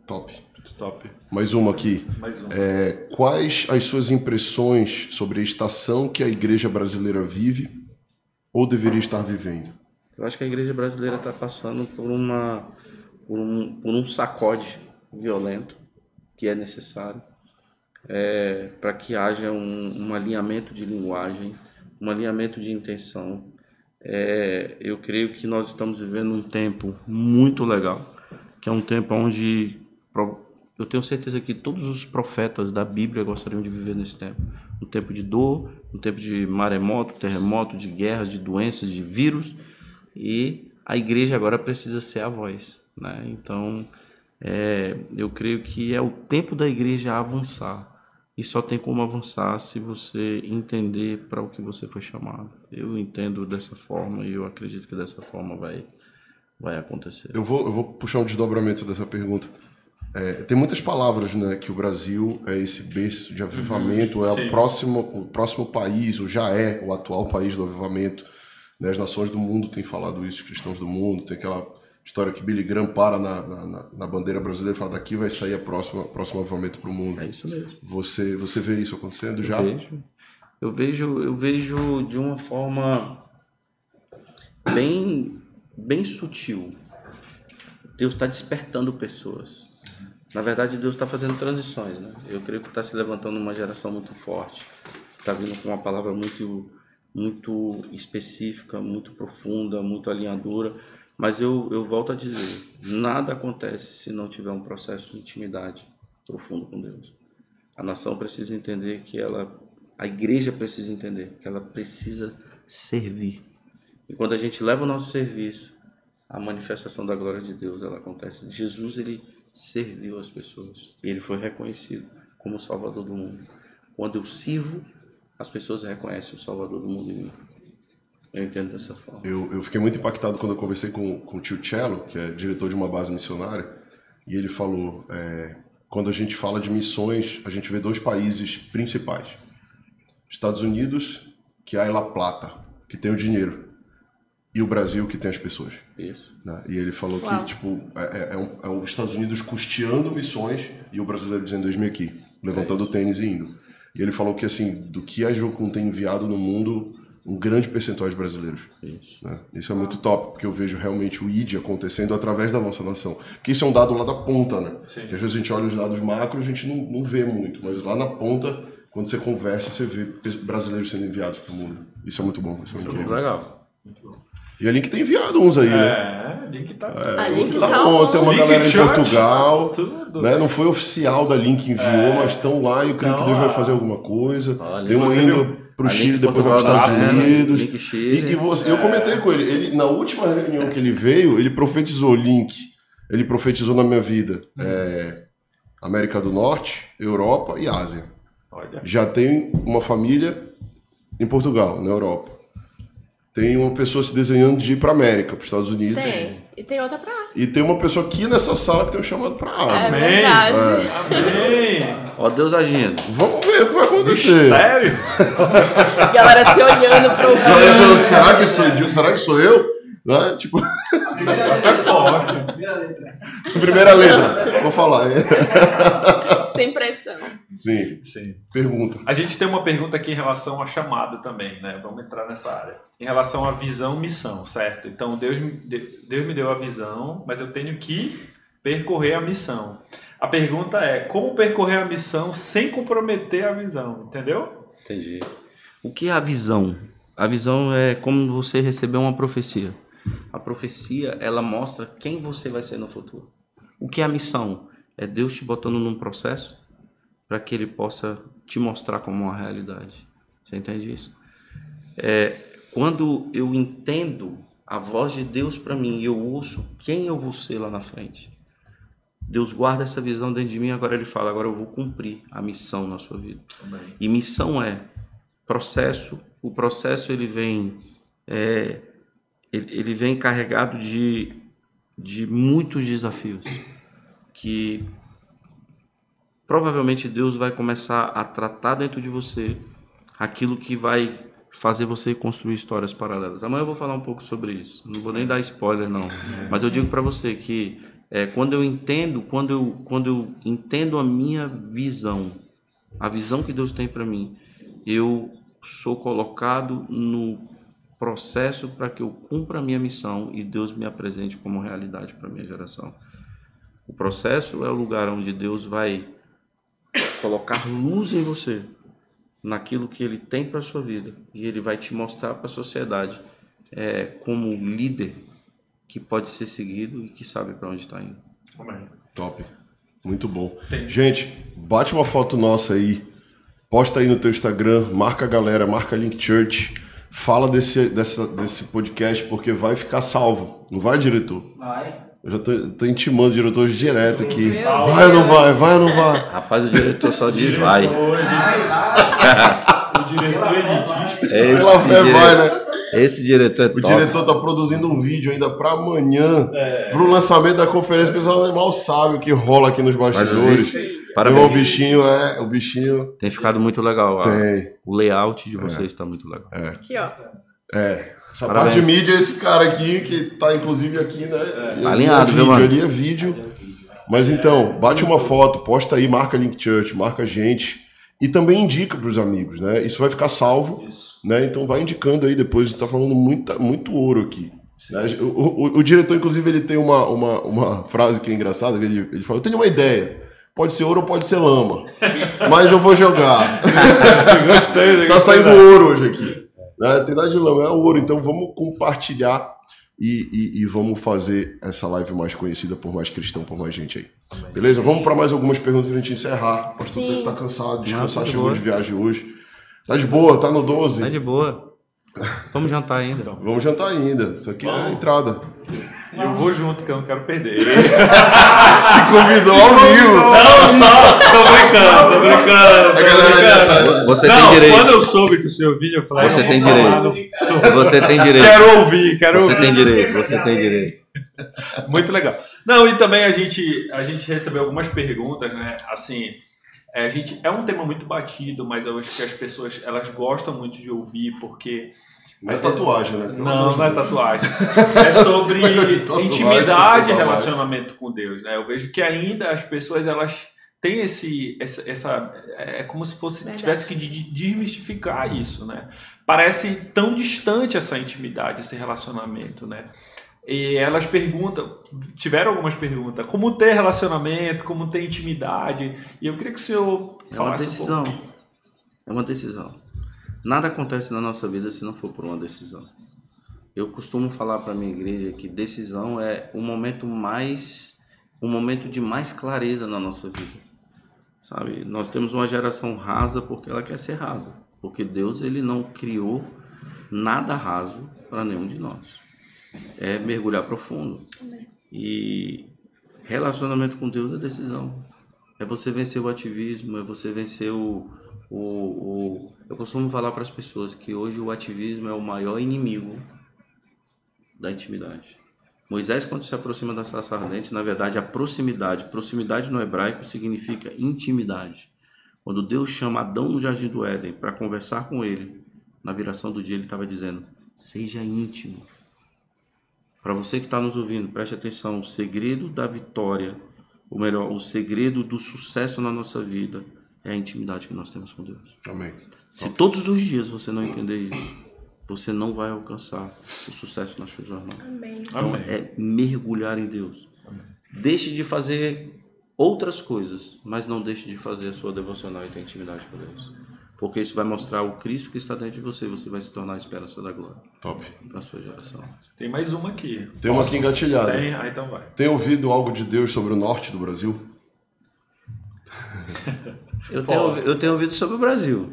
Top. Top. Mais uma aqui. Mais um. É, quais as suas impressões sobre a estação que a igreja brasileira vive ou deveria estar vivendo? Eu acho que a igreja brasileira está passando por uma por um, por um sacode violento que é necessário é, para que haja um, um alinhamento de linguagem, um alinhamento de intenção. É, eu creio que nós estamos vivendo um tempo muito legal, que é um tempo onde eu tenho certeza que todos os profetas da Bíblia gostariam de viver nesse tempo. Um tempo de dor, um tempo de maremoto, terremoto, de guerras, de doenças, de vírus. E a igreja agora precisa ser a voz. Né? Então, é, eu creio que é o tempo da igreja avançar. E só tem como avançar se você entender para o que você foi chamado. Eu entendo dessa forma e eu acredito que dessa forma vai, vai acontecer. Eu vou, eu vou puxar um desdobramento dessa pergunta. É, tem muitas palavras, né, que o Brasil é esse berço de avivamento, é sim. o próximo, o próximo país, ou já é o atual país do avivamento. Né, as nações do mundo têm falado isso, os cristãos do mundo, tem aquela história que Billy Graham para na, na, na- bandeira brasileira e fala daqui vai sair a próxima, próximo avivamento para o mundo. É isso mesmo. Você, você vê isso acontecendo já? Eu vejo, eu vejo, eu vejo de uma forma bem, bem sutil. Deus está despertando pessoas. Na verdade, Deus está fazendo transições, né? Eu creio que está se levantando uma geração muito forte, está vindo com uma palavra muito, muito específica, muito profunda, muito alinhadora. Mas eu, eu volto a dizer, nada acontece se não tiver um processo de intimidade profundo com Deus. A nação precisa entender que ela, a igreja precisa entender que ela precisa servir. E quando a gente leva o nosso serviço, a manifestação da glória de Deus ela acontece. Jesus ele serviu as pessoas e ele foi reconhecido como o Salvador do mundo. Quando eu sirvo, as pessoas reconhecem o Salvador do mundo em mim. Eu entendo dessa forma. Eu, eu fiquei muito impactado quando eu conversei com, com o tio Cello, que é diretor de uma base missionária, e ele falou: é, quando a gente fala de missões, a gente vê dois países principais: Estados Unidos, que é a La Plata, que tem o dinheiro, e o Brasil, que tem as pessoas. Isso. né? E ele falou Uau. que tipo é, é, é um- é os Estados Unidos custeando missões e o brasileiro dizendo dois mil aqui, levantando o tênis e indo. E ele falou que assim do que a Jocum tem enviado no mundo, um grande percentual de brasileiros. Isso. né? Isso é muito top, porque eu vejo realmente o ID acontecendo através da nossa nação. Porque isso é um dado lá da ponta, né? Sim. Que às vezes a gente olha os dados macro e a gente não, não vê muito, mas lá na ponta, quando você conversa, você vê brasileiros sendo enviados para o mundo. Isso é muito bom, isso é muito Muito incrível. legal. E a Link tem enviado uns aí, né? É, link tá. A Link Tá tá bom, tem uma Link galera em Church, Portugal. tudo. Né? Não foi oficial da Link enviou, mas estão lá e eu creio que Tão Deus vai fazer alguma coisa. Olha, tem um indo pro a Chile, depois vai para os Portugal Estados tá nascendo, Unidos. Link Chile. E, e você- eu comentei com ele, ele, na última reunião que ele veio, ele profetizou Link. Ele profetizou na minha vida. é, América do Norte, Europa e Ásia. Olha. Já tem uma família em Portugal, na Europa. Tem uma pessoa se desenhando de ir para América, para os Estados Unidos. Tem. E tem outra pra Ásia. E tem uma pessoa aqui nessa sala que tem um chamado para É Ásia. Amém. verdade. Amém. Ó Deus agindo. Vamos ver o que vai acontecer. Sério? Galera se olhando pro Não, eu sou- será que sou, será que sou eu? Né? Tipo, é forte. Primeira letra. primeira letra. Vou falar. sem pressão. Sim, Sim. pergunta. A gente tem uma pergunta aqui em relação a chamado também, né? Vamos entrar nessa área. Em relação à visão, missão, certo? Então Deus, Deus me deu a visão, mas eu tenho que percorrer a missão. A pergunta é como percorrer a missão sem comprometer a visão, entendeu? Entendi. O que é a visão? A visão é como você receber uma profecia. A profecia, ela mostra quem você vai ser no futuro. O que é a missão? É Deus te botando num processo para que ele possa te mostrar como uma realidade. Você entende isso? É, quando eu entendo a voz de Deus para mim e eu ouço quem eu vou ser lá na frente, Deus guarda essa visão dentro de mim. Agora ele fala: agora eu vou cumprir a missão na sua vida. E missão é processo. O processo ele vem é, ele vem carregado de, de muitos desafios que provavelmente Deus vai começar a tratar dentro de você aquilo que vai fazer você construir histórias paralelas. Amanhã eu vou falar um pouco sobre isso. Não vou nem dar spoiler não, mas eu digo para você que é, quando eu entendo, quando eu quando eu entendo a minha visão, a visão que Deus tem para mim, eu sou colocado no processo para que eu cumpra a minha missão e Deus me apresente como realidade para minha geração. O processo é o lugar onde Deus vai colocar luz em você, naquilo que Ele tem para a sua vida, e Ele vai te mostrar para a sociedade é, como um líder que pode ser seguido e que sabe para onde está indo. Amém. Top. Muito bom. Gente, bate uma foto nossa aí. Posta aí no teu Instagram, marca a galera, marca Link Church. Fala desse, dessa, desse podcast, porque vai ficar salvo. Não vai, diretor? Vai. Eu já tô, tô intimando o diretor direto aqui. Meu Vai ou não vai? Vai ou não vai? Rapaz, o diretor só diz vai. O diretor ele diz que Esse, dire- vai, né? esse diretor é O top. diretor tá produzindo um vídeo ainda pra amanhã, É. pro lançamento da conferência. O pessoal mal sabe o que rola aqui nos bastidores. Meu, o Parabéns. bichinho é. O bichinho Tem ficado muito legal. a- tem. O layout de vocês está muito legal. Aqui, ó. É. Essa Parabéns. parte de mídia é esse cara aqui, que tá inclusive aqui, né? Tá Ali alinhado, é viu, vídeo, mano? ali é vídeo. Mas então, bate uma foto, posta aí, marca Link Church, marca a gente. E também indica pros amigos, né? Isso vai ficar salvo, Isso. né? Então vai indicando aí depois, a gente tá falando muita, muito ouro aqui. né? O, o- o diretor, inclusive, ele tem uma, uma, uma frase que é engraçada, que ele, ele fala, eu tenho uma ideia. Pode ser ouro ou pode ser lama. Mas eu vou jogar. Gostei, Tá saindo ouro hoje aqui. Né? Tem nada de lama, é ouro. Então vamos compartilhar e, e- e vamos fazer essa live mais conhecida por mais cristão, por mais gente aí. Beleza? Vamos para mais algumas perguntas pra gente encerrar. O pastor Sim. Pedro tá cansado, descansar, tá de chegou boa. de viagem hoje. Tá de boa, tá no 12? Tá de boa. Vamos jantar ainda. Vamos jantar ainda. Isso aqui é a entrada. Eu vou junto, que eu não quero perder. Se convidou ao vivo. Não, só. Tô brincando, tô brincando. A galera ali atrás. Você não, tem direito. quando eu soube que o senhor vinha, eu falei... Você tem falar, direito. não- Você tem direito. Quero ouvir, quero Você ouvir. tem direito, você tem direito. Muito legal. Não, e também a gente, a gente recebeu algumas perguntas, né? Assim, é, a gente, é um tema muito batido, mas eu acho que as pessoas elas gostam muito de ouvir, porque Não é tatuagem, né? Pelo Não, de não é tatuagem. É sobre Tatuagem, intimidade e relacionamento com Deus, né? Eu vejo que ainda as pessoas elas têm esse essa, essa é como se fosse Verdade. tivesse que de- desmistificar isso, né? Parece tão distante essa intimidade, esse relacionamento, né? E elas perguntam, tiveram algumas perguntas, como ter relacionamento, como ter intimidade, e eu queria que o senhor É uma falasse um decisão. pouco. É uma decisão. Nada acontece na nossa vida se não for por uma decisão. Eu costumo falar para minha igreja que decisão é o momento mais o momento de mais clareza na nossa vida. Sabe? Nós temos uma geração rasa porque ela quer ser rasa, porque Deus ele não criou nada raso para nenhum de nós. É mergulhar profundo. E relacionamento com Deus é decisão. É você vencer o ativismo, é você vencer o. o, o... Eu costumo falar para as pessoas que hoje o ativismo é o maior inimigo da intimidade. Moisés, quando se aproxima da sarça ardente, na verdade, a proximidade. Proximidade no hebraico significa intimidade. Quando Deus chama Adão no jardim do Éden para conversar com ele, na viração do dia, ele estava dizendo: seja íntimo. Para você que está nos ouvindo, preste atenção: o segredo da vitória, ou melhor, o segredo do sucesso na nossa vida é a intimidade que nós temos com Deus. Amém. Se todos os dias você não entender isso, você não vai alcançar o sucesso na sua jornada. Amém. Então Amém. é mergulhar em Deus. Deixe de fazer outras coisas, mas não deixe de fazer a sua devocional e ter intimidade com Deus. Porque isso vai mostrar o Cristo que está dentro de você, você vai se tornar a esperança da glória Top. para a sua geração. Tem mais uma aqui. Tem uma aqui engatilhada. Tem? Ah, então vai. Tem ouvido algo de Deus sobre o norte do Brasil? Eu tenho, eu tenho ouvido sobre o Brasil.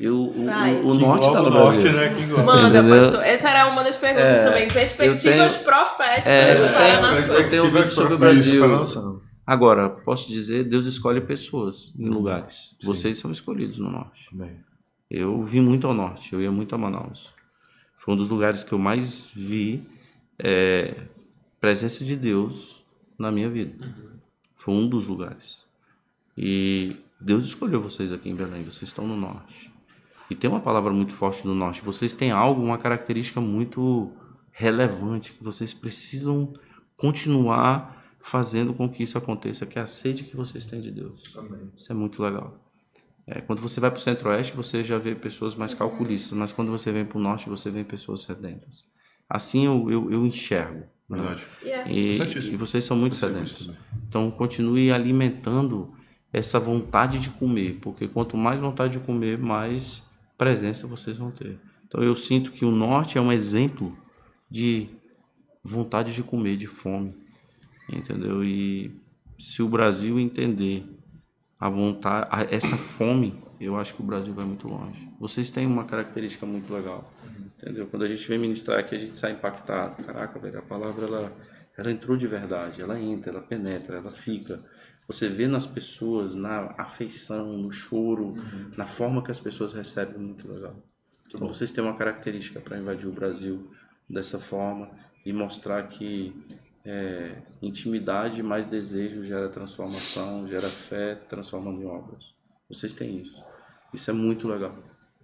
E o, o- o- o norte está no o norte, Brasil. né? Manda, pastor. Essa era uma das perguntas É, também. Perspectivas tenho- proféticas É, eu para a tenho- nação. eu tenho ouvido sobre o Brasil. a. Agora, posso dizer, Deus escolhe pessoas em lugares. Vocês são escolhidos no norte. Amém. Eu vim muito ao norte, eu ia muito a Manaus. Foi um dos lugares que eu mais vi é, presença de Deus na minha vida. Foi um dos lugares. E Deus escolheu vocês aqui em Belém, vocês estão no norte. E tem uma palavra muito forte no norte. Vocês têm algo, uma característica muito relevante que vocês precisam continuar fazendo com que isso aconteça, que é a sede que vocês têm de Deus. Amém. Isso é muito legal. É, quando você vai para o centro-oeste, você já vê pessoas mais calculistas, mas quando você vem para o norte, você vê pessoas sedentas. Assim eu, eu, eu enxergo. né? Verdade. Yeah. E, Certíssimo. e vocês são muito Percebo sedentos. Então continue alimentando essa vontade de comer, porque quanto mais vontade de comer, mais presença vocês vão ter. Então eu sinto que o norte é um exemplo de vontade de comer, de fome, entendeu? E se o Brasil entender a vontade, a- essa fome, eu acho que o Brasil vai muito longe. Vocês têm uma característica muito legal, entendeu? Quando a gente vem ministrar aqui, a gente sai impactado. Caraca, velho, a palavra ela, ela entrou de verdade, ela entra, ela penetra, ela fica. Você vê nas pessoas, na afeição, no choro, na forma que as pessoas recebem, muito legal. Então, vocês têm uma característica para invadir o Brasil dessa forma e mostrar que é, intimidade mais desejo gera transformação, gera fé, transformando em obras. Vocês têm isso. Isso é muito legal.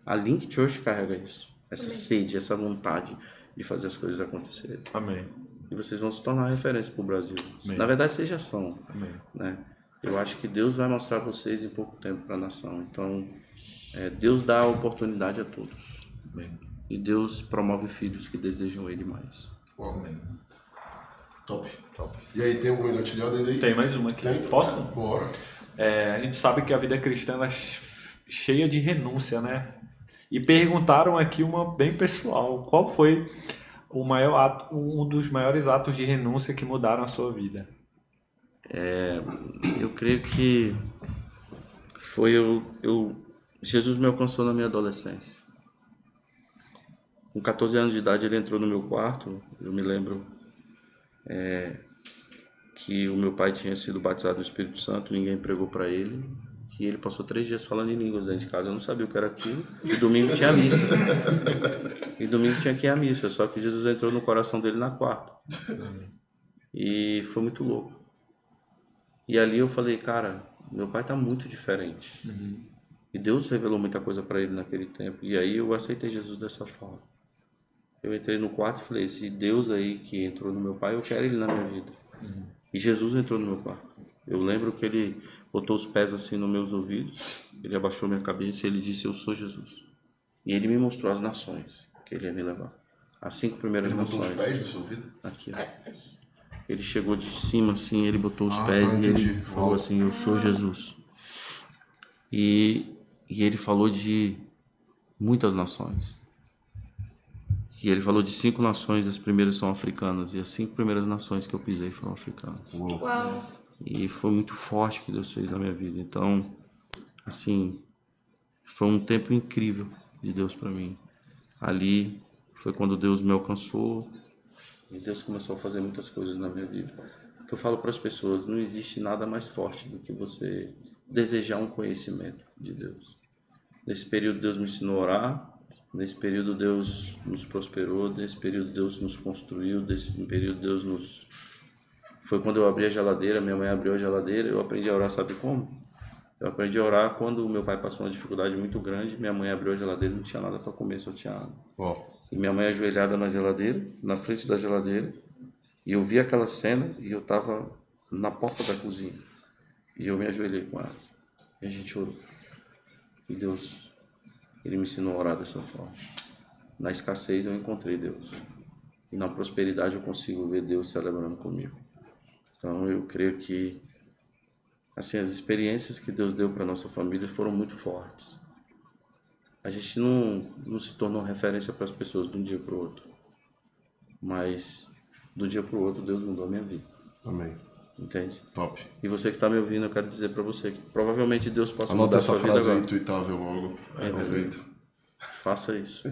A Link Church carrega isso. Essa sede, essa vontade de fazer as coisas acontecerem. Amém. E vocês vão se tornar referência para o Brasil. Amém. Na verdade, vocês já são. Amém. Né? Eu acho que Deus vai mostrar vocês em pouco tempo para a nação. Então, é, Deus dá a oportunidade a todos. Amém. E Deus promove filhos que desejam Ele mais. Amém. Top. E aí, tem alguma engatilhada ainda aí? Tem mais uma aqui. Tem? Posso? Bora. É, a gente sabe que a vida cristã é cheia de renúncia, né? E perguntaram aqui uma bem pessoal. Qual foi o maior ato, um dos maiores atos de renúncia que mudaram a sua vida? Eu creio que foi eu, eu Jesus me alcançou na minha adolescência. Com 14 anos de idade ele entrou no meu quarto, eu me lembro é, que o meu pai tinha sido batizado no Espírito Santo, ninguém pregou para ele, e ele passou três dias falando em línguas dentro de casa, eu não sabia o que era aquilo, e domingo tinha missa. E domingo tinha que ir à missa, só que Jesus entrou no coração dele na quarta. E foi muito louco. E ali eu falei, cara, meu pai tá muito diferente. E Deus revelou muita coisa para ele naquele tempo. E aí eu aceitei Jesus dessa forma. Eu entrei no quarto e falei, esse Deus aí que entrou no meu pai, eu quero ele na minha vida. E Jesus entrou no meu quarto. Eu lembro que ele botou os pés assim nos meus ouvidos, ele abaixou minha cabeça e ele disse, eu sou Jesus. E ele me mostrou as nações que ele ia me levar. As cinco primeiras Ele botou os nações. pés no seu ouvido? Aqui, ó. Ele chegou de cima assim, ele botou os Ah, pés tá, e ele falou assim: Eu sou Jesus. E, e ele falou de muitas nações. E ele falou de cinco nações, as primeiras são africanas. E as cinco primeiras nações que eu pisei foram africanas. Uau. E foi muito forte o que Deus fez na minha vida. Então, assim, foi um tempo incrível de Deus para mim. Ali foi quando Deus me alcançou e Deus começou a fazer muitas coisas na minha vida. O que eu falo para as pessoas, não existe nada mais forte do que você desejar um conhecimento de Deus. Nesse período Deus me ensinou a orar, nesse período Deus nos prosperou, nesse período Deus nos construiu, nesse período Deus nos foi quando eu abri a geladeira, minha mãe abriu a geladeira, eu aprendi a orar, sabe como? Eu aprendi a orar quando meu pai passou uma dificuldade muito grande, minha mãe abriu a geladeira não tinha nada para comer, só tinha água. Ó, E minha mãe ajoelhada na geladeira, na frente da geladeira, e eu vi aquela cena e eu estava na porta da cozinha. E eu me ajoelhei com ela. E a gente orou. E Deus, Ele me ensinou a orar dessa forma. Na escassez eu encontrei Deus. E na prosperidade eu consigo ver Deus celebrando comigo. Então eu creio que assim as experiências que Deus deu para nossa família foram muito fortes. A gente não, não se tornou referência para as pessoas de um dia para o outro. Mas do dia para o outro Deus mudou a minha vida, amém. entende? Top. E você que está me ouvindo, eu quero dizer para você que provavelmente Deus possa Anota mudar a essa sua vida frase aí, agora. intuitável logo. Aproveita. Faça isso.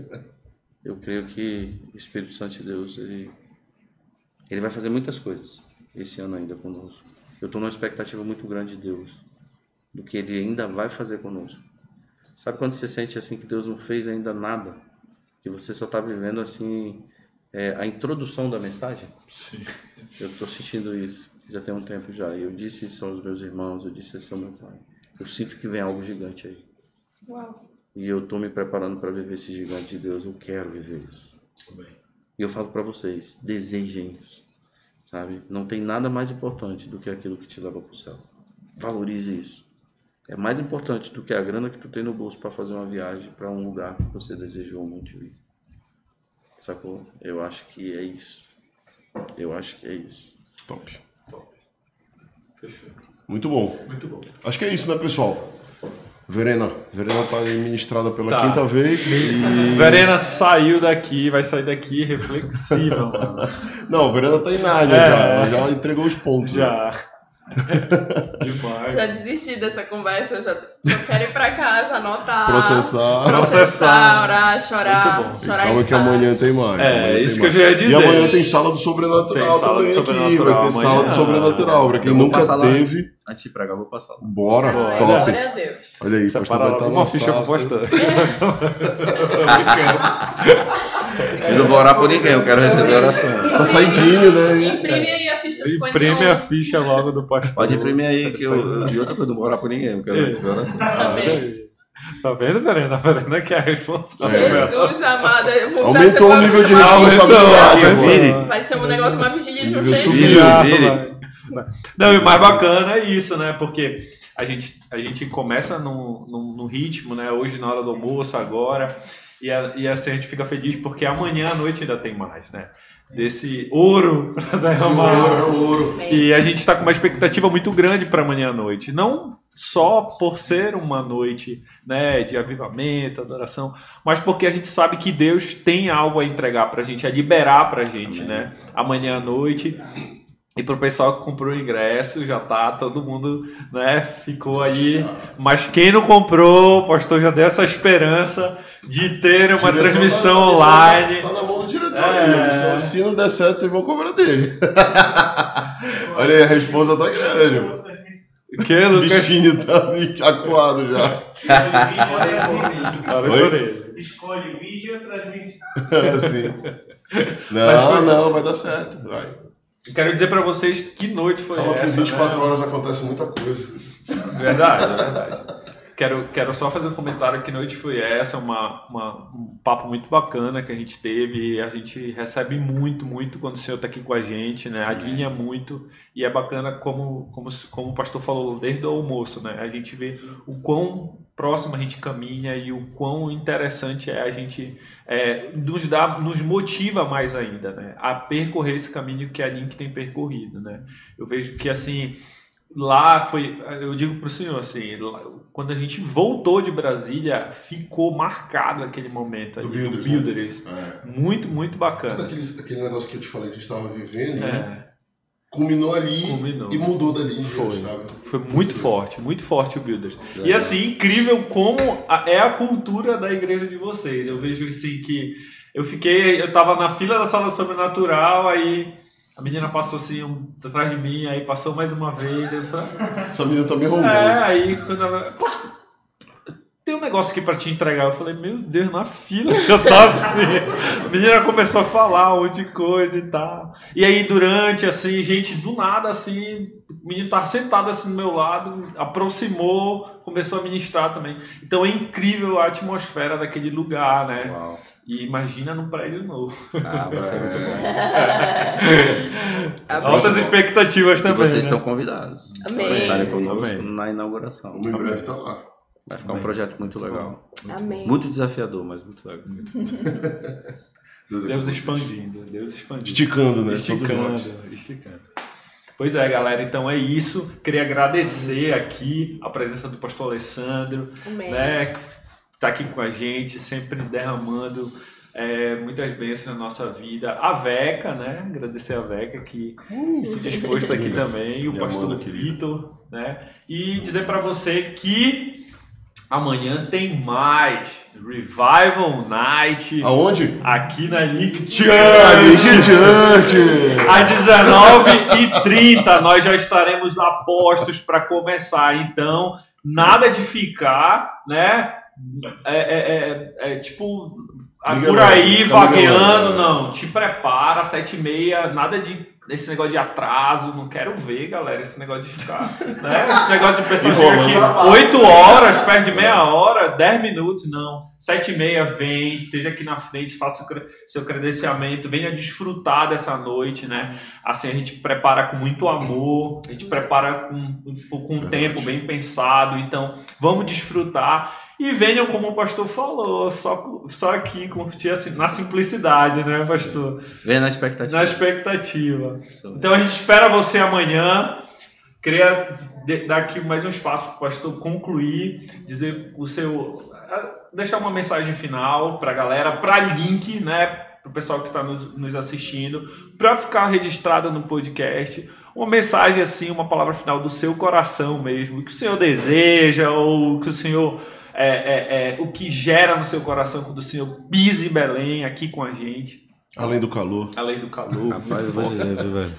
Eu creio que o Espírito Santo de Deus, ele, ele vai fazer muitas coisas esse ano ainda conosco. Eu estou numa expectativa muito grande de Deus, do que Ele ainda vai fazer conosco. Sabe quando você sente assim que Deus não fez ainda nada? Que você só está vivendo assim é, a introdução da mensagem? Sim. Eu estou sentindo isso, já tem um tempo já. E eu disse isso aos meus irmãos, eu disse isso ao meu pai. Eu sinto que vem algo gigante aí. Uau. E eu estou me preparando para viver esse gigante de Deus. Eu quero viver isso. E eu falo para vocês, desejem isso. Sabe? Não tem nada mais importante do que aquilo que te leva para o céu. Valorize isso. É mais importante do que a grana que tu tem no bolso para fazer uma viagem para um lugar que você desejou muito ir. Sacou? Eu acho que é isso. Eu acho que é isso. Top. Fechou. Muito bom. Muito bom. Acho que é isso, né, pessoal? Verena. Verena tá aí ministrada pela Tá. quinta vez. E... Verena saiu daqui, vai sair daqui reflexiva, mano. Não, Verena tá em Nárnia É. já. Ela já entregou os pontos. né? Já. Demais. Já desisti dessa conversa, eu já só quero ir pra casa, anotar. Processar. Processar. orar, chorar. Muito bom. E chorar calma que amanhã tem mais. É, amanhã isso que eu mais. já ia dizer. E amanhã tem sala do sobrenatural Tem sala do também aqui. sobrenatural Vai ter sala amanhã. do sobrenatural. Pra quem Eu nunca teve, Antes de pregar, eu vou passar lá. bora. Ai, Top. Glória a Deus. Olha aí, pastor Separa vai estar uma ficha pro pastor. Eu não vou orar por ninguém, eu quero receber oração. Tá saidinho, né? Imprime aí a ficha de Imprime a ficha logo do pastor. Pode imprimir aí, que eu. E outra coisa, eu não vou orar por ninguém, eu quero receber oração. Amém. Tá vendo, Verena? A Verena que é a responsável. Jesus amado, eu vou Aumentou o nível de responsabilidade. Vai ser um negócio, uma vigília de um Nível jeito. Vai. Não, e o mais bacana é isso, né? Porque a gente, a gente começa num, num, num ritmo, né? Hoje na hora do almoço, agora. E, a, e assim a gente fica feliz porque amanhã à noite ainda tem mais, né? Desse ouro pra derramar. Ouro, ouro. E a gente está com uma expectativa muito grande para amanhã à noite. Não só por ser uma noite né, de avivamento, adoração, mas porque a gente sabe que Deus tem algo a entregar para a gente, a liberar para a gente, né? Amanhã à noite. E pro pessoal que comprou o ingresso, já tá todo mundo, né? Ficou aí. Mas quem não comprou, o pastor já deu essa esperança de ter uma Diretor transmissão tá- online. Tá na mão do diretor É. aí. Se- Se não der certo, vocês vão cobrar dele. Olha aí, a resposta tá grande. mano. Que, O Lucas? bichinho tá ali acuado já. Olha Oi? por ele. Escolhe vídeo ou transmissão. Não, não, vai dar certo. Vai. Quero dizer pra vocês que noite foi Calma que em essa. 24 né? horas acontece muita coisa. Verdade, é verdade. Quero, quero só fazer um comentário que noite foi essa, uma, uma- um papo muito bacana que a gente teve. e A gente recebe muito, muito quando o senhor está aqui com a gente, né? Adivinha muito. E é bacana como, como, como o pastor falou desde o almoço, né? A gente vê o quão próximo a gente caminha e o quão interessante é a gente é, nos dá, nos motiva mais ainda, né? A percorrer esse caminho que a Link tem percorrido, né? Eu vejo que assim lá foi, eu digo para o senhor assim, lá- quando a gente voltou de Brasília, ficou marcado aquele momento ali Do do Builders, né? Builders. É. Muito, muito Todo bacana. aquele, aquele negócio que eu te falei que a gente estava vivendo, né? É, culminou ali Culminou. e mudou dali. Foi. sabe? Foi muito forte, muito forte o Builders. E assim, incrível como é a cultura da igreja de vocês. Eu vejo assim que eu fiquei, eu tava na fila da sala sobrenatural, aí a menina passou assim um, atrás de mim, aí passou mais uma vez, eu falei, Essa menina tá me rondando. É, aí quando ela. Posso... Tem um negócio aqui pra te entregar. Eu falei, meu Deus, na fila já tá assim. A menina começou a falar um monte de coisa e tal. E aí, durante, assim, gente, do nada, assim, o menino tava sentado assim do meu lado, aproximou, começou a ministrar também. Então é incrível a atmosfera daquele lugar, né? Uau. E imagina num prédio novo. Ah, vai ser muito bom. Amém. Altas expectativas E também. vocês né? estão convidados Amém. para estarem conosco na inauguração. Vamos em breve tá lá. Vai ficar um Amém. projeto muito legal. Amém. Muito desafiador, mas muito legal. Deus, é Deus expandindo, Deus expandindo. Esticando, né? Esticando, esticando. Pois é, galera, então é isso. Queria agradecer aqui a presença do pastor Alessandro, Amém. né, que tá aqui com a gente, sempre derramando é, muitas bênçãos na nossa vida. A Veca, né? Agradecer a Veca que, que se dispôs aqui também, e o Minha pastor. Vitor, né? E dizer para você que amanhã tem mais Revival Night Aonde? aqui na diante! Às 19h30 nós já estaremos a postos para começar. Então, nada de ficar, né? É, é- é- é tipo ah, Liga por aí vagueando, não. Te prepara, sete e meia, nada de esse negócio de atraso, não quero ver, galera, esse negócio de ficar, né? Esse negócio de pessoa chega aqui Enrolando. 8 horas, perde meia hora, 10 minutos, não. Sete e meia, vem, esteja aqui na frente, faça seu credenciamento, venha desfrutar dessa noite, né? Assim, a gente prepara com muito amor, a gente prepara com, com um tempo bem pensado, então vamos desfrutar. E venham, como o pastor falou, só, só aqui curtir assim, na simplicidade, né, pastor? Vem na expectativa. Na expectativa. Então a gente espera você amanhã. Queria dar aqui mais um espaço para o pastor concluir, dizer o seu. deixar uma mensagem final para a galera, para link, né? Para o pessoal que está nos, nos assistindo, para ficar registrado no podcast. Uma mensagem assim, uma palavra final do seu coração mesmo, que o Senhor deseja, ou que o Senhor. É, é, é, o que gera no seu coração quando o Senhor pisa em Belém aqui com a gente, Além do calor. além do calor. Rapaz, eu vou dizer, viu, velho?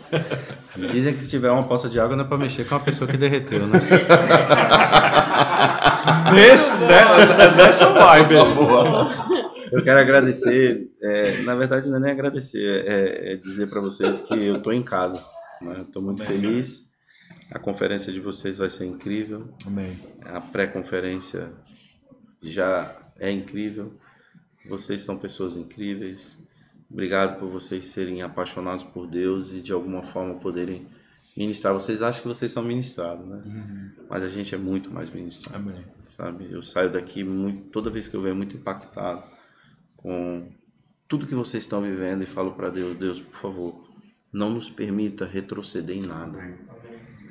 Dizem que se tiver uma poça de água não é pra mexer com uma pessoa que derreteu, né? Nesse, né, nessa vibe. aí. Boa. Eu quero agradecer, é, na verdade não é nem agradecer, é, é dizer pra vocês que eu tô em casa, né? Eu tô muito feliz, a conferência de vocês vai ser incrível, Amém. a pré-conferência já é incrível, vocês são pessoas incríveis, obrigado por vocês serem apaixonados por Deus e de alguma forma poderem ministrar. Vocês acham que vocês são ministrados, né? Mas a gente é muito mais ministrado Amém. sabe? Eu saio daqui muito, toda vez que eu venho muito impactado com tudo que vocês estão vivendo e falo para Deus, Deus, por favor, não nos permita retroceder em nada.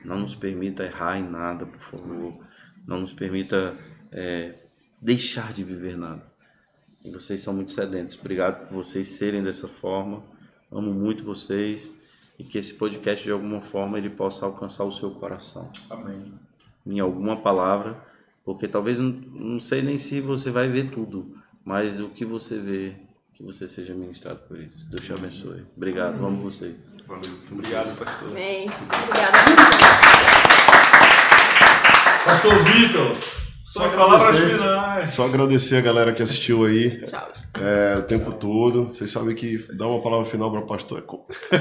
Não nos permita errar em nada, por favor. Não nos permita é, deixar de viver nada. E vocês são muito sedentos. Obrigado por vocês serem dessa forma. Amo muito vocês e que esse podcast de alguma forma ele possa alcançar o seu coração Amém. em alguma palavra, porque talvez não, não sei nem se você vai ver tudo, mas o que você vê, que você seja ministrado por isso. Deus te abençoe. Obrigado, amo vocês. Valeu. Obrigado, pastor. Amém. Você. Pastor Vitor, Só agradecer. finais. Só agradecer a galera que assistiu aí Tchau. é, o tempo todo. Vocês sabem que dar uma palavra final para pastor é co- É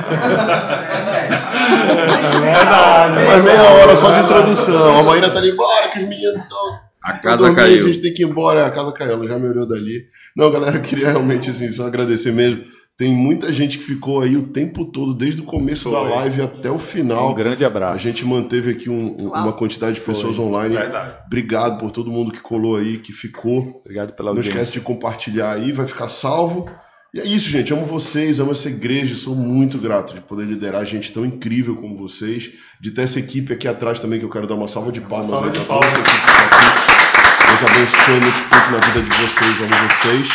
verdade. faz meia hora só de introdução. A Maíra tá ali embora, que os meninos estão. A casa dormir, caiu. A gente tem que ir embora, a casa caiu, ela já me olhou dali. Não, galera, eu queria realmente assim, só agradecer mesmo. Tem muita gente que ficou aí o tempo todo, desde o começo da Foi. live até o final. Um grande abraço. A gente manteve aqui um- um- uma quantidade de pessoas Foi. online. Verdade. Obrigado por todo mundo que colou aí, que ficou. Obrigado pela Não audiência. esquece de compartilhar aí, vai ficar salvo. E é isso, gente. Amo vocês, amo essa igreja. Sou muito grato de poder liderar gente tão incrível como vocês. De ter essa equipe aqui atrás também, que eu quero dar uma salva de palmas salva aí de pra toda palmas. essa equipe que tá aqui. Deus abençoe, multiplique na vida de vocês, amo vocês.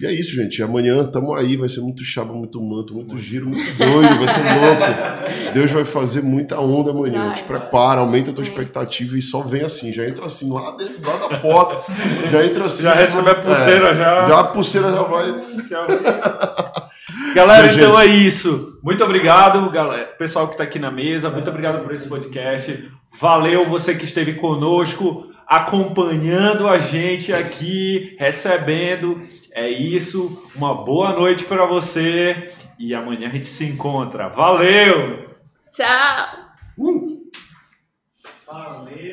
E é isso, gente. Amanhã tamo aí, vai ser muito chapa, muito manto, muito giro, muito doido, vai ser louco. Deus vai fazer muita onda amanhã. Vai. Te prepara, aumenta a tua expectativa e só vem assim. Já entra assim, lá, dentro, lá da porta. Já entra assim. Já recebe a pulseira, É, já. Já a pulseira já vai. Galera, Gente. então é isso. Muito obrigado, galera. Pessoal que está aqui na mesa, muito obrigado por esse podcast. Valeu você que esteve conosco, acompanhando a gente aqui, recebendo. É isso, uma boa noite para você e amanhã a gente se encontra. Valeu! Tchau! Uh! Valeu!